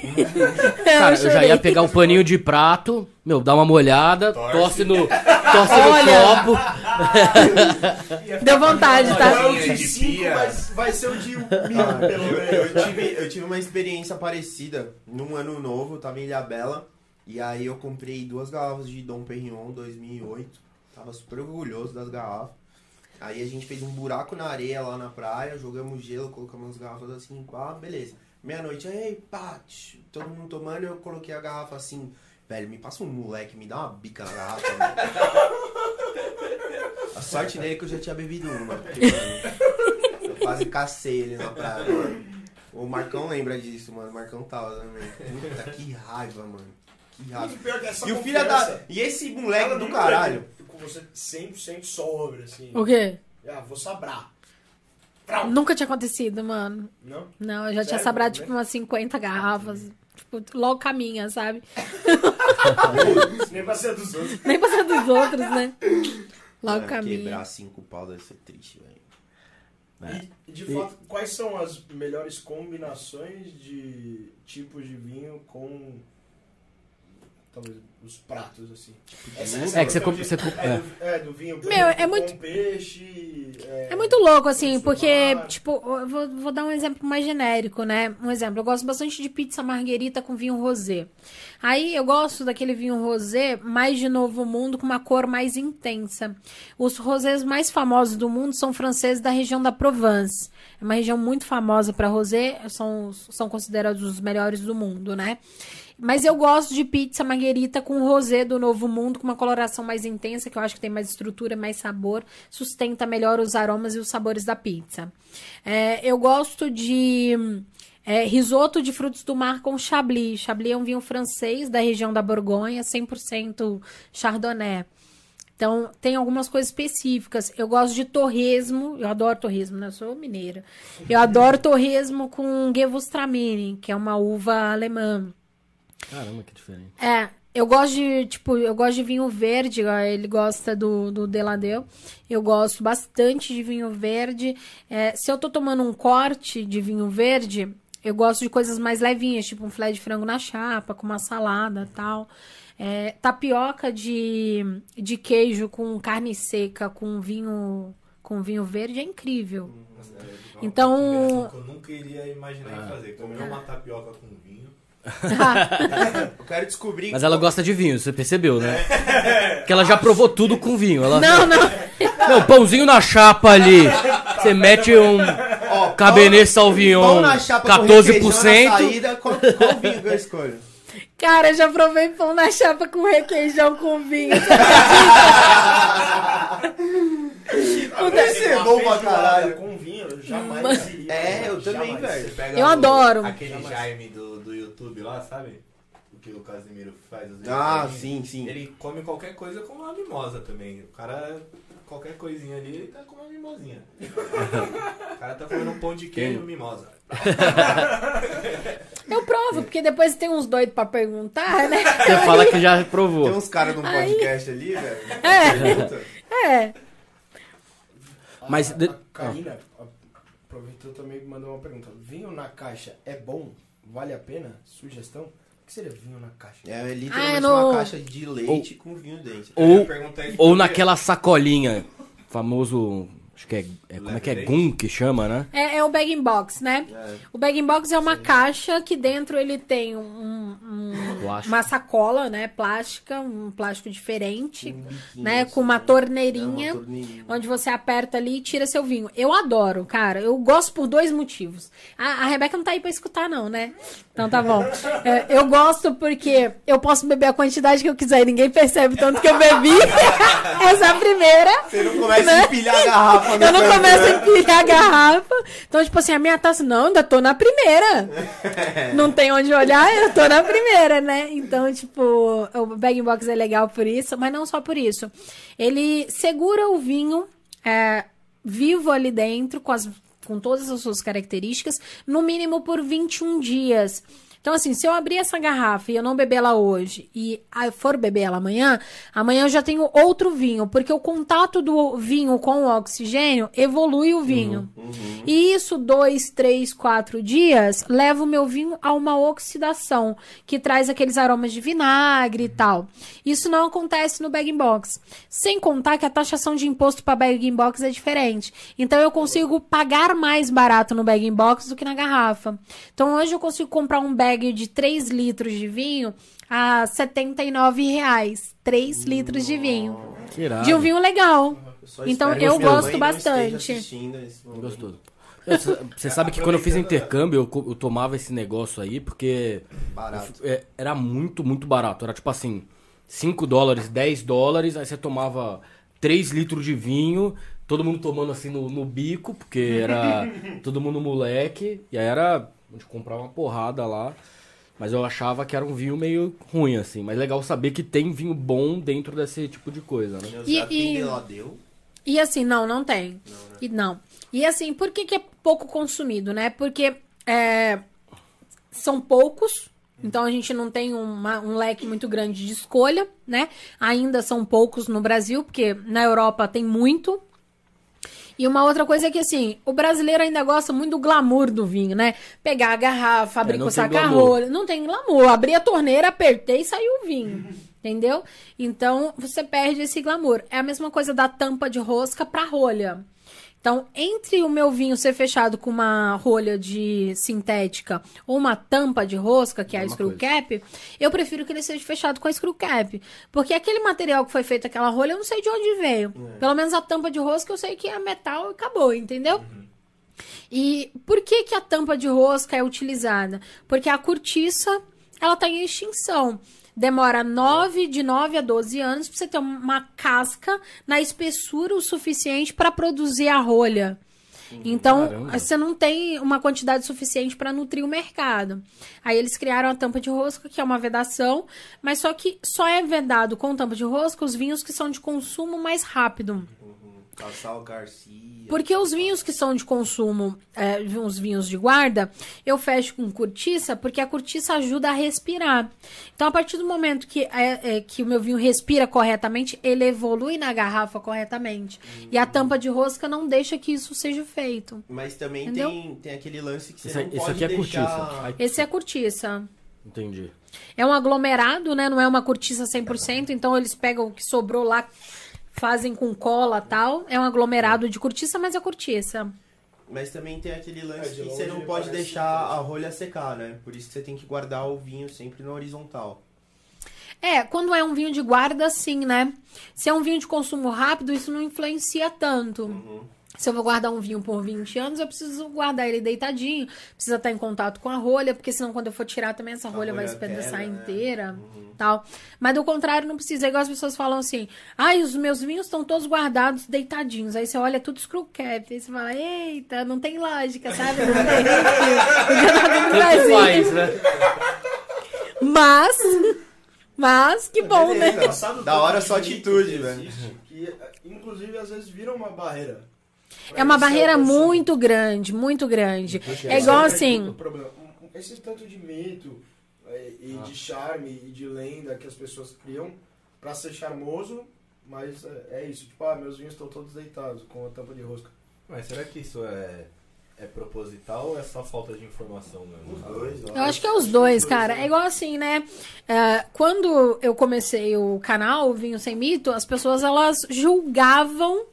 É, Cara, eu já chorei. ia pegar o paninho de prato, meu, dá uma molhada, torce no, torce no Olha. copo. Deu vontade, tá? Não é o de de 5, pia. mas vai ser o de 1 mil, pelo menos. Eu tive, eu tive uma experiência parecida num ano novo, eu tava em Ilhabela. E aí eu comprei duas garrafas de Dom Perignon 2008. Tava super orgulhoso das garrafas. Aí a gente fez um buraco na areia lá na praia, jogamos gelo, colocamos as garrafas assim, pá, beleza. Meia-noite, aí, pá, todo mundo tomando, eu coloquei a garrafa assim. Velho, me passa um moleque, me dá uma bica na garrafa. A sorte dele é que eu já tinha bebido uma. Porque, mano, eu quase cacei ele na praia, mano. O Marcão lembra disso, mano. O Marcão tava também. Puta, que raiva, mano. Pior que essa E o filho da. E esse moleque do caralho. Com você 100% sobre, assim. O quê? Ah, vou sabrar. Nunca tinha acontecido, mano. Não? Não, eu já tinha Sério? sabrado, tipo, umas 50 garrafas. Tipo, logo caminha, sabe? Nem pra ser dos outros. Nem pra ser dos outros, né? Logo Mano, caminha. Quebrar cinco pau deve ser triste, velho. E, de fato, quais são as melhores combinações de tipos de vinho com talvez os pratos assim? É que você compra- você é, do, é, do vinho Meu, é muito- com peixe. É, É muito louco, assim, porque, tipo, eu vou, vou dar um exemplo mais genérico, né? Um exemplo, eu gosto bastante de pizza marguerita com vinho rosé. Aí eu gosto daquele vinho rosé mais de novo mundo, com uma cor mais intensa. Os rosés mais famosos do mundo são franceses da região da Provence. É uma região muito famosa para rosé, são, são considerados os melhores do mundo, né? Mas eu gosto de pizza marguerita com rosé do Novo Mundo, com uma coloração mais intensa, que eu acho que tem mais estrutura, mais sabor, sustenta melhor os aromas e os sabores da pizza. É, eu gosto de é, risoto de frutos do mar com chablis. Chablis é um vinho francês da região da Borgonha, 100% chardonnay. Então, tem algumas coisas específicas. Eu gosto de torresmo. Eu adoro torresmo, né? Eu sou mineira. Eu adoro torresmo com Gewürztraminer, que é uma uva alemã. Caramba, que diferente. É, eu gosto de, tipo, eu gosto de vinho verde, ele gosta do, do Deladeu. Eu gosto bastante de vinho verde. É, se eu tô tomando um corte de vinho verde, eu gosto de coisas mais levinhas, tipo um filé de frango na chapa, com uma salada e tal. É, tapioca de, de queijo com carne seca, com vinho, com vinho verde é incrível. Então- Eu nunca iria imaginar fazer. Comer uma tapioca com vinho. Eu quero descobrir. Mas ela gosta de vinho, você percebeu, né? Porque ela já provou tudo com vinho. Ela... Não, não. Não, pãozinho na chapa ali. Você mete um Ó, Cabernet pão- Sauvignon pão na chapa com 14%. requeijão na saída, qual, qual vinho que eu escolho? Cara, eu já provei pão na chapa com requeijão com vinho. Deve ser bom pra caralho. Com vinho, eu jamais iria. É, eu também, velho. Eu o- adoro. Aquele Jaime do YouTube lá, sabe? O que o Casimiro faz. Os Ah, sim, sim. Ele come qualquer coisa com uma mimosa também. O cara, qualquer coisinha ali, ele tá com uma mimosinha. o cara tá comendo um pão de queijo mimosa. Eu provo, porque depois tem uns doidos pra perguntar, né? Você fala que já Tem provou. uns caras num podcast ali, velho. É. É. Mas A, a Karina aproveitou também e mandou uma pergunta. Vinho na caixa é bom? Vale a pena? Sugestão? O que seria vinho na caixa? É literalmente Ah, no- uma caixa de leite com vinho dentro. Ou, ou porque- naquela sacolinha, famoso. Acho que é. É- como é que é? Gum que chama, né? É, é o bag box, né? O bag box é uma caixa que dentro ele tem um, um- uma sacola, né, plástica, um plástico diferente, biquinho, né, com uma É, torneirinha, uma torneirinha. onde você aperta ali e tira seu vinho. Eu adoro, cara. Eu gosto por dois motivos. A, a Rebeca não tá aí pra escutar, não, né? Então tá bom. É, eu gosto porque eu posso beber a quantidade que eu quiser e ninguém percebe tanto que eu bebi. Essa é a primeira. Você não começa Né? a empilhar a garrafa no Eu não começo a né? empilhar a garrafa. Então, tipo assim, a minha taça, não, ainda tô na primeira. Não tem onde olhar, eu tô na primeira, né? Então, tipo, o bag box é legal por isso, mas não só por isso. Ele segura o vinho é, vivo ali dentro, com, as, com todas as suas características, no mínimo por 21 dias. Então, assim, se eu abrir essa garrafa e eu não beber ela hoje e for beber ela amanhã, amanhã eu já tenho outro vinho, porque o contato do vinho com o oxigênio evolui o vinho. E isso, dois, três, quatro dias, leva o meu vinho a uma oxidação, que traz aqueles aromas de vinagre e tal. Isso não acontece no bag box. Sem contar que a taxação de imposto para bag box é diferente. Então eu consigo pagar mais barato no bag box do que na garrafa. Então hoje eu consigo comprar um bag de 3 litros de vinho a 79 reais. 3 litros de vinho. Que irado. De um vinho legal. Então eu gosto bastante. Gostoso. Você sabe que quando eu fiz intercâmbio, eu, eu tomava esse negócio aí, porque Barato. é, era muito, muito barato. Era tipo assim, 5 dólares, 10 dólares, aí você tomava 3 litros de vinho, todo mundo tomando assim no, no bico, porque era todo mundo moleque, e aí era. A gente comprava uma porrada lá. Mas eu achava que era um vinho meio ruim, assim. Mas legal saber que tem vinho bom dentro desse tipo de coisa, né? E- e-. E assim, não, não tem. E não. E assim, por que, que é pouco consumido, né? Porque é, são poucos, então a gente não tem uma- um leque muito grande de escolha, né? Ainda são poucos no Brasil, porque na Europa tem muito. E uma outra coisa é que, assim, o brasileiro ainda gosta muito do glamour do vinho, né? Pegar a garrafa, abrir É, com o saca-rolha. Não tem glamour. Abri a torneira, apertei e saiu o vinho. Entendeu? Então, você perde esse glamour. É a mesma coisa da tampa de rosca pra rolha. Então, entre o meu vinho ser fechado com uma rolha de sintética ou uma tampa de rosca, que é a screw coisa. cap, eu prefiro que ele seja fechado com a screw cap. Porque aquele material que foi feito aquela rolha, eu não sei de onde veio. Pelo menos a tampa de rosca eu sei que é metal e acabou, entendeu? E por que, que a tampa de rosca é utilizada? Porque a cortiça, ela está em extinção. Demora 9, de 9 a 12 anos para você ter uma casca na espessura o suficiente para produzir a rolha. Então, Caramba. você não tem uma quantidade suficiente para nutrir o mercado. Aí eles criaram a tampa de rosca, que é uma vedação, mas só que só é vedado com tampa de rosca os vinhos que são de consumo mais rápido. Cassal Garcia. Porque os vinhos que são de consumo, é, os vinhos de guarda, eu fecho com cortiça, porque a cortiça ajuda a respirar. Então, a partir do momento que, é, é, que o meu vinho respira corretamente, ele evolui na garrafa corretamente. E a tampa de rosca não deixa que isso seja feito. Mas também Entendeu? tem, tem aquele lance que você Esse, não esse pode aqui é deixar... cortiça. Esse é cortiça. Entendi. É um aglomerado, né? Não é uma cortiça 100%, então eles pegam o que sobrou lá, fazem com cola tal. É um aglomerado de cortiça, mas é cortiça. Mas também tem aquele lance É, de que você não pode deixar a rolha secar, né? Por isso que você tem que guardar o vinho sempre na horizontal. É, quando é um vinho de guarda, sim, né? Se é um vinho de consumo rápido, isso não influencia tanto. Se eu vou guardar um vinho por 20 anos, eu preciso guardar ele deitadinho, precisa estar em contato com a rolha, porque senão quando eu for tirar também essa rolha, vai rolha espedaçar quebra, né? inteira, tal. Mas do contrário, não precisa. É igual as pessoas falam assim, ai, os meus vinhos estão todos guardados deitadinhos. Aí você olha tudo screw cap, aí você fala, eita, não tem lógica, sabe? Não tem. Podia estar dentro do Tanto Brasil. faz, né? Mas, mas, que bom, né? Beleza. Engraçado Da hora sua delito atitude, velho. Que, inclusive, às vezes vira uma barreira. É uma barreira esse- muito grande, muito grande. É igual Esse assim. problema. Um- um- Esse tanto de mito eh, e de charme e de lenda que as pessoas criam pra ser charmoso, mas eh, é isso. Tipo, ah, meus vinhos estão todos deitados com a tampa de rosca. Mas será que isso é, é proposital ou é só falta de informação mesmo? Os dois. Eu acho que é os dois, cara. É igual assim, né? É, quando eu comecei o canal, o Vinho Sem Mito, as pessoas elas julgavam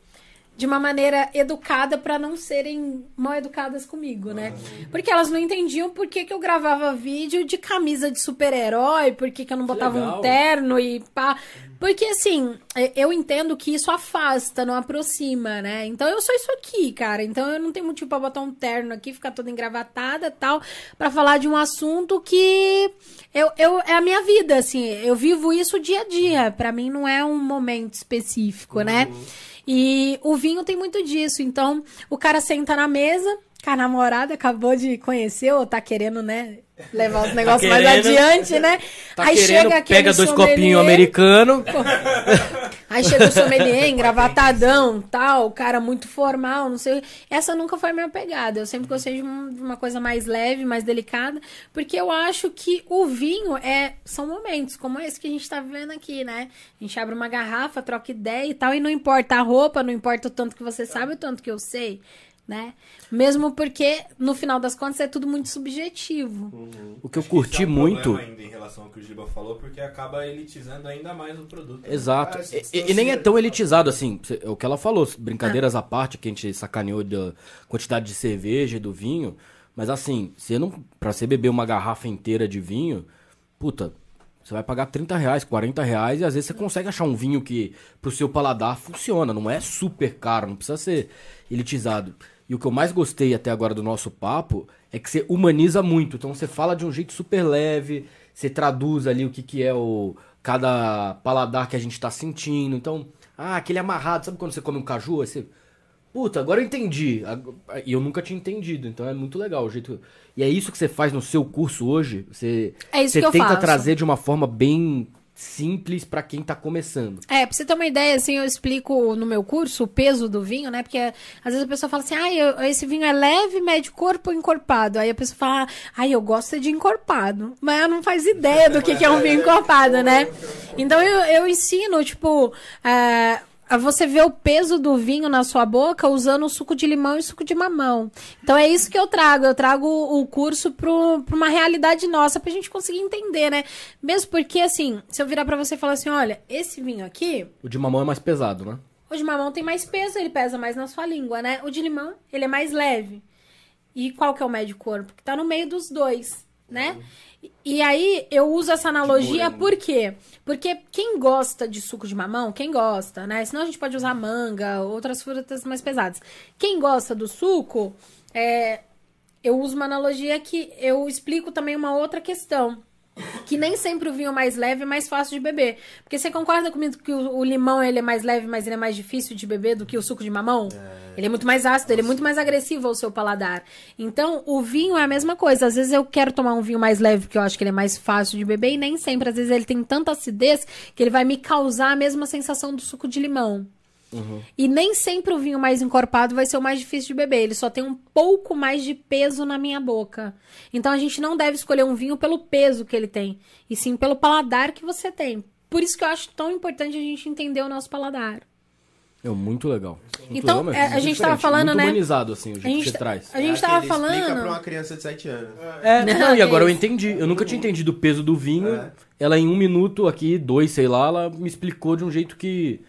de uma maneira educada pra não serem mal educadas comigo, né? Porque elas não entendiam por que, que eu gravava vídeo de camisa de super-herói, por que, que eu não botava legal. um terno e pá. Porque assim, é- eu entendo que isso afasta, não aproxima, né? Então eu sou isso aqui, cara. Então eu não tenho motivo pra botar um terno aqui, ficar toda engravatada e tal, pra falar de um assunto que eu, eu, é a minha vida, assim. Eu vivo isso dia a dia. Pra mim não é um momento específico, né? E o vinho tem muito disso. Então, o cara senta na mesa, com a namorada acabou de conhecer ou tá querendo, né? Levar os negócios mais querendo. adiante, né? Tá querendo, aquele pega dois copinhos americanos. Aí chega o sommelier, engravatadão, tal, cara muito formal, não sei. Essa nunca foi minha pegada. Eu sempre gostei de de uma coisa mais leve, mais delicada, porque eu acho que o vinho é são momentos, como esse que a gente tá vivendo aqui, né? A gente abre uma garrafa, troca ideia e tal, e não importa a roupa, não importa o tanto que você sabe, o tanto que eu sei, né? Mesmo porque, no final das contas, é tudo muito subjetivo. O que eu Esse curti é um muito. ainda em relação ao que o Giba falou, porque acaba elitizando ainda mais o produto. né? Exato. Ah, E, e nem é tão elitizado assim. É o que ela falou, brincadeiras à parte, que a gente sacaneou da quantidade de cerveja e do vinho. Mas assim, você não. Pra você beber uma garrafa inteira de vinho, puta, você vai pagar 30 reais, 40 reais, e às vezes você consegue achar um vinho que pro seu paladar funciona. Não é super caro, não precisa ser elitizado. E o que eu mais gostei até agora do nosso papo é que você humaniza muito. Então você fala de um jeito super leve, você traduz ali o que, que é o cada paladar que a gente tá sentindo. Então, ah, aquele amarrado, sabe quando você come um caju? Aí você, puta, agora eu entendi. E eu nunca tinha entendido, então é muito legal o jeito. E é isso que você faz no seu curso hoje. Você, É isso você que eu tenta faço. trazer de uma forma bem simples pra quem tá começando. É, pra você ter uma ideia, assim, eu explico no meu curso o peso do vinho, né? Porque às vezes a pessoa fala assim, ah, esse vinho é leve, médio corpo encorpado? Aí a pessoa fala, ah, eu gosto de encorpado. Mas ela não faz ideia do que, que é um vinho encorpado, né? Então eu, eu ensino, tipo, a você ver o peso do vinho na sua boca usando o suco de limão e suco de mamão. Então é isso que eu trago. Eu trago o curso pro, pra uma realidade nossa, pra gente conseguir entender, né? Mesmo porque, assim, se eu virar pra você e falar assim, olha, esse vinho aqui, O de mamão é mais pesado, né? o de mamão tem mais peso, ele pesa mais na sua língua, né? O de limão, ele é mais leve. E qual que é o médio corpo? Que tá no meio dos dois, né? E- E aí, eu uso essa analogia por quê? Porque quem gosta de suco de mamão, quem gosta, né? Senão a gente pode usar manga, outras frutas mais pesadas. Quem gosta do suco, é, eu uso uma analogia que eu explico também uma outra questão. Que nem sempre o vinho mais leve é mais fácil de beber. Porque você concorda comigo que o, o limão ele é mais leve, mas ele é mais difícil de beber do que o suco de mamão? Ele é muito mais ácido, ele é muito mais agressivo ao seu paladar. Então, o vinho é a mesma coisa. Às vezes eu quero tomar um vinho mais leve, porque eu acho que ele é mais fácil de beber, e nem sempre. Às vezes ele tem tanta acidez que ele vai me causar a mesma sensação do suco de limão. E nem sempre o vinho mais encorpado vai ser o mais difícil de beber. Ele só tem um pouco mais de peso na minha boca. Então a gente não deve escolher um vinho pelo peso que ele tem, e sim pelo paladar que você tem. Por isso que eu acho tão importante a gente entender o nosso paladar. É muito legal. Muito Então, legal é, a gente tava diferente, falando, muito né? humanizado, assim, o jeito A gente, que você traz. a gente Acho que tava ele Explica pra falando. uma criança de 7 anos. É, Não, não, e agora eu entendi. Eu nunca tinha entendido o peso do vinho. É. Ela, em um minuto aqui, dois, sei lá, ela me explicou de um jeito que.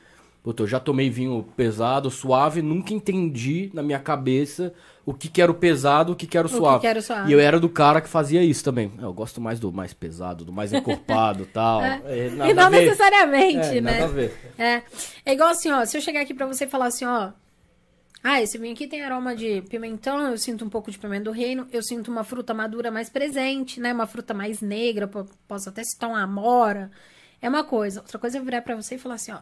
Puta, eu já tomei vinho pesado, suave, nunca entendi na minha cabeça o que, que era o pesado, o que, que era o, que suave. que era o suave. E eu era do cara que fazia isso também. Eu gosto mais do mais pesado, do mais encorpado e tal. É, nada E não necessariamente, É, né? Nada a ver. É. É igual assim, ó. Se eu chegar aqui pra você e falar assim, ó. Ah, esse vinho aqui tem aroma de pimentão, eu sinto um pouco de pimenta do reino, eu sinto uma fruta madura mais presente, né? Uma fruta mais negra, po- posso até citar uma amora. É uma coisa. Outra coisa é eu virar pra você e falar assim, ó.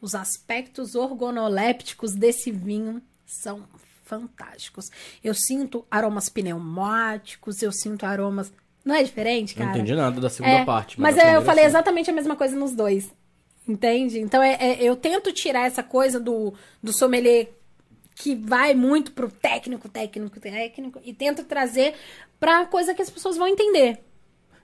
Os aspectos organolépticos desse vinho são fantásticos. Eu sinto aromas pneumáticos, eu sinto aromas. Não é diferente, Não cara? entendi nada da segunda É, parte. Mas da é, eu falei sim. exatamente a mesma coisa nos dois. Entende? Então é, é- eu tento tirar essa coisa do, do sommelier que vai muito pro técnico, técnico, técnico, e tento trazer pra coisa que as pessoas vão entender.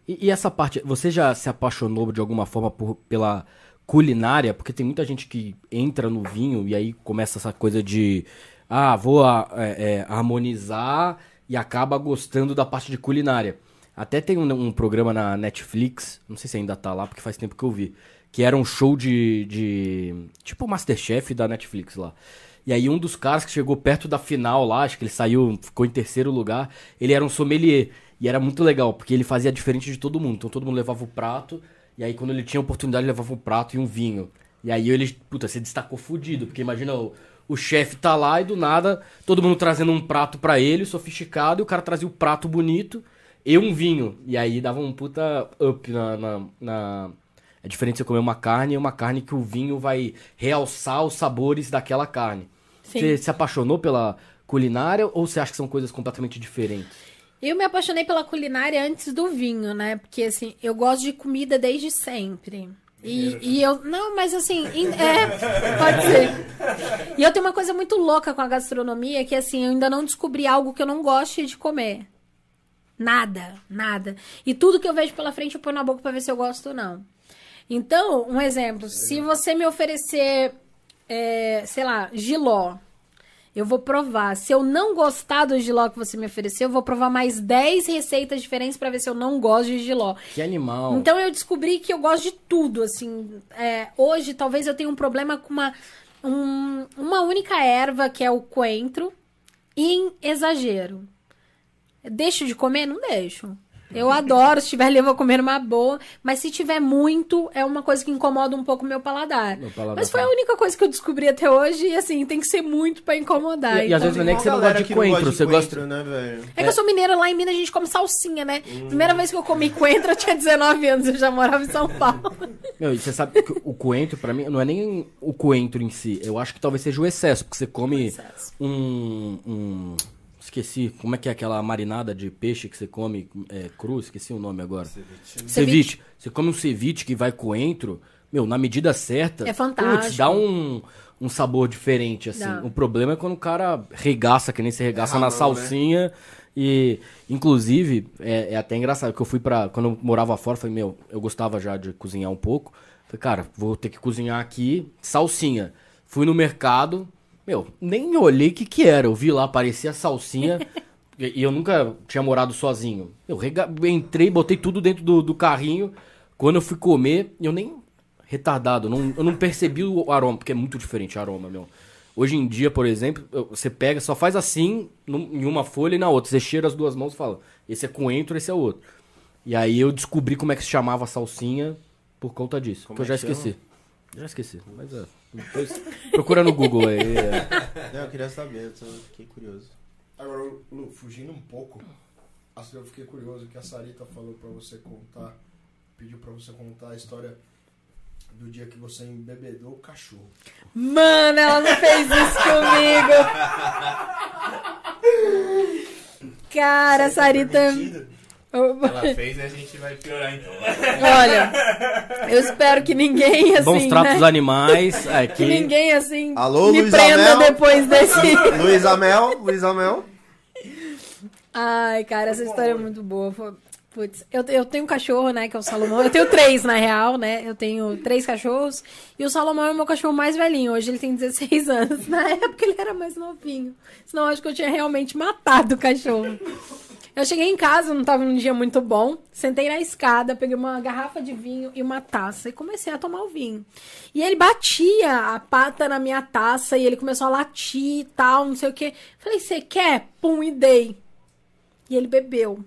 E, e essa parte, você já se apaixonou de alguma forma por- pela culinária? Porque tem muita gente que entra no vinho e aí começa essa coisa de, ah, vou é, é, harmonizar e acaba gostando da parte de culinária. Até tem um, um programa na Netflix, não sei se ainda tá lá, porque faz tempo que eu vi, que era um show de, de tipo Masterchef da Netflix lá. E aí um dos caras que chegou perto da final lá, acho que ele saiu, ficou em terceiro lugar, ele era um sommelier. E era muito legal, porque ele fazia diferente de todo mundo. Então todo mundo levava o prato, e aí quando ele tinha oportunidade, ele levava um prato e um vinho. E aí ele, puta, se destacou fudido, porque imagina o, o chefe tá lá e do nada, todo mundo trazendo um prato pra ele, sofisticado, e o cara trazia o prato bonito e um vinho. E aí dava um puta up na. na, na- É diferente você comer uma carne e uma carne que o vinho vai realçar os sabores daquela carne. Sim. Você se apaixonou pela culinária ou você acha que são coisas completamente diferentes? Eu me apaixonei pela culinária antes do vinho, né? Porque assim, eu gosto de comida desde sempre. E, e eu. Não, mas assim. É, pode ser. E eu tenho uma coisa muito louca com a gastronomia, que assim, eu ainda não descobri algo que eu não goste de comer. Nada, nada. E tudo que eu vejo pela frente eu ponho na boca pra ver se eu gosto ou não. Então, um exemplo, se você me oferecer, é, sei lá, giló, eu vou provar. Se eu não gostar do giló que você me ofereceu, eu vou provar mais 10 receitas diferentes pra ver se eu não gosto de giló. Que animal. Então eu descobri que eu gosto de tudo, assim. É, hoje, talvez eu tenha um problema com uma, um- uma única erva, que é o coentro, em exagero. Deixo de comer? Não deixo. Eu adoro, se tiver ali eu vou comer uma boa, mas se tiver muito, é uma coisa que incomoda um pouco o meu paladar. Meu paladar mas foi a também. única coisa que eu descobri até hoje, e assim, tem que ser muito pra incomodar. E- e às então- vezes não é nem que você não gosta de coentro, de você gosta- coentro, né, velho? É que eu sou mineira, lá em Minas a gente come salsinha, né? Primeira vez que eu comi coentro, eu tinha 19 anos, eu já morava em São Paulo. Meu, e você sabe que o coentro, pra mim, não é nem o coentro em si. Eu acho que talvez seja o excesso, porque você come um. um- esqueci, como é que é aquela marinada de peixe que você come é, cru? Esqueci o nome agora. Ceviche. Ceviche. Você come um ceviche que vai coentro, meu, na medida certa. É fantástico. Putz, dá um, um sabor diferente, assim. Dá. O problema é quando o cara regaça, que nem você regaça É na né? salsinha. E, inclusive, é, é até engraçado que eu fui pra. Quando eu morava fora, falei, meu, eu gostava já de cozinhar um pouco. Falei, cara, vou ter que cozinhar aqui salsinha. Fui no mercado, meu, nem olhei o que que era. Eu vi lá, parecia salsinha. e eu nunca tinha morado sozinho. Eu rega... entrei, botei tudo dentro do, do carrinho. Quando eu fui comer, eu nem. Retardado, não, eu não percebi o aroma, porque é muito diferente o aroma, meu. Hoje em dia, por exemplo, você pega, só faz assim em uma folha e na outra. Você cheira as duas mãos e fala: esse é coentro, esse é outro. E aí eu descobri como é que se chamava a salsinha por conta disso. Como que eu é já que chama? esqueci. Já esqueci. Mas é. Depois procura no Google aí. é. Não, eu queria saber, eu só fiquei curioso. Agora, Lu, fugindo um pouco, assim, eu fiquei curioso que a Sarita falou pra você contar, pediu pra você contar a história do dia que você embebedou o cachorro. Mano, ela não fez isso comigo. Cara, Sarita. Ela fez e a gente vai piorar então. Olha, eu espero que ninguém assim. Bons tratos né? animais. Que Aqui. ninguém assim Alô, me Luiz prenda Amel? depois desse. Luiz Amel, Luiz Amel. Ai, cara, essa história é muito boa. Putz, eu, eu tenho um cachorro, né, que é o Salomão. Eu tenho três, na real, né? Eu tenho três cachorros. E o Salomão é o meu cachorro mais velhinho. Hoje ele tem 16 anos. Na época ele era mais novinho. Senão eu acho que eu tinha realmente matado o cachorro. Eu cheguei em casa, não tava num dia muito bom. Sentei na escada, peguei uma garrafa de vinho e uma taça e comecei a tomar o vinho. E ele batia a pata na minha taça e ele começou a latir e tal, não sei o quê. Falei, você quer? Pum, e dei. E ele bebeu.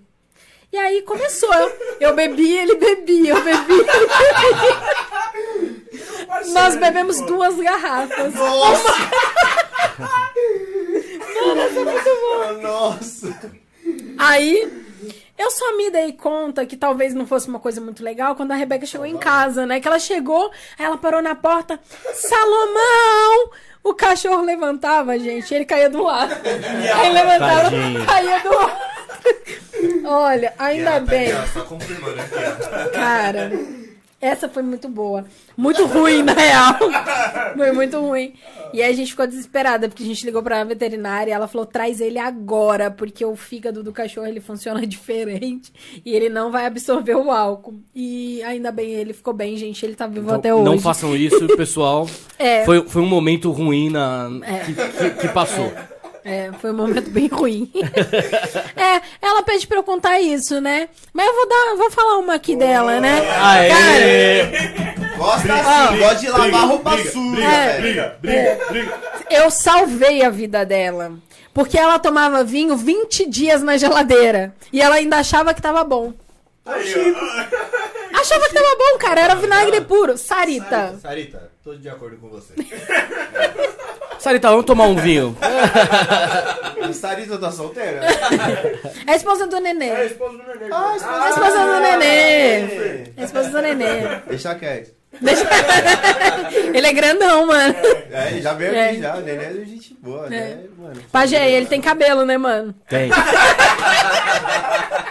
E aí começou. Eu, bebi, ele bebia, eu bebi, ele bebia. Nós bebemos duas garrafas. Nossa. Aí eu só me dei conta que talvez não fosse uma coisa muito legal quando a Rebeca chegou em casa, né? Que ela chegou, aí ela parou na porta, Salomão! O cachorro levantava, gente, ele caía do lado. Aí levantava, Tadinho. caía do lado. Olha, ainda bem. Aqui, ó. Cara, essa foi muito boa. Muito ruim, na real. Foi muito ruim. E aí a gente ficou desesperada, porque a gente ligou pra veterinária e ela falou, traz ele agora, porque o fígado do cachorro, ele funciona diferente e ele não vai absorver o álcool. E ainda bem, ele ficou bem, gente, ele tá vivo Então, até hoje. Não façam isso, pessoal. É. Foi, foi um momento ruim na, É. que, que- que passou. É, foi um momento bem ruim. é, ela pede pra eu contar isso, né? Mas eu vou dar, vou falar uma aqui dela, né? Aê! Gosta assim, gosta de lavar roupa suja, É. velho. Briga, briga, briga. Eu salvei a vida dela. Porque ela tomava vinho 20 dias na geladeira. E ela ainda achava que tava bom. Achava que tava bom, cara. Era vinagre puro. Sarita. Sarita, tô de acordo com você. Sarita, vamos tomar um vinho. Sarita tá solteira? É a esposa do nenê. É a esposa do neném. Ah, É a esposa do nenê. É a esposa do nenê. Deixa quieto. Deixa- Ele é grandão, mano. É, ele já veio É. aqui já. O Nenê é de gente boa, né, mano? Pajé, ele tem cabelo, né, mano? Tem.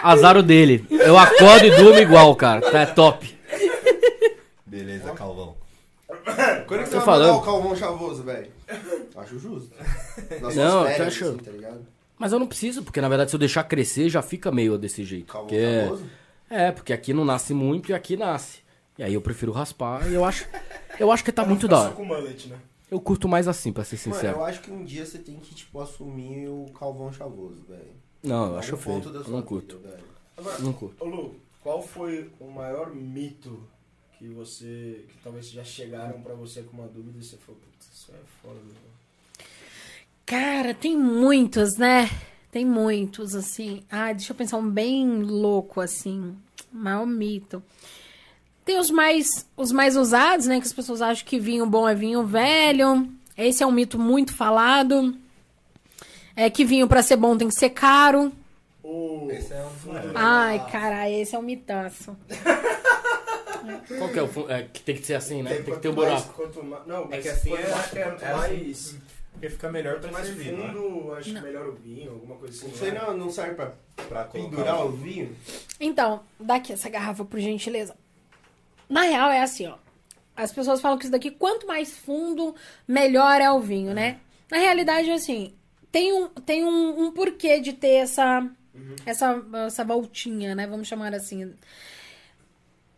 Azar o dele. Eu acordo e durmo igual, cara. Tá é top. Beleza, Calvão. Quando que Tô você vai falando. o Calvão Chavoso, velho? Acho justo. Nas suas Não, férias, eu acho- assim, tá ligado? Mas eu não preciso, porque na verdade se eu deixar crescer já fica meio desse jeito. Calvão Porque... Chavoso? É, porque aqui não nasce muito e aqui nasce. E aí eu prefiro raspar e eu acho. Eu acho que tá muito da hora. com mullet, né? Eu curto mais assim, pra ser Mano, sincero. eu acho que um dia você tem que, tipo, assumir o Calvão Chavoso, velho. Não, eu acho feio. ponto da Eu sua não vida, curto. velho. Agora, Não curto. ô Lu, qual foi o maior mito que você. que talvez já chegaram pra você com uma dúvida e você falou, isso é foda. meu." Cara, tem muitos, né? Tem muitos, assim. Ah, deixa eu pensar um bem louco, assim. Maior mito. Tem os mais, os mais usados, né? Que as pessoas acham que vinho bom é vinho velho. Esse é um mito muito falado. É que vinho pra ser bom tem que ser caro. O Esse é um. Ai, cara, esse é um mitaço. Qual que é o fundo? É, que tem que ser assim, né? Tem que quanto ter um mais- buraco. Quanto mais, não, mas que assim quanto é- mais, é- é mais, Porque fica melhor quanto pra mais servir, né? fundo, acho que melhor o vinho, alguma coisa assim. Isso aí não é? não, não serve pra Pra pendurar o- vinho? Então, dá aqui essa garrafa, por gentileza. Na real, é assim, ó. As pessoas falam que isso daqui, quanto mais fundo, melhor é o vinho, né? Na realidade, assim, tem um, tem um, um porquê de ter essa, essa, essa voltinha, né? Vamos chamar assim.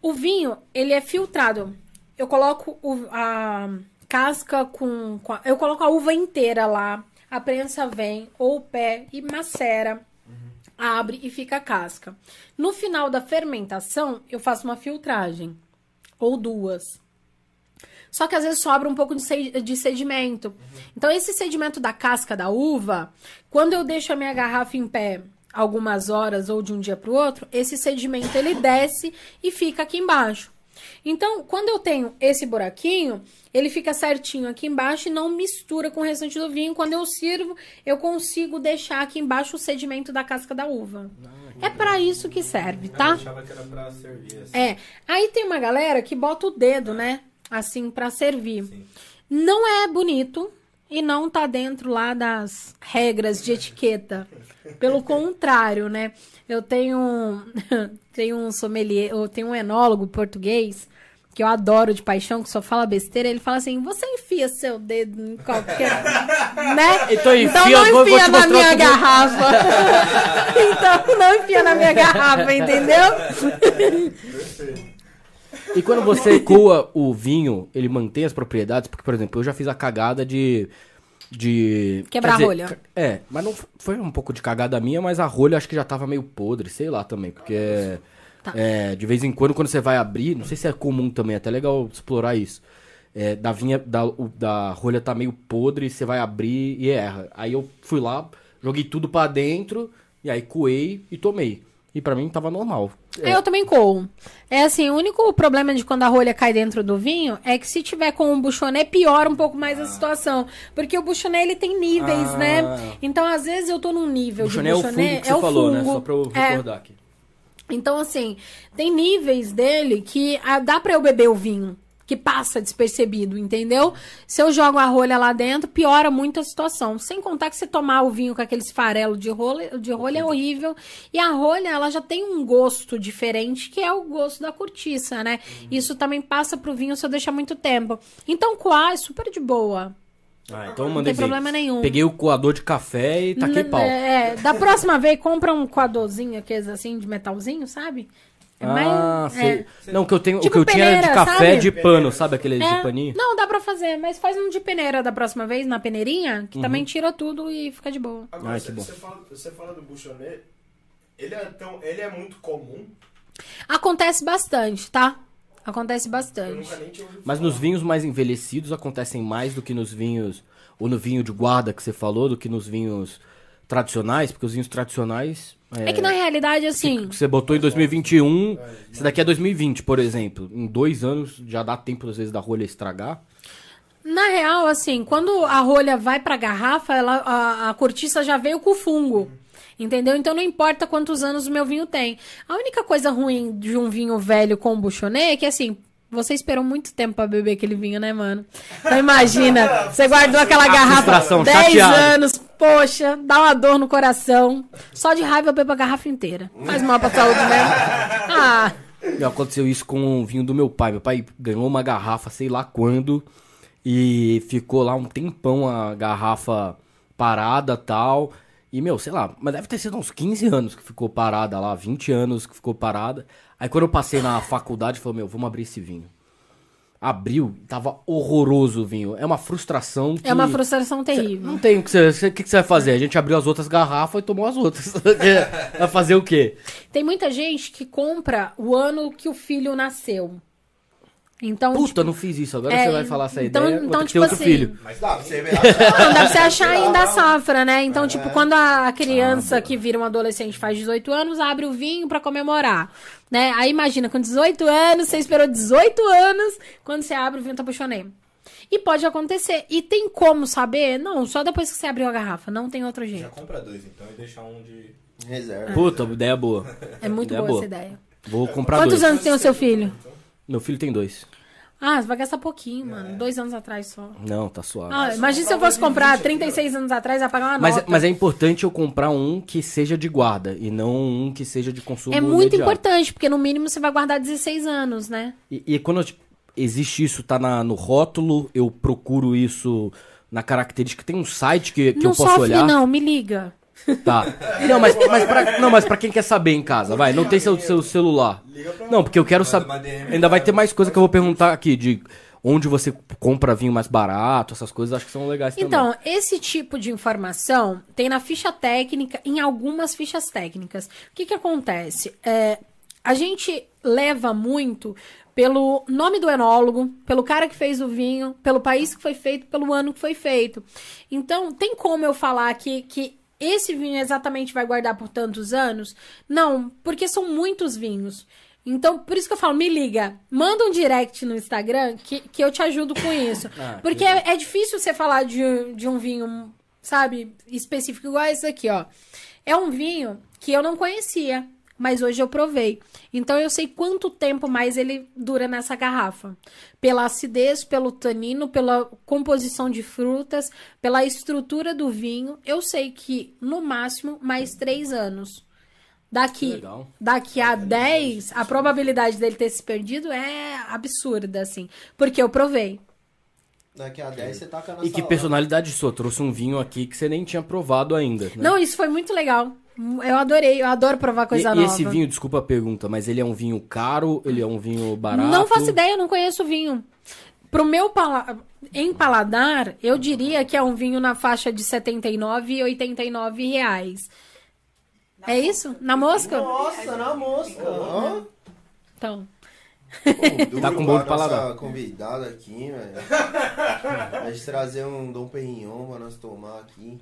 O vinho, ele é filtrado. Eu coloco o- a casca com, com a- Eu coloco a uva inteira lá. A prensa vem, ou o pé, e macera abre e fica a casca. No final da fermentação, eu faço uma filtragem. Ou duas. Só que às vezes sobra um pouco de, se- de sedimento. Então, esse sedimento da casca da uva, quando eu deixo a minha garrafa em pé algumas horas ou de um dia para o outro, esse sedimento ele desce e fica aqui embaixo. Então, quando eu tenho esse buraquinho, ele fica certinho aqui embaixo e não mistura com o restante do vinho. Quando eu sirvo, eu consigo deixar aqui embaixo o sedimento da casca da uva. É para isso que serve, Eu tá? achava que era pra servir assim. É. Aí tem uma galera que bota o dedo, né? Assim, pra servir. Sim. Não é bonito e não tá dentro lá das regras de etiqueta. Pelo contrário, né? Eu tenho, tenho um sommelier, eu tenho um enólogo português que eu adoro de paixão, que só fala besteira. Ele fala assim: você enfia seu dedo em qualquer. né? Então enfia, não vou- vou enfia te na minha garrafa. então não enfia na minha garrafa, entendeu? E quando você coa o vinho, ele mantém as propriedades? Porque, por exemplo, eu já fiz a cagada de. de Quebrar dizer, a rolha. É, mas não foi um pouco de cagada minha, mas a rolha acho que já tava meio podre, sei lá também. Porque Tá. é, de vez em quando, quando você vai abrir, não sei se é comum também, é até legal explorar isso. É, da vinha, da, o- da rolha tá meio podre, você vai abrir e erra. Aí eu fui lá, joguei tudo pra dentro, e aí coei e tomei. E pra mim tava normal. É, Eu também coo. É assim, o único problema de quando a rolha cai dentro do vinho é que se tiver com um buchoné, piora um pouco mais a situação. Porque o buchoné, ele tem níveis, Ah. né? Então, às vezes, eu tô num nível Buchoné é de o fungo que você falou, né? Só pra eu É. recordar aqui. Então, assim, tem níveis dele que ah, dá pra eu beber o vinho, que passa despercebido, entendeu? Se eu jogo a rolha lá dentro, piora muito a situação. Sem contar que você tomar o vinho com aqueles farelos de rolha, de rolha é horrível. E a rolha, ela já tem um gosto diferente, que é o gosto da cortiça, né? Isso também passa pro vinho se eu deixar muito tempo. Então, coar é super de boa. Ah, então eu Não mandei tem problema nenhum. Peguei o coador de café e taquei N- pau. É, da próxima vez, compra um coadorzinho, aqueles assim, de metalzinho, sabe? É ah, mais- sei. é. Não, o que eu tenho, o Tipo que eu tinha era de peneira, café sabe? de pano, sabe aquele É, de paninho? Não, dá pra fazer, mas faz um de peneira da próxima vez, na peneirinha, Uhum. que também tira tudo e fica de boa. Agora, Ai, você, você fala, você fala do Buchonnet, ele é, tão, ele é muito comum, Acontece bastante, tá? Acontece bastante. tinha Mas nos vinhos mais envelhecidos acontecem mais do que nos vinhos. Ou no vinho de guarda que você falou, do que nos vinhos tradicionais, porque os vinhos tradicionais. É que na realidade, assim, você botou em 2021, esse daqui é 2020, por exemplo. Em dois anos já dá tempo, às vezes, da rolha estragar. na real, assim, quando a rolha vai pra garrafa, ela, a, a cortiça já veio com o fungo. Entendeu? Então não importa quantos anos o meu vinho tem. A única coisa ruim de um vinho velho com buchonê é que, assim, você esperou muito tempo pra beber aquele vinho, né, mano? Então imagina, você guardou aquela garrafa frustração, 10 chateado. anos, poxa, dá uma dor no coração. Só de raiva eu bebo a garrafa inteira. Faz mal pra saúde mesmo. Ah, Aconteceu isso com o vinho do meu pai. Meu pai ganhou uma garrafa, sei lá quando, e ficou lá um tempão a garrafa parada tal. E, meu, sei lá, mas deve ter sido uns 15 anos que ficou parada lá, 20 anos que ficou parada. Aí quando eu passei na faculdade, falei, meu, vamos abrir esse vinho. Abriu, tava horroroso o vinho. É uma frustração que... É uma frustração terrível. Não tem o que você, o que que você vai fazer. A gente abriu as outras garrafas e tomou as outras. vai fazer o quê? Tem muita gente que compra o ano que o filho nasceu. Então, Puta, tipo, não fiz isso. Agora é, você vai falar essa então- ideia. então, tipo ter outro assim, filho. Mas dá pra você ver. Não, dá pra você achar ainda a safra, né? Então, É. tipo, quando a Ah, criança que vira um adolescente faz 18 anos, abre o vinho pra comemorar, né? Aí imagina, com 18 anos, você esperou 18 anos, quando você abre o vinho tá puxonê. E pode acontecer. E tem como saber? Não, só depois que você abriu a garrafa, não tem outro Já jeito. compra dois então e deixa um de. Reserva. Puta, ideia boa. É muito Ideia boa, boa. essa ideia. Vou comprar Quantos dois. anos tem o seu filho? Meu filho tem dois. Ah, você vai gastar pouquinho, mano. Dois anos atrás só. Não, tá suave. Ah, imagina se eu fosse comprar 36 anos atrás, ia pagar uma Mas, nota. mas é importante eu comprar um que seja de guarda e não um que seja de consumo É muito imediato. importante, porque no mínimo você vai guardar 16 anos, né? E, e quando existe isso, tá na- no rótulo, eu procuro isso na característica. Tem um site que, que não eu posso sofre, olhar. não, me liga. Tá. Não, mas, mas, pra, não, mas pra quem quer saber em casa, vai, não tem seu, seu celular. Não, porque eu quero saber. Ainda vai ter mais coisa que eu vou perguntar aqui, de onde você compra vinho mais barato, essas coisas, acho que são legais também. Então, esse tipo de informação tem na ficha técnica, em algumas fichas técnicas. O que, que acontece? É, a gente leva muito pelo nome do enólogo, pelo cara que fez o vinho, pelo país que foi feito, pelo ano que foi feito. Então, tem como eu falar que, que esse vinho exatamente vai guardar por tantos anos? Não, porque são muitos vinhos. Então, por isso que eu falo, me liga, manda um direct no Instagram que, que eu te ajudo com isso. Ah, Porque é, é difícil você falar de, de um vinho, sabe, específico, igual esse aqui, ó. É um vinho que eu não conhecia, mas hoje eu provei. Então eu sei quanto tempo mais ele dura nessa garrafa. Pela acidez, pelo tanino, pela composição de frutas, pela estrutura do vinho, eu sei que no máximo mais três anos. Daqui, daqui a 10, a probabilidade dele ter se perdido é absurda, assim. Porque eu provei. Daqui a 10 você taca na E que salada. personalidade sua? Trouxe um vinho aqui que você nem tinha provado ainda. Né? Não, isso foi muito legal. Eu adorei, eu adoro provar coisa e, e nova. esse vinho, desculpa a pergunta, mas ele é um vinho caro? Ele é um vinho barato? Não faço ideia, eu não conheço o vinho. Pro meu pala... em paladar, eu diria que é um vinho na faixa de R$ 79 e 89 reais. é isso? Na mosca? Nossa, na mosca. Ó. Então. Duro Tá com bom paladar. nossa convidada aqui, velho. A gente trazer um Dom Perignon pra nós tomar aqui.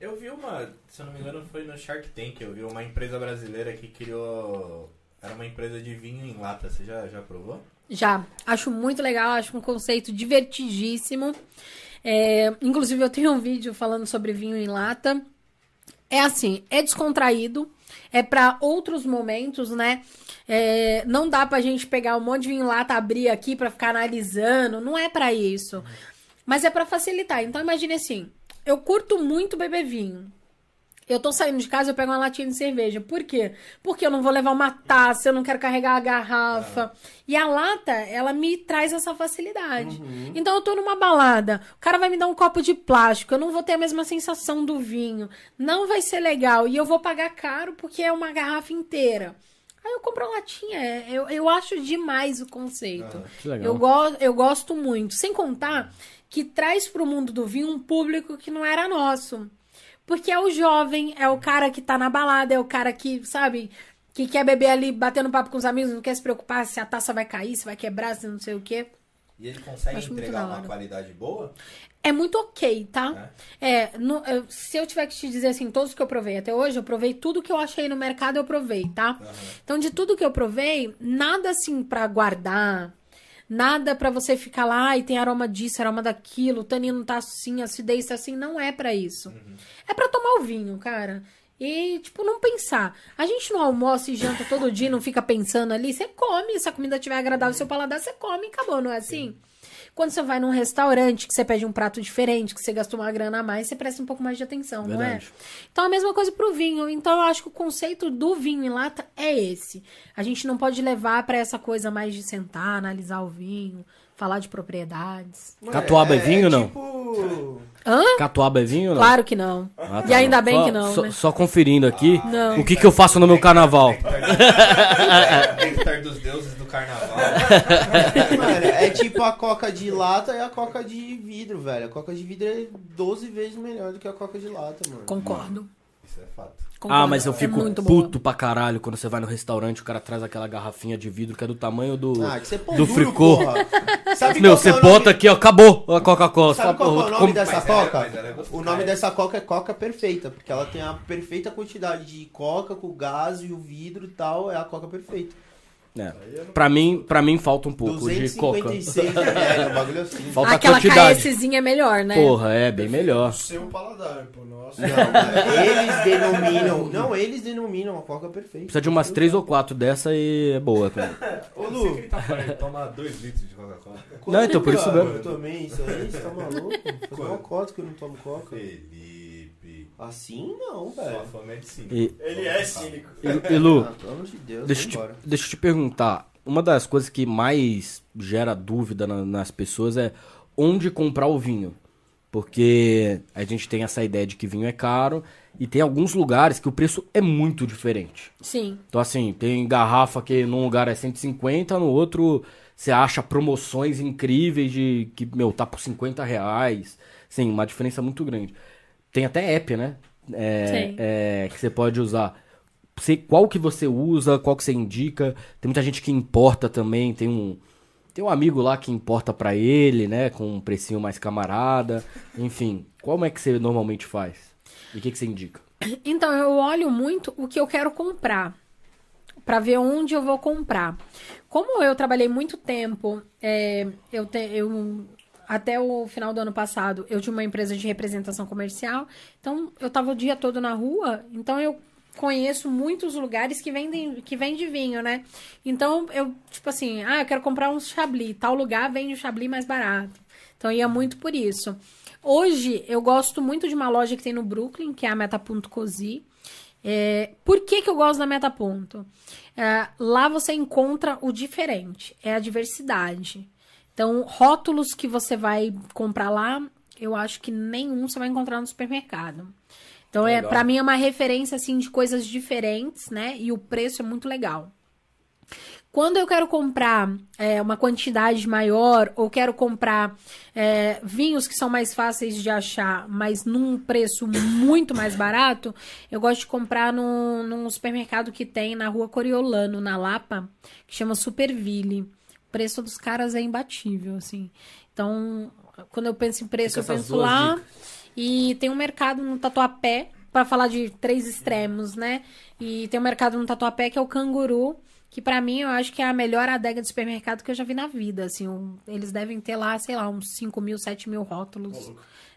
Eu vi uma, se eu não me engano, foi no Shark Tank. Eu vi uma empresa brasileira que criou. Era uma empresa de vinho em lata. Você já, já provou? Já. Acho muito legal, acho um conceito divertidíssimo. É, inclusive, eu tenho um vídeo falando sobre vinho em lata. É assim, é descontraído, é para outros momentos, né? É, não dá pra gente pegar um monte de vinho em lata, abrir aqui pra ficar analisando, não é pra isso. Mas é pra facilitar. Então imagine assim, eu curto muito beber vinho. Eu tô saindo de casa, eu pego uma latinha de cerveja. Por quê? Porque eu não vou levar uma taça, eu não quero carregar a garrafa. E a lata, ela me traz essa facilidade. Então eu tô numa balada, o cara vai me dar um copo de plástico, eu não vou ter a mesma sensação do vinho. Não vai ser legal. E eu vou pagar caro porque é uma garrafa inteira. Aí eu compro uma latinha. É, Eu, eu acho demais o conceito. que legal. Eu, go eu gosto muito. Sem contar que traz pro mundo do vinho um público que não era nosso. Porque é o jovem, é o cara que tá na balada, é o cara que, sabe, que quer beber ali, batendo papo com os amigos, não quer se preocupar se a taça vai cair, se vai quebrar, se não sei o quê. E ele consegue Acho entregar uma qualidade boa? É muito ok, tá? É, no- eu- se eu tiver que te dizer assim, todos que eu provei até hoje, eu provei tudo que eu achei no mercado, eu provei, tá? Então, de tudo que eu provei, nada assim pra guardar, nada pra você ficar lá e tem aroma disso, aroma daquilo, o tanino tá assim, acidez tá assim, não é pra isso. É pra tomar o vinho, cara. E, tipo, não pensar. A gente não almoça e janta todo dia, não fica pensando ali. Você come, se a comida estiver agradável ao seu paladar, você come e acabou, não é assim? Quando você vai num restaurante, que você pede um prato diferente, que você gastou uma grana a mais, você presta um pouco mais de atenção, não é? Verdade. Então a mesma coisa pro vinho. Então eu acho que o conceito do vinho em lata é esse. A gente não pode levar pra essa coisa mais de sentar, analisar o vinho, falar de propriedades. Catuaba é vinho ou não? Tipo... Hã? Catuaba é vinho ou não? Claro que não. Ah, tá. E ainda bem Só- que não, Só, né? só conferindo aqui Não. o que, que eu faço no meu carnaval. Nectar dos deuses do carnaval. Mano, é tipo a coca de lata e a coca de vidro, velho. A coca de vidro é 12 vezes melhor do que a coca de lata, mano. Concordo. Isso é fato. Concordo. Ah, mas eu É fico boa. puto pra caralho quando você vai no restaurante, o cara traz aquela garrafinha de vidro que é do tamanho do, Ah, que você é do duro, fricô. porra. Sabe Meu, que você é bota nome- aqui, ó, acabou a Coca-Cola. Sabe qual é o nome como- dessa Mas coca? é gostosa. o nome dessa coca é coca perfeita, porque ela tem a perfeita quantidade de coca com o gás e o vidro e tal, é a coca perfeita. É. Pra mim, pra mim falta um pouco de coca. 256 ml, um bagulho assim. Falta Aquela quantidade. KSzinha é melhor, né? Porra, é bem melhor. Seu paladar, pô, nossa. Não, eles denominam. Não, eles denominam a coca perfeita. Precisa de umas três ou quatro dessa e é boa, cara. Ô, Lu, sei que ele tá falando, ele toma 2 litros de Coca-Cola. Não, então, por isso mesmo. Eu tomei isso aí, você tá maluco? Faz uma cota que eu não tomo coca. Felipe. Assim não, Sua velho. fama é de sim. E, Ele é cínico. e, e, Lu, Ah, pelo amor de Deus, deixa eu, te, deixa eu te perguntar. Uma das coisas que mais gera dúvida na- nas pessoas é onde comprar o vinho. Porque a gente tem essa ideia de que vinho é caro e tem alguns lugares que o preço é muito diferente. Sim. Então, assim, tem garrafa que num lugar é 150, no outro você acha promoções incríveis de que, meu, tá por 50 reais. Sim, uma diferença muito grande. Tem até app, né? É, é, que você pode usar. Você, qual que você usa, qual que você indica. Tem muita gente que importa também. Tem um, tem um amigo lá que importa pra ele, né? Com um precinho mais camarada. Enfim, como é que você normalmente faz? E o que, que você indica? Então, eu olho muito o que eu quero comprar. Pra ver onde eu vou comprar. Como eu trabalhei muito tempo, é, eu, te- eu até o final do ano passado, eu tinha uma empresa de representação comercial. Então, eu tava o dia todo na rua. Então, eu conheço muitos lugares que vendem que vende vinho, né? Então, eu, tipo assim, ah, eu quero comprar um chablis. Tal lugar vende o chablis mais barato. Então, ia muito por isso. Hoje, eu gosto muito de uma loja que tem no Brooklyn, que é a Metaponto Cozy. É, por que, que eu gosto da Metaponto? É, lá você encontra o diferente, é a diversidade. Então, rótulos que você vai comprar lá, eu acho que nenhum você vai encontrar no supermercado. Então, é, para mim é uma referência assim de coisas diferentes, né? E o preço é muito legal. Quando eu quero comprar é, uma quantidade maior ou quero comprar é, vinhos que são mais fáceis de achar, mas num preço muito mais barato, eu gosto de comprar num, num supermercado que tem na rua Coriolano, na Lapa, que chama Superville. O preço dos caras é imbatível, assim. Então, quando eu penso em preço, Fica eu penso lá. dicas. E tem um mercado no Tatuapé, para falar de três extremos, né? E tem um mercado no Tatuapé que é o Canguru, que pra mim eu acho que é a melhor adega de supermercado que eu já vi na vida. Assim, um- eles devem ter lá, sei lá, uns 5 mil, 7 mil rótulos.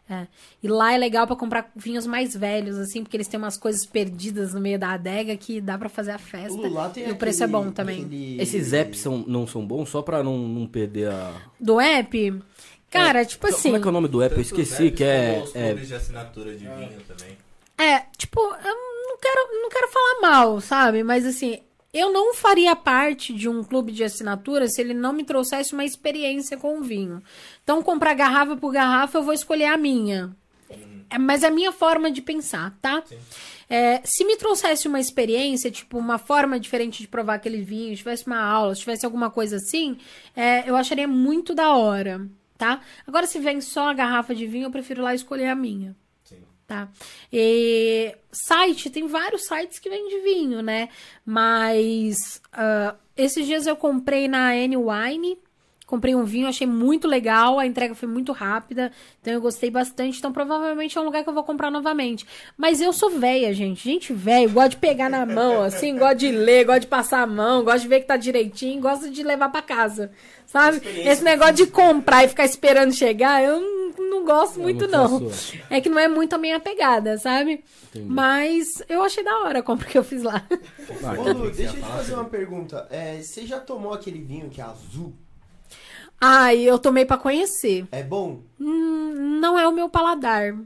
É. E lá é legal pra comprar vinhos mais velhos, assim, porque eles têm umas coisas perdidas no meio da adega que dá pra fazer a festa. E o preço é aquele- bom também. aquele- Esses apps são, não são bons só pra não, não perder a. Do app, cara, tipo assim. Como é que é o nome do app? Eu esqueci, apps que é. é de assinatura de vinho também. É, tipo, eu não quero, não quero falar mal, sabe? Mas assim, eu não faria parte de um clube de assinatura se ele não me trouxesse uma experiência com o vinho. Então, comprar garrafa por garrafa, eu vou escolher a minha. É, mas é a minha forma de pensar, tá? É, se me trouxesse uma experiência, tipo, uma forma diferente de provar aquele vinho, se tivesse uma aula, se tivesse alguma coisa assim, é, eu acharia muito da hora, tá? Agora, se vem só a garrafa de vinho, eu prefiro lá escolher a minha. Tá? E site, tem vários sites que vendem vinho, né? Mas ah, esses dias eu comprei na N Wine, comprei um vinho, achei muito legal, a entrega foi muito rápida, então eu gostei bastante, então provavelmente é um lugar que eu vou comprar novamente. Mas eu sou velha, gente. Gente velho, gosta de pegar na mão, assim, gosta de ler, gosta de passar a mão, gosta de ver que tá direitinho, gosta de levar pra casa. Sabe? Esse negócio de comprar e ficar esperando chegar, eu não, não gosto muito, não É que não é muito a minha pegada, sabe? Mas eu achei da hora a compra que eu fiz lá. Ah, Ô, Lu, deixa eu te fazer uma pergunta. É, você já tomou aquele vinho que é azul? Ai, eu tomei pra conhecer. É bom? Hum, não é o meu paladar.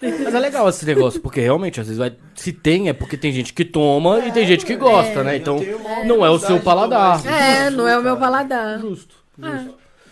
Mas é legal esse negócio, porque realmente, às vezes, vai... se tem, é porque tem gente que toma e tem gente que gosta, né? Então, não é o seu paladar. É, não é o meu paladar. Justo. Ah.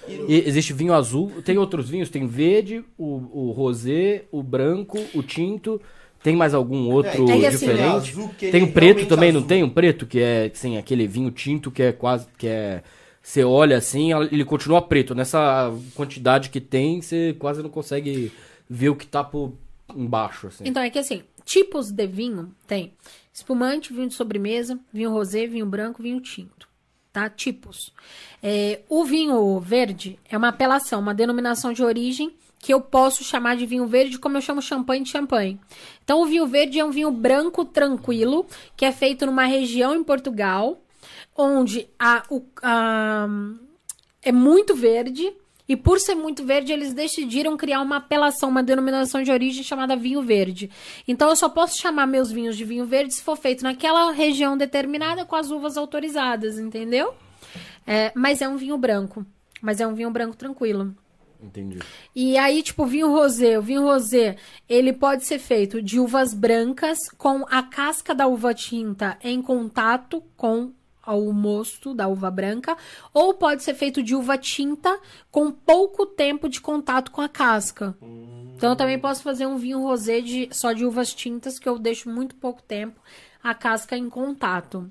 E existe vinho azul, tem outros vinhos, tem verde, o, o rosé, o branco, o tinto. Tem mais algum outro É que assim, diferente? ele tem é um preto também, não azul. tem? Um preto que é, assim, aquele vinho tinto que é quase, que é... Você olha assim, ele continua preto. Nessa quantidade que tem, você quase não consegue ver o que tá por embaixo, assim. Então, é que assim, tipos de vinho tem espumante, vinho de sobremesa, vinho rosé, vinho branco, vinho tinto. Tá? Tipos. É, o vinho verde é uma apelação, uma denominação de origem que eu posso chamar de vinho verde como eu chamo champanhe de champanhe. Então, o vinho verde é um vinho branco tranquilo, que é feito numa região em Portugal, onde a, o, a, é muito verde. E por ser muito verde, eles decidiram criar uma apelação, uma denominação de origem chamada vinho verde. Então eu só posso chamar meus vinhos de vinho verde se for feito naquela região determinada com as uvas autorizadas, entendeu? É, mas é um vinho branco. Mas é um vinho branco tranquilo. Entendi. E aí, tipo, o vinho rosé. O vinho rosé, ele pode ser feito de uvas brancas com a casca da uva tinta em contato com o mosto da uva branca, ou pode ser feito de uva tinta com pouco tempo de contato com a casca. Então eu também posso fazer um vinho rosé de, só de uvas tintas, que eu deixo muito pouco tempo a casca em contato.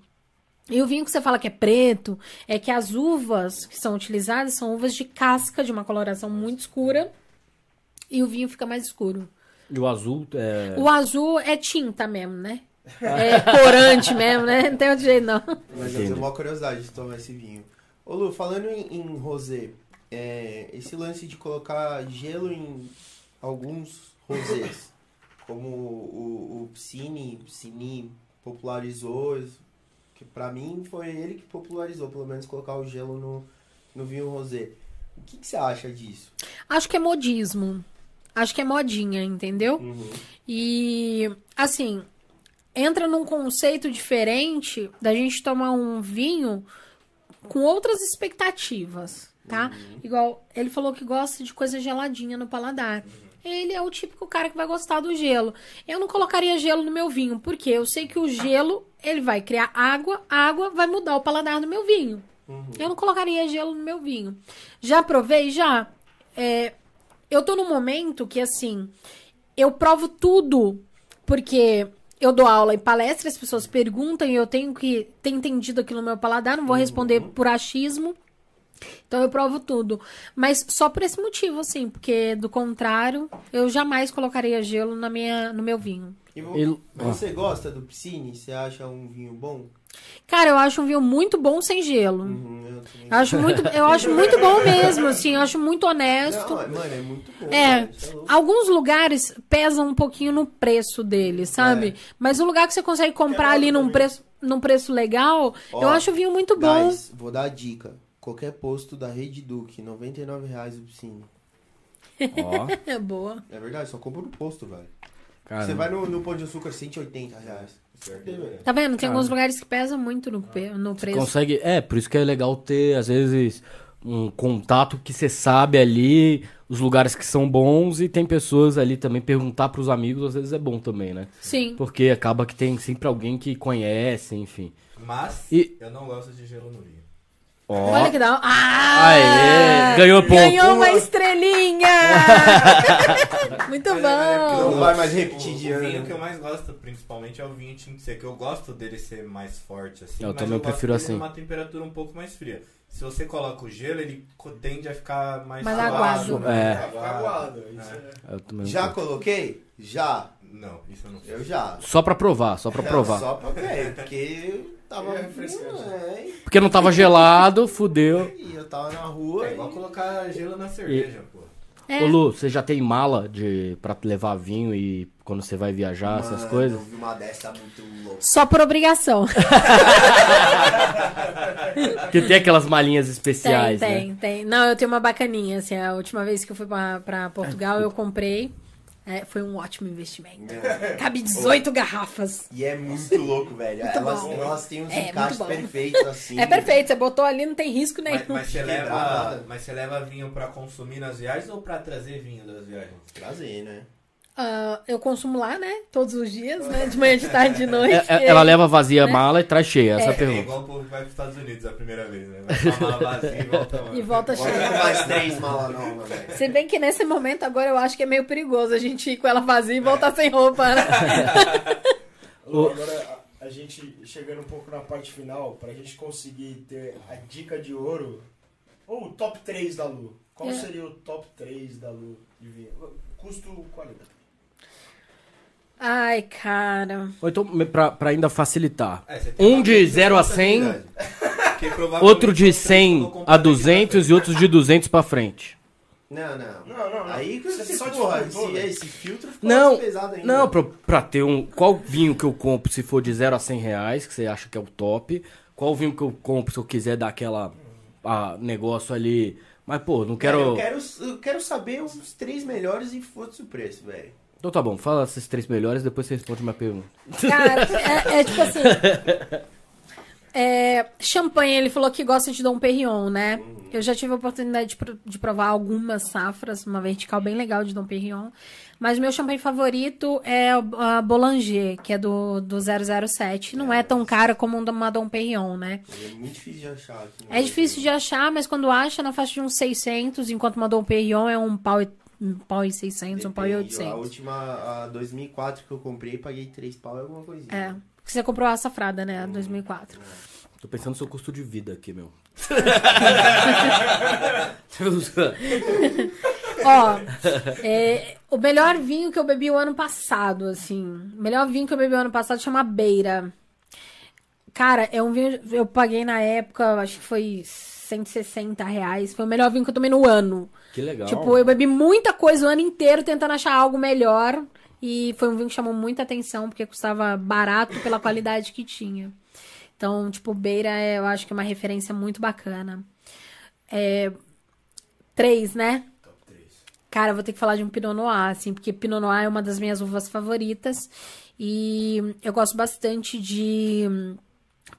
E o vinho que você fala que é preto, é que as uvas que são utilizadas são uvas de casca, de uma coloração muito escura, e o vinho fica mais escuro. E o azul é... O azul é tinta mesmo, né? É corante mesmo, né? Não tem outro jeito, não. Mas eu tenho uma curiosidade de tomar esse vinho. Ô Lu, falando em, em rosé, é, esse lance de colocar gelo em alguns rosés, como o, o Psini, Psini popularizou, que pra mim foi ele que popularizou, pelo menos colocar o gelo no, no vinho rosé. O que, que você acha disso? Acho que é modismo. Acho que é modinha, entendeu? Uhum. E, assim, entra num conceito diferente da gente tomar um vinho com outras expectativas, tá? Igual, ele falou que gosta de coisa geladinha no paladar. Ele é o típico cara que vai gostar do gelo. Eu não colocaria gelo no meu vinho, porque eu sei que o gelo, ele vai criar água, a água vai mudar o paladar do meu vinho. Eu não colocaria gelo no meu vinho. Já provei? Já. É, eu tô num momento que, assim, eu provo tudo, porque eu dou aula em palestra, as pessoas perguntam e eu tenho que ter entendido aquilo no meu paladar, não vou responder por achismo. Então eu provo tudo. Mas só por esse motivo, assim, porque do contrário, eu jamais colocaria gelo na minha, no meu vinho. E Ele- Você gosta do Psini? Você acha um vinho bom? Cara, eu acho um vinho muito bom sem gelo. Uhum, eu acho muito, eu acho muito bom mesmo, assim, eu acho muito honesto. Não, mano, é muito bom. É, cara, louco. alguns lugares pesam um pouquinho no preço dele, sabe? É. Mas o lugar que você consegue comprar ali num preço, num preço legal, Ó, eu acho o vinho muito bom. Guys, vou dar a dica. Qualquer posto da Rede Duque, 99 reais o Psini. Ó, É boa. É verdade, só compra no posto, velho. cara. Você vai no, no Pão de Açúcar, 180 reais. Certo, velho? Tá vendo? Tem alguns lugares que pesam muito no, pe- no preço. Consegue. É, por isso que é legal ter, às vezes, um contato que você sabe ali, os lugares que são bons, e tem pessoas ali também perguntar pros amigos, às vezes é bom também, né? Sim. Porque acaba que tem sempre alguém que conhece, enfim. Mas E- eu não gosto de gelo no vinho. Ó. Olha que dá. Ah! Aê! Ganhou ponto. Ganhou uma estrelinha! muito Não bom! vai mais repetir de o vinho ano. que eu mais gosto, principalmente, é o vinho tinto seco. Eu gosto dele ser mais forte, assim. Eu mas também eu prefiro assim. numa temperatura um pouco mais fria. Se você coloca o gelo, ele tende a ficar mais, Mais aguado. né? É. Aguado. Aguado, É. Também Já não- coloquei? Já. Não, isso eu não fiz. Eu já. Só pra provar, só pra provar. Só pra ver, porque tava... É refrescante. É, Porque não tava gelado, fudeu. e eu tava na rua É igual e... colocar gelo na cerveja, pô. É. Ô Lu, você já tem mala de pra levar vinho e quando você vai viajar, essas Mano, coisas? Eu vi uma dessa muito louca. Só por obrigação. Porque tem aquelas malinhas Tem, especiais, tem, né? tem. Não, eu tenho uma bacaninha, assim, a última vez que eu fui pra, pra Portugal, eu comprei É, foi um ótimo investimento. É. Cabe 18 garrafas. E é muito louco, velho. Muito elas, bom. elas têm uns É, encaixes perfeitos, assim. É perfeito, você botou ali, não tem risco nenhum. Mas, mas você leva, mas você leva vinho pra consumir nas viagens ou pra trazer vinho das viagens? Trazer, né? Ah, eu consumo lá, né? Todos os dias, né? De manhã, de tarde, de noite. É- é- ela leva vazia a né? mala e traz cheia, essa é a É pergunta. igual o povo que vai pros Estados Unidos a primeira vez, né? Vai com a mala vazia e volta, mano. E volta cheia. com mais três malas novas, velho. Se bem que nesse momento agora eu acho que é meio perigoso a gente ir com ela vazia e voltar sem roupa, né? Lu, Agora, a, a gente chegando um pouco na parte final, pra gente conseguir ter a dica de ouro, ou o top 3 da Lu. Qual É. seria o top 3 da Lu de vinho? Custo-qualidade. Ai, cara. Ou então, pra, pra ainda facilitar. É, Um de coisa 0 a de 100, responsabilidade. Que provavelmente outro de vocês 100 vão comprar a daqui pra 200 frente. e outros de 200 pra frente. Não, não. Não, não, não. Aí que Você você, só porra, esse, né? esse filtro ficou Não, mais pesado ainda. não, pra, pra ter um... Qual vinho que eu compro se for de 0 a 100 reais, que você acha que é o top? Qual vinho que eu compro se eu quiser dar aquela... ah, negócio ali... Mas, pô, não quero... eu quero. Eu quero saber os três melhores e foda-se o preço, velho. Então tá bom, fala esses três melhores, depois você responde minha pergunta. Cara, é, é tipo assim. É, champanhe, ele falou que gosta de Dom Perignon, né? Eu já tive a oportunidade de, de provar algumas safras, uma vertical bem legal de Dom Perignon. Mas meu champanhe favorito é a Boulanger, que é do, do 007. Não é tão cara como uma Dom Perignon, né? É muito difícil de achar aqui. no É difícil de achar, mas quando acha, na faixa de uns 600, enquanto uma Dom Perignon é um pau e, um pau e 600, um pau e Depende. A 800. última, a 2004 que eu comprei, paguei três pau e alguma coisinha. É, porque você comprou a safrada, né? A 2004. Tô pensando no seu custo de vida aqui, meu. Ó, é, o melhor vinho que eu bebi o ano passado, assim. O melhor vinho que eu bebi o ano passado chama Beira. Cara, é um vinho. Eu paguei na época, acho que foi 160 reais. Foi o melhor vinho que eu tomei no ano. que legal. Tipo, eu bebi muita coisa o ano inteiro tentando achar algo melhor. E foi um vinho que chamou muita atenção, porque custava barato pela qualidade que tinha. Então, tipo, Beira é, eu acho que é uma referência muito bacana. É, três, né? Cara, eu vou ter que falar de um Pinot Noir, assim, porque Pinot Noir é uma das minhas uvas favoritas. E eu gosto bastante de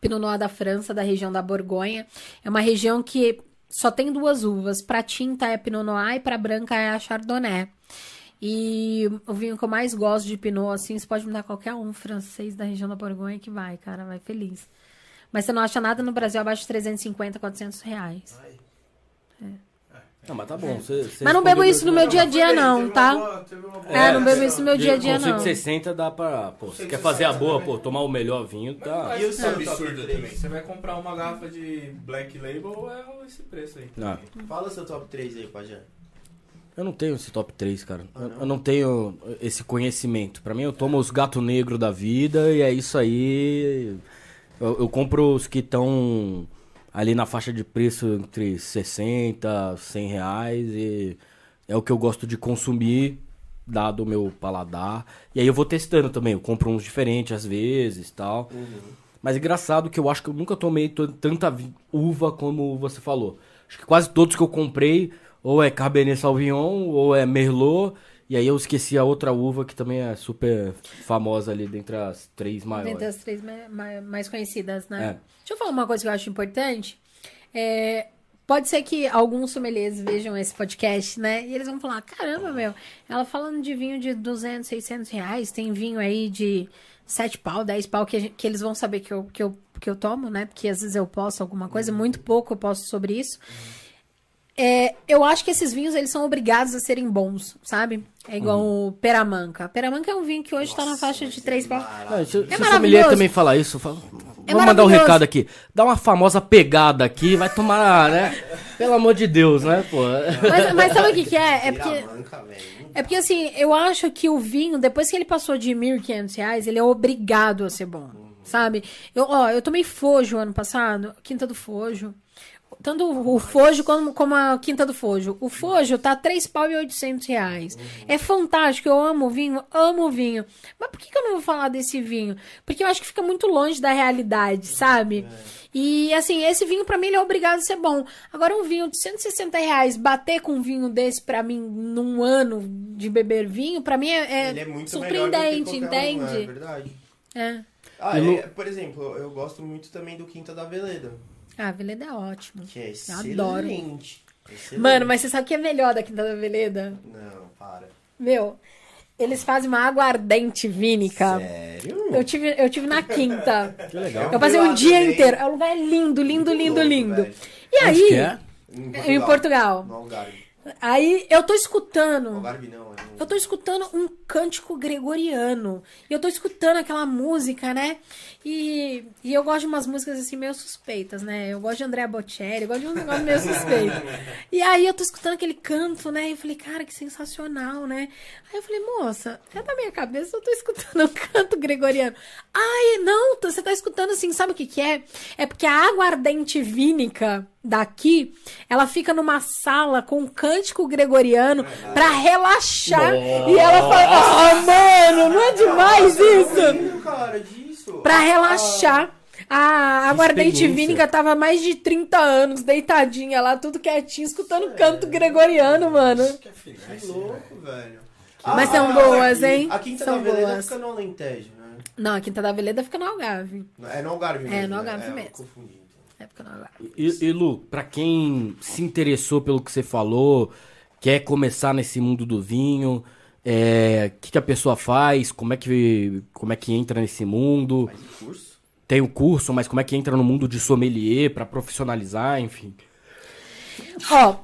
Pinot Noir da França, da região da Borgonha. É uma região que só tem duas uvas. Pra tinta é Pinot Noir e pra branca é a Chardonnay. E o vinho que eu mais gosto de Pinot, assim, você pode me dar qualquer um francês da região da Borgonha que vai, cara, vai feliz. Mas você não acha nada no Brasil abaixo de 350, 400 reais. Não, mas tá bom. Você, você Mas não bebo isso no meu dia a dia, não, tá? boa- boa- É, não bebo isso no meu dia a dia, não. 160 dá pra. Pô, você quer fazer a boa, pô, tomar o melhor vinho, tá. E o É. absurdo também. Você vai comprar uma garrafa de Black Label, é esse preço aí. Ah. Fala seu top 3 aí, Pajé. Eu não tenho esse top 3, cara. Ah, Eu- não? eu não tenho esse conhecimento. Pra mim, eu tomo os gato negro da vida e é isso aí. Eu, eu compro os que estão ali na faixa de preço entre 60, 100 reais e é o que eu gosto de consumir, dado o meu paladar. E aí eu vou testando também. Eu compro uns diferentes às vezes tal. Mas é engraçado que eu acho que eu nunca tomei tanta uva como você falou. Acho que quase todos que eu comprei, ou é Cabernet Sauvignon, ou é Merlot. E aí eu esqueci a outra uva que também é super famosa ali dentre as três maiores. Dentre as três ma- ma- mais conhecidas, né? É. Deixa eu falar uma coisa que eu acho importante. É, pode ser que alguns sommeliers vejam esse podcast, né? E eles vão falar, caramba, meu, ela falando de vinho de 200, 600 reais, tem vinho aí de 7 pau, 10 pau, que, que eles vão saber que eu, que, eu, que eu tomo, né? Porque às vezes eu posto alguma coisa, muito pouco eu posto sobre isso. É, eu acho que esses vinhos, eles são obrigados a serem bons, sabe? É igual o Peramanca. Peramanca é um vinho que hoje tá na faixa de 3 pau. Não, se, se o maravilhoso. sommelier também falar isso, eu falo, É vamos mandar um recado aqui. Dá uma famosa pegada aqui, vai tomar, né? Pelo amor de Deus, né, pô? Mas, mas sabe o que, que é? É porque. É porque assim, eu acho que o vinho, depois que ele passou de 1.500 reais, ele é obrigado a ser bom, sabe? Eu, ó, eu tomei Fojo ano passado, Quinta do Fojo. Tanto o Fojo como, como a Quinta do Fojo. O Fojo tá 3 pau e 800 reais. É fantástico, eu amo vinho, amo vinho. Mas por que, que eu não vou falar desse vinho? Porque eu acho que fica muito longe da realidade, sabe? E assim, esse vinho pra mim ele é obrigado a ser bom. Agora um vinho de 160 reais, bater com um vinho desse pra mim num ano de beber vinho, pra mim é, é Ele é muito surpreendente, melhor do que qualquer um, entende? é verdade. É. Ah, Lu- é, por exemplo, eu gosto muito também do Quinta da Veleda, Ah, Veleda é ótimo. que é adoro. excelente. Excelente. Mano, mas você sabe o que é melhor da Quinta da Veleda? Não, para. Meu, eles fazem uma aguardente vínica. Sério? Eu tive, eu tive na quinta. Que legal. Eu passei um dia também. inteiro. É um lugar lindo, lindo, Muito lindo, louco, lindo. velho. E aí, que é? em Portugal. No Algarve. Aí eu tô No escutando. Algarve não, é no... Eu tô escutando um cântico gregoriano. E eu tô escutando aquela música, né? E, e eu gosto de umas músicas assim meio suspeitas, né? Eu gosto de Andrea Bocelli, eu gosto de um negócio meio suspeito. E aí eu tô escutando aquele canto, né? E eu falei, cara, que sensacional, né? Aí eu falei, moça, é da minha cabeça, eu tô escutando um canto gregoriano. Ai, não, você tá escutando assim, sabe o que que é? É porque a aguardente vínica daqui, ela fica numa sala com um cântico gregoriano pra relaxar. E ela fala, ah, mano, não é demais isso? Cara, disso. Pra relaxar. A aguardente vínica tava há mais de 30 anos, deitadinha lá, tudo quietinho, escutando canto gregoriano, mano. Ah, que louco, velho. Mas Ah, são mas boas, hein? A Quinta São da Veleda boas. fica no Alentejo, né? Não, a Quinta da Veleda fica no Algarve. É no Algarve mesmo. É, no né? Algarve eu mesmo. confundi, então. É, fica no Algarve. E, e, Lu, pra quem se interessou pelo que você falou, quer começar nesse mundo do vinho, é, o que, que a pessoa faz, como é que, como é que entra nesse mundo? Mas e curso? Tem o curso, mas como é que entra no mundo de sommelier pra profissionalizar, enfim. Ó,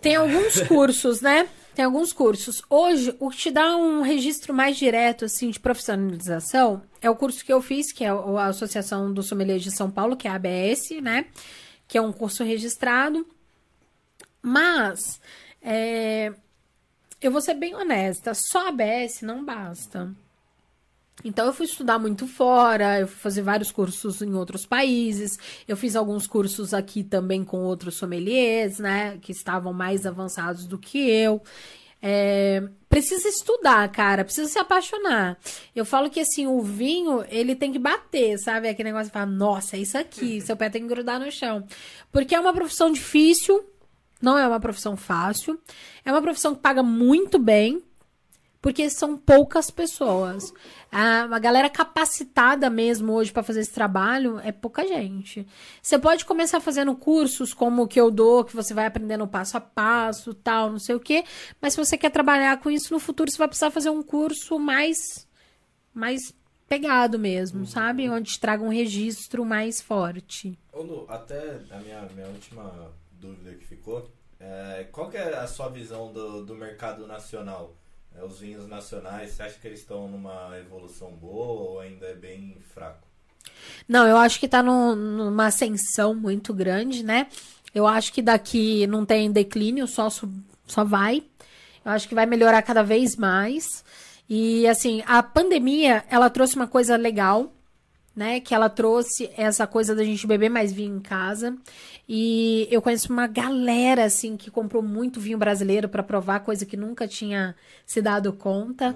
tem alguns cursos, né? Tem alguns cursos. Hoje, o que te dá um registro mais direto, assim, de profissionalização é o curso que eu fiz, que é a Associação do Sommelier de São Paulo, que é a ABS, né? Que é um curso registrado. Mas, é, eu vou ser bem honesta, só a ABS não basta. Então eu fui estudar muito fora, eu fui fazer vários cursos em outros países, eu fiz alguns cursos aqui também com outros sommeliers, né, que estavam mais avançados do que eu. É, precisa estudar, cara, precisa se apaixonar. Eu falo que assim, o vinho, ele tem que bater, sabe? Aquele negócio de falar, nossa, é isso aqui, seu pé tem que grudar no chão. Porque é uma profissão difícil, não é uma profissão fácil, é uma profissão que paga muito bem, porque são poucas pessoas. A, galera capacitada mesmo hoje para fazer esse trabalho é pouca gente. Você pode começar fazendo cursos como o que eu dou, que você vai aprendendo passo a passo, tal, não sei o quê. Mas se você quer trabalhar com isso no futuro, você vai precisar fazer um curso mais mais pegado mesmo, sabe? Onde te traga um registro mais forte. Ô Lu, até a minha, minha última dúvida que ficou, é, qual que é a sua visão do, do mercado nacional? É, os vinhos nacionais, você acha que eles estão numa evolução boa ou ainda é bem fraco? Não, eu acho que tá num- numa ascensão muito grande, né? Eu acho que daqui não tem declínio, só, só vai. Eu acho que vai melhorar cada vez mais. E, assim, a pandemia, ela trouxe uma coisa legal, né? Que ela trouxe essa coisa da gente beber mais vinho em casa. E eu conheço uma galera, assim, que comprou muito vinho brasileiro para provar, coisa que nunca tinha se dado conta,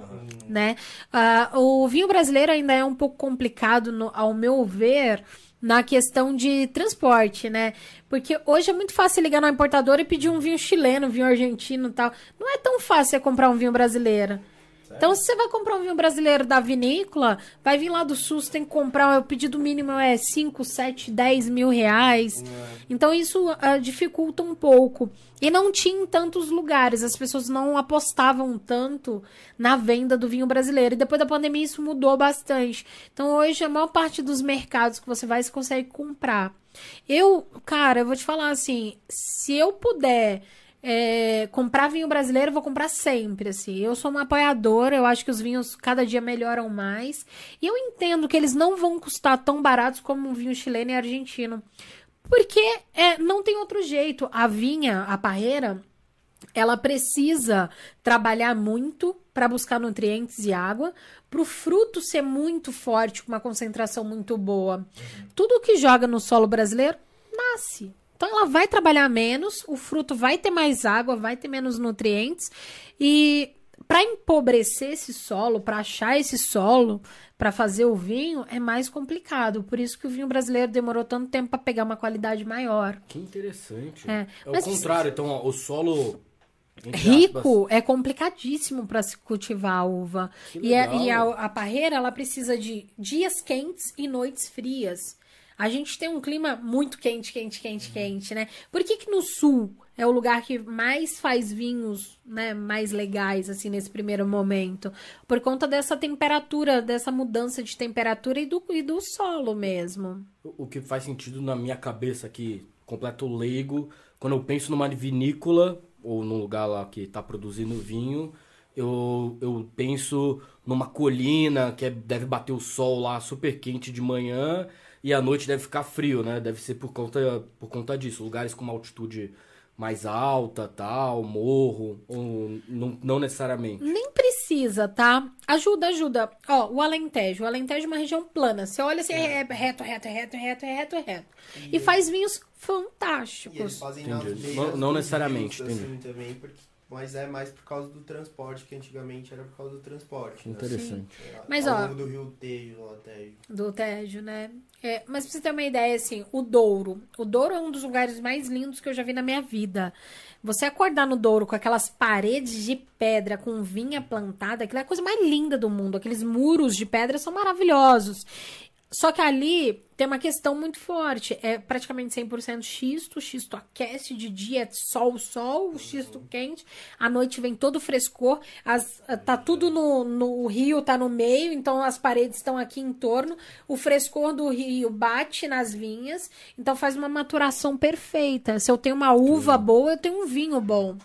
né? Ah, o vinho brasileiro ainda é um pouco complicado, no- ao meu ver, na questão de transporte, né? Porque hoje é muito fácil ligar na importadora e pedir um vinho chileno, um vinho argentino e tal. Não é tão fácil você comprar um vinho brasileiro. Então, se você vai comprar um vinho brasileiro da vinícola, vai vir lá do sul, você tem que comprar, o pedido mínimo é 5, 7, 10 mil reais. Então, isso ah, dificulta um pouco. E não tinha em tantos lugares, as pessoas não apostavam tanto na venda do vinho brasileiro. E depois da pandemia, isso mudou bastante. Então, hoje, a maior parte dos mercados que você vai, você consegue comprar. Eu, cara, eu vou te falar assim, se eu puder é, comprar vinho brasileiro, vou comprar sempre, assim. Eu sou uma apoiadora, eu acho que os vinhos cada dia melhoram mais. E eu entendo que eles não vão custar tão baratos como um vinho chileno e argentino. Porque é, não tem outro jeito. A vinha, a parreira, ela precisa trabalhar muito para buscar nutrientes e água, para o fruto ser muito forte, com uma concentração muito boa. Tudo que joga no solo brasileiro nasce. Então ela vai trabalhar menos, o fruto vai ter mais água, vai ter menos nutrientes e para empobrecer esse solo, para achar esse solo, para fazer o vinho é mais complicado. Por isso que o vinho brasileiro demorou tanto tempo para pegar uma qualidade maior. Que interessante. É, É, o contrário, então, ó, o solo. Rico é complicadíssimo para se cultivar a uva. E, a, legal. e a, a parreira ela precisa de dias quentes e noites frias. A gente tem um clima muito quente, quente, quente, quente, né? Por que, que no sul é o lugar que mais faz vinhos, né, mais legais assim nesse primeiro momento? Por conta dessa temperatura, dessa mudança de temperatura e do, e do solo mesmo. O que faz sentido na minha cabeça aqui, completo leigo, quando eu penso numa vinícola ou num lugar lá que tá produzindo vinho, eu, eu penso numa colina que é- deve bater o sol lá super quente de manhã e à noite deve ficar frio, né? Deve ser por conta, por conta disso. Lugares com uma altitude mais alta, tal, morro, ou não, não necessariamente. Nem precisa, tá? Ajuda, ajuda. Ó, o Alentejo. O Alentejo é uma região plana. Você olha assim, é reto, reto, reto, reto, reto, reto. E faz vinhos E eles fantásticos. fazem Entendi. Não- não necessariamente, rios, entendi. assim, também, porque, mas é mais por causa do transporte, que antigamente era por causa do transporte. né? Interessante. É, Mas, ao ó- longo do rio Tejo, lá Tejo. Do Tejo, né? É, mas pra você ter uma ideia, assim, o Douro. O Douro é um dos lugares mais lindos que eu já vi na minha vida. Você acordar no Douro com aquelas paredes de pedra com vinha plantada, aquilo é a coisa mais linda do mundo. Aqueles muros de pedra são maravilhosos. Só que ali tem uma questão muito forte. É praticamente 100% xisto. O xisto aquece de dia, é sol, sol, o xisto quente. À noite vem todo frescor. As, tá tudo no, no o rio, tá no meio, então as paredes estão aqui em torno. O frescor do rio bate nas vinhas, então faz uma maturação perfeita. Se eu tenho uma uva boa, eu tenho um vinho bom.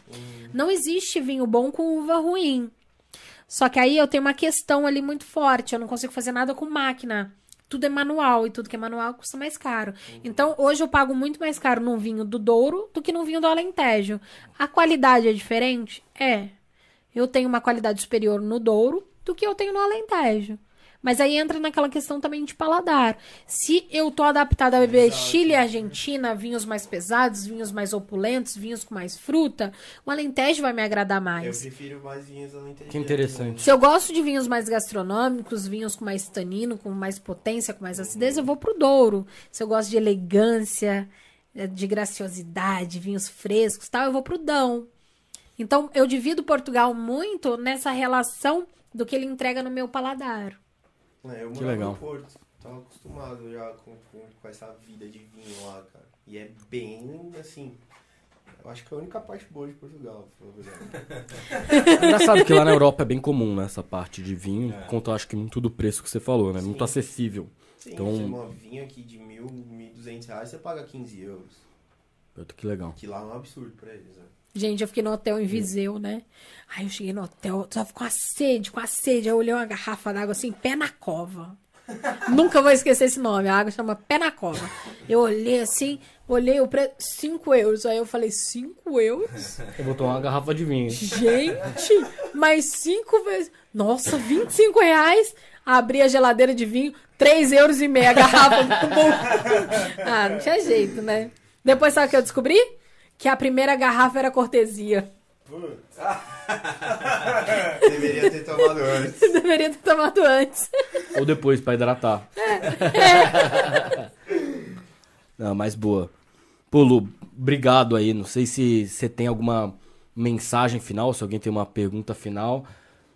Não existe vinho bom com uva ruim. Só que aí eu tenho uma questão ali muito forte. Eu não consigo fazer nada com máquina. Tudo é manual e tudo que é manual custa mais caro. Então, hoje eu pago muito mais caro num vinho do Douro do que num vinho do Alentejo. A qualidade é diferente? É. Eu tenho uma qualidade superior no Douro do que eu tenho no Alentejo. Mas aí entra naquela questão também de paladar. Se eu tô adaptada a beber Chile e Argentina, vinhos mais pesados, vinhos mais opulentos, vinhos com mais fruta, o Alentejo vai me agradar Eu mais. prefiro mais vinhos alentejanos. Que interessante. Se eu gosto de vinhos mais gastronômicos, vinhos com mais tanino, com mais potência, com mais acidez, eu vou pro Douro. Se eu gosto de elegância, eh, de graciosidade, vinhos frescos, tal, eu vou pro Dão. Então, eu divido Portugal muito nessa relação do que ele entrega no meu paladar. É, eu Que legal. no Porto. Tava acostumado já com, com, com essa vida de vinho lá, cara. E é bem, assim... Eu acho que é a única parte boa de Portugal. É engraçado que lá na Europa é bem comum né, essa parte de vinho, É. conta, acho que muito do preço que você falou, né? Sim. Muito acessível. Sim, Então- você uma vinho aqui de mil, mil duzentos reais, você paga 15 euros. Puta, Que legal. Que lá é um absurdo pra eles, né? Gente, eu fiquei no hotel em Viseu, né? Aí eu cheguei no hotel, tava com a sede, com a sede. Aí eu olhei uma garrafa d'água assim, pé na cova. Nunca vou esquecer esse nome. A água chama pé na cova. Eu olhei assim, olhei o preço, 5 euros. Aí eu falei, 5 euros? Eu tomar uma garrafa de vinho. Gente, mais 5 vezes. Nossa, 25 reais. Abri a geladeira de vinho, 3 euros e meia a garrafa. ah, não tinha jeito, né? Depois sabe o que eu descobri? Que a primeira garrafa era cortesia. Deveria ter tomado antes. Deveria ter tomado antes. Ou depois, pra hidratar. É. Não, mas boa. Pô, Lu, obrigado aí. Não sei se você tem alguma mensagem final, se alguém tem uma pergunta final.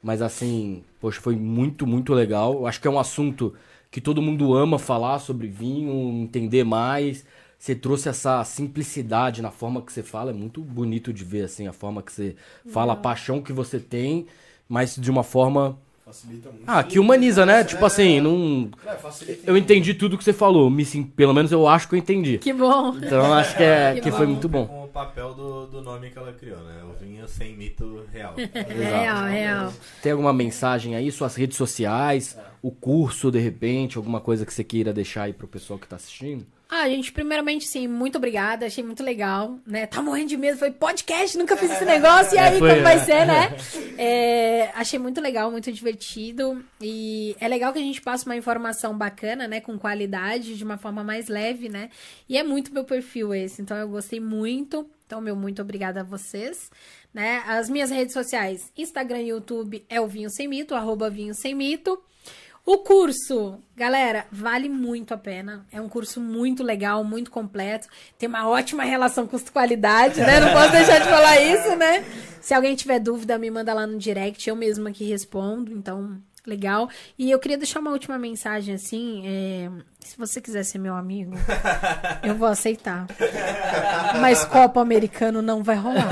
Mas assim, poxa, foi muito, muito legal. Eu acho que é um assunto que todo mundo ama falar sobre vinho, entender mais. Você trouxe essa simplicidade na forma que você fala. É muito bonito de ver, assim, a forma que você fala, a paixão que você tem, mas de uma forma. Facilita muito. Ah, que humaniza, né? Tipo assim, não. É, facilita Eu entendi tudo que você falou. Me, sim- pelo menos eu acho que eu entendi. Que bom. Então acho que, é, Que que foi muito bom. Com o papel do, do nome que ela criou, né? O vinho sem mito real. Real, real. Tem alguma mensagem aí, suas redes sociais, o curso, de repente, alguma coisa que você queira deixar aí pro pessoal que tá assistindo? Ah, gente, primeiramente, sim, muito obrigada, achei muito legal, né? Tá morrendo de medo, foi podcast, nunca fiz esse negócio, e aí Foi, como vai é. ser, né? É, achei muito legal, muito divertido, e é legal que a gente passe uma informação bacana, né? Com qualidade, de uma forma mais leve, né? E é muito meu perfil esse, então eu gostei muito, então, meu muito obrigada a vocês, né? As minhas redes sociais, Instagram e YouTube é o Vinho Sem Mito, arroba Vinho Sem Mito. O curso, galera, vale muito a pena. É um curso muito legal, muito completo. Tem uma ótima relação custo-qualidade, né? Não posso deixar de falar isso, né? Se alguém tiver dúvida, me manda lá no direct. Eu mesma que respondo. Então, legal. E eu queria deixar uma última mensagem assim. é, Se você quiser ser meu amigo, eu vou aceitar. Mas copo americano não vai rolar.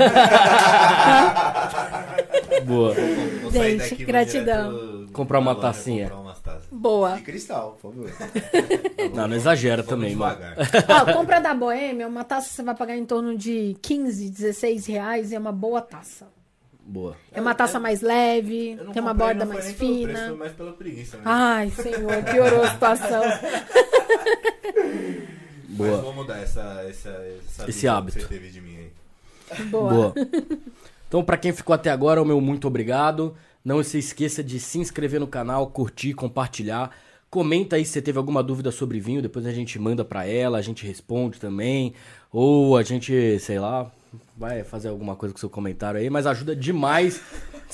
Boa. Vou sair Gente, vou gratidão. direto Comprar uma tacinha. Taças. Boa. De cristal, por favor. Não, não exagera Vamos também, mano. devagar. Ó, compra da Boêmia, uma taça você vai pagar em torno de 15, 16 reais e é uma boa taça. Boa. É uma taça mais leve, tem uma comprei, borda mais pelo preço, fina. foi mais pela preguiça. Né? Ai, senhor, piorou a situação. Mas Boa. vou mudar essa, essa, essa Esse hábito. que você teve de mim aí. Boa. Boa. Então, pra quem ficou até agora, o meu muito obrigado. Não se esqueça de se inscrever no canal, curtir, compartilhar. Comenta aí se você teve alguma dúvida sobre vinho, depois a gente manda pra ela, a gente responde também. Ou a gente, sei lá, vai fazer alguma coisa com seu comentário aí, mas ajuda demais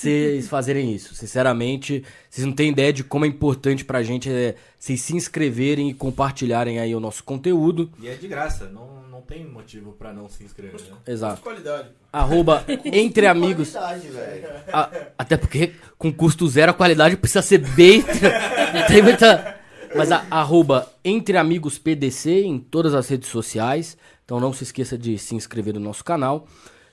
vocês fazerem isso. Sinceramente, vocês não têm ideia de como é importante pra gente é, vocês se inscreverem e compartilharem aí o nosso conteúdo. E é de graça, não, não tem motivo pra não se inscrever, né? Exato. Qualidade. Arroba entre amigos. A- até porque com custo zero a qualidade precisa ser bem. tem muita. Mas a, arroba Entre Amigos PDC em todas as redes sociais. Então não se esqueça de se inscrever no nosso canal.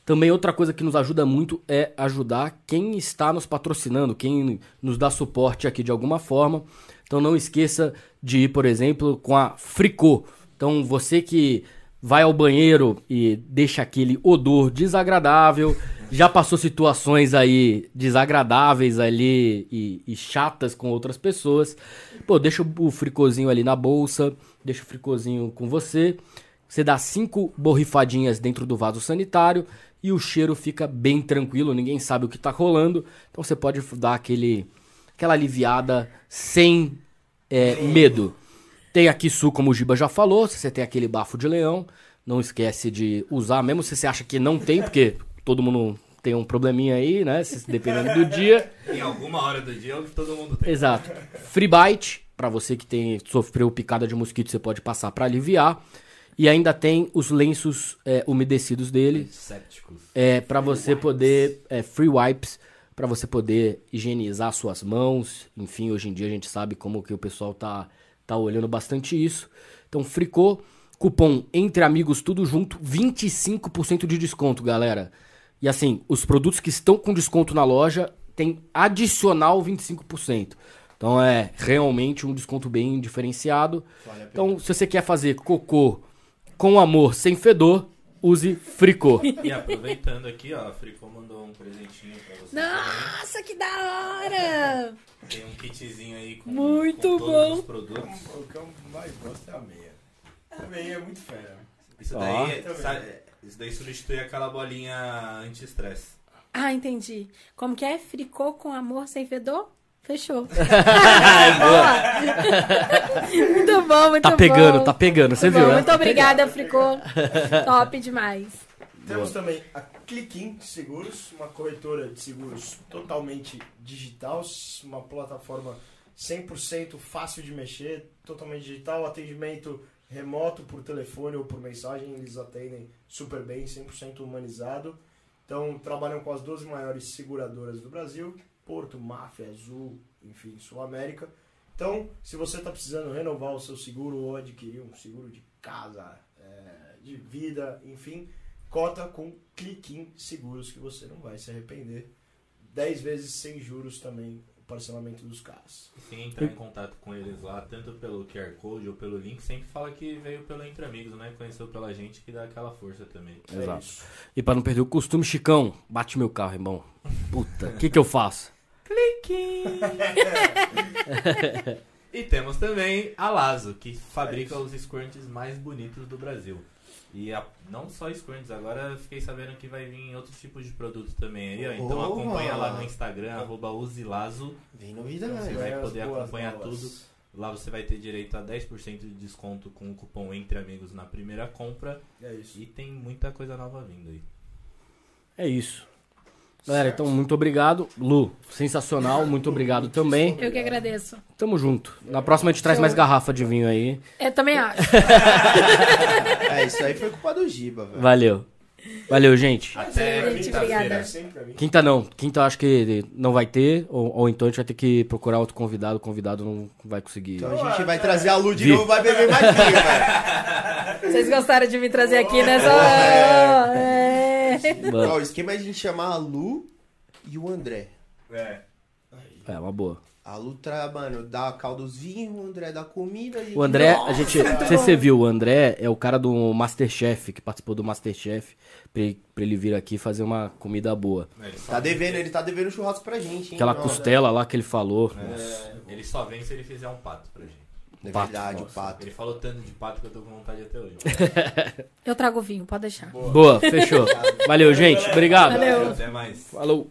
Também outra coisa que nos ajuda muito é ajudar quem está nos patrocinando, quem nos dá suporte aqui de alguma forma. Então não esqueça de ir, por exemplo, com a Fricô. Então você que vai ao banheiro e deixa aquele odor desagradável, já passou situações aí desagradáveis ali e, e chatas com outras pessoas, pô, deixa o fricozinho ali na bolsa, deixa o fricozinho com você, você dá cinco borrifadinhas dentro do vaso sanitário e o cheiro fica bem tranquilo, ninguém sabe o que tá rolando, então você pode dar aquele, aquela aliviada sem é, medo. Tem aqui su, como o Giba já falou, se você tem aquele bafo de leão, não esquece de usar, mesmo se você acha que não tem, porque todo mundo tem um probleminha aí, né? Dependendo do dia. Em alguma hora do dia é o que todo mundo tem. Exato. Free bite, pra você que tem sofreu picada de mosquito, você pode passar pra aliviar. E ainda tem os lenços é, umedecidos dele, Sépticos. é, para você poder é, free wipes para você poder higienizar suas mãos. Enfim, hoje em dia a gente sabe como que o pessoal tá tá olhando bastante isso. Então, fricô, cupom entre amigos tudo junto, 25% de desconto, galera. E assim, os produtos que estão com desconto na loja tem adicional 25%. Então é realmente um desconto bem diferenciado. Então, se você quer fazer cocô com amor, sem fedor, use fricô. E aproveitando aqui, ó, a Fricô mandou um presentinho pra você. também. Nossa, que da hora! Tem um kitzinho aí com, Muito com todos bom. os produtos. O que eu mais gosto é a meia. A meia é muito fera. Isso Ó. daí, sabe, isso daí substitui aquela bolinha anti-estresse. Ah, entendi. Como que é? Fricô com amor sem fedor? Fechou. Boa. muito bom, muito Tá bom. pegando, tá pegando, você Muito viu, bom, né? Muito obrigada, Fricô. Top demais. Temos também a Clickin Seguros, uma corretora de seguros totalmente digital, uma plataforma 100% fácil de mexer, totalmente digital, atendimento remoto por telefone ou por mensagem, eles atendem super bem, 100% humanizado. Então, trabalham com as 12 maiores seguradoras do Brasil, Porto, Máfia, Azul, enfim, Sul América. Então, se você está precisando renovar o seu seguro ou adquirir um seguro de casa, é, de vida, enfim, cota com Clickin Seguros que você não vai se arrepender. 10 vezes sem juros também o parcelamento dos carros. E se entrar em contato com eles lá, tanto pelo QR Code ou pelo link, sempre fala que veio pelo Entre Amigos, né? Conheceu pela gente, que dá aquela força também. É Exato. isso. E pra não perder o costume, Chicão, bate meu carro, irmão. Puta, o que que eu faço? E E temos também a Lazo, que fabrica os scrunchies mais bonitos do Brasil. E a- não só scrunchies, agora eu fiquei sabendo que vai vir outros tipos de produtos também aí, ó. Então Boa. acompanha lá no Instagram, arroba. Vem Você novidade. vai poder boas acompanhar novas. tudo. Lá você vai ter direito a 10% de desconto com o cupom Entre Amigos na primeira compra. É isso. E tem muita coisa nova vindo aí. É isso. Galera, então muito obrigado. Lu, sensacional, muito obrigado também. Eu que agradeço. Tamo junto. Na próxima a gente traz mais garrafa de vinho aí. Eu também acho. É, isso aí foi culpa do Giba, velho. Valeu. Valeu, gente. Até Gente, quinta-feira. obrigada. Quinta não. Quinta eu acho que não vai ter. Ou, ou então a gente vai ter que procurar outro convidado. O convidado não vai conseguir. Então a gente vai trazer a Lu de Vi. novo, vai beber mais vinho, velho. Vocês gostaram de me trazer aqui nessa. É. Mano, Ó, o esquema é a gente chamar a Lu e o André. É. É, uma boa. A Lu, tra... mano, dá a calda dos vinhos, o André dá comida. E... O André, a gente. Não sei se você viu, o André é o cara do Masterchef, que participou do Masterchef, pra ele, pra ele vir aqui fazer uma comida boa. Ele só Tá devendo, ele tá devendo churrasco pra gente, hein? Aquela Nossa. costela lá que ele falou. É, ele só vem se ele fizer um pato pra gente. É Pato, verdade, o nossa. pato. Ele falou tanto de pato que eu tô com vontade até hoje. Eu trago vinho, pode deixar. Boa, fechou. Valeu, gente. Obrigado. Valeu. Até mais. Falou.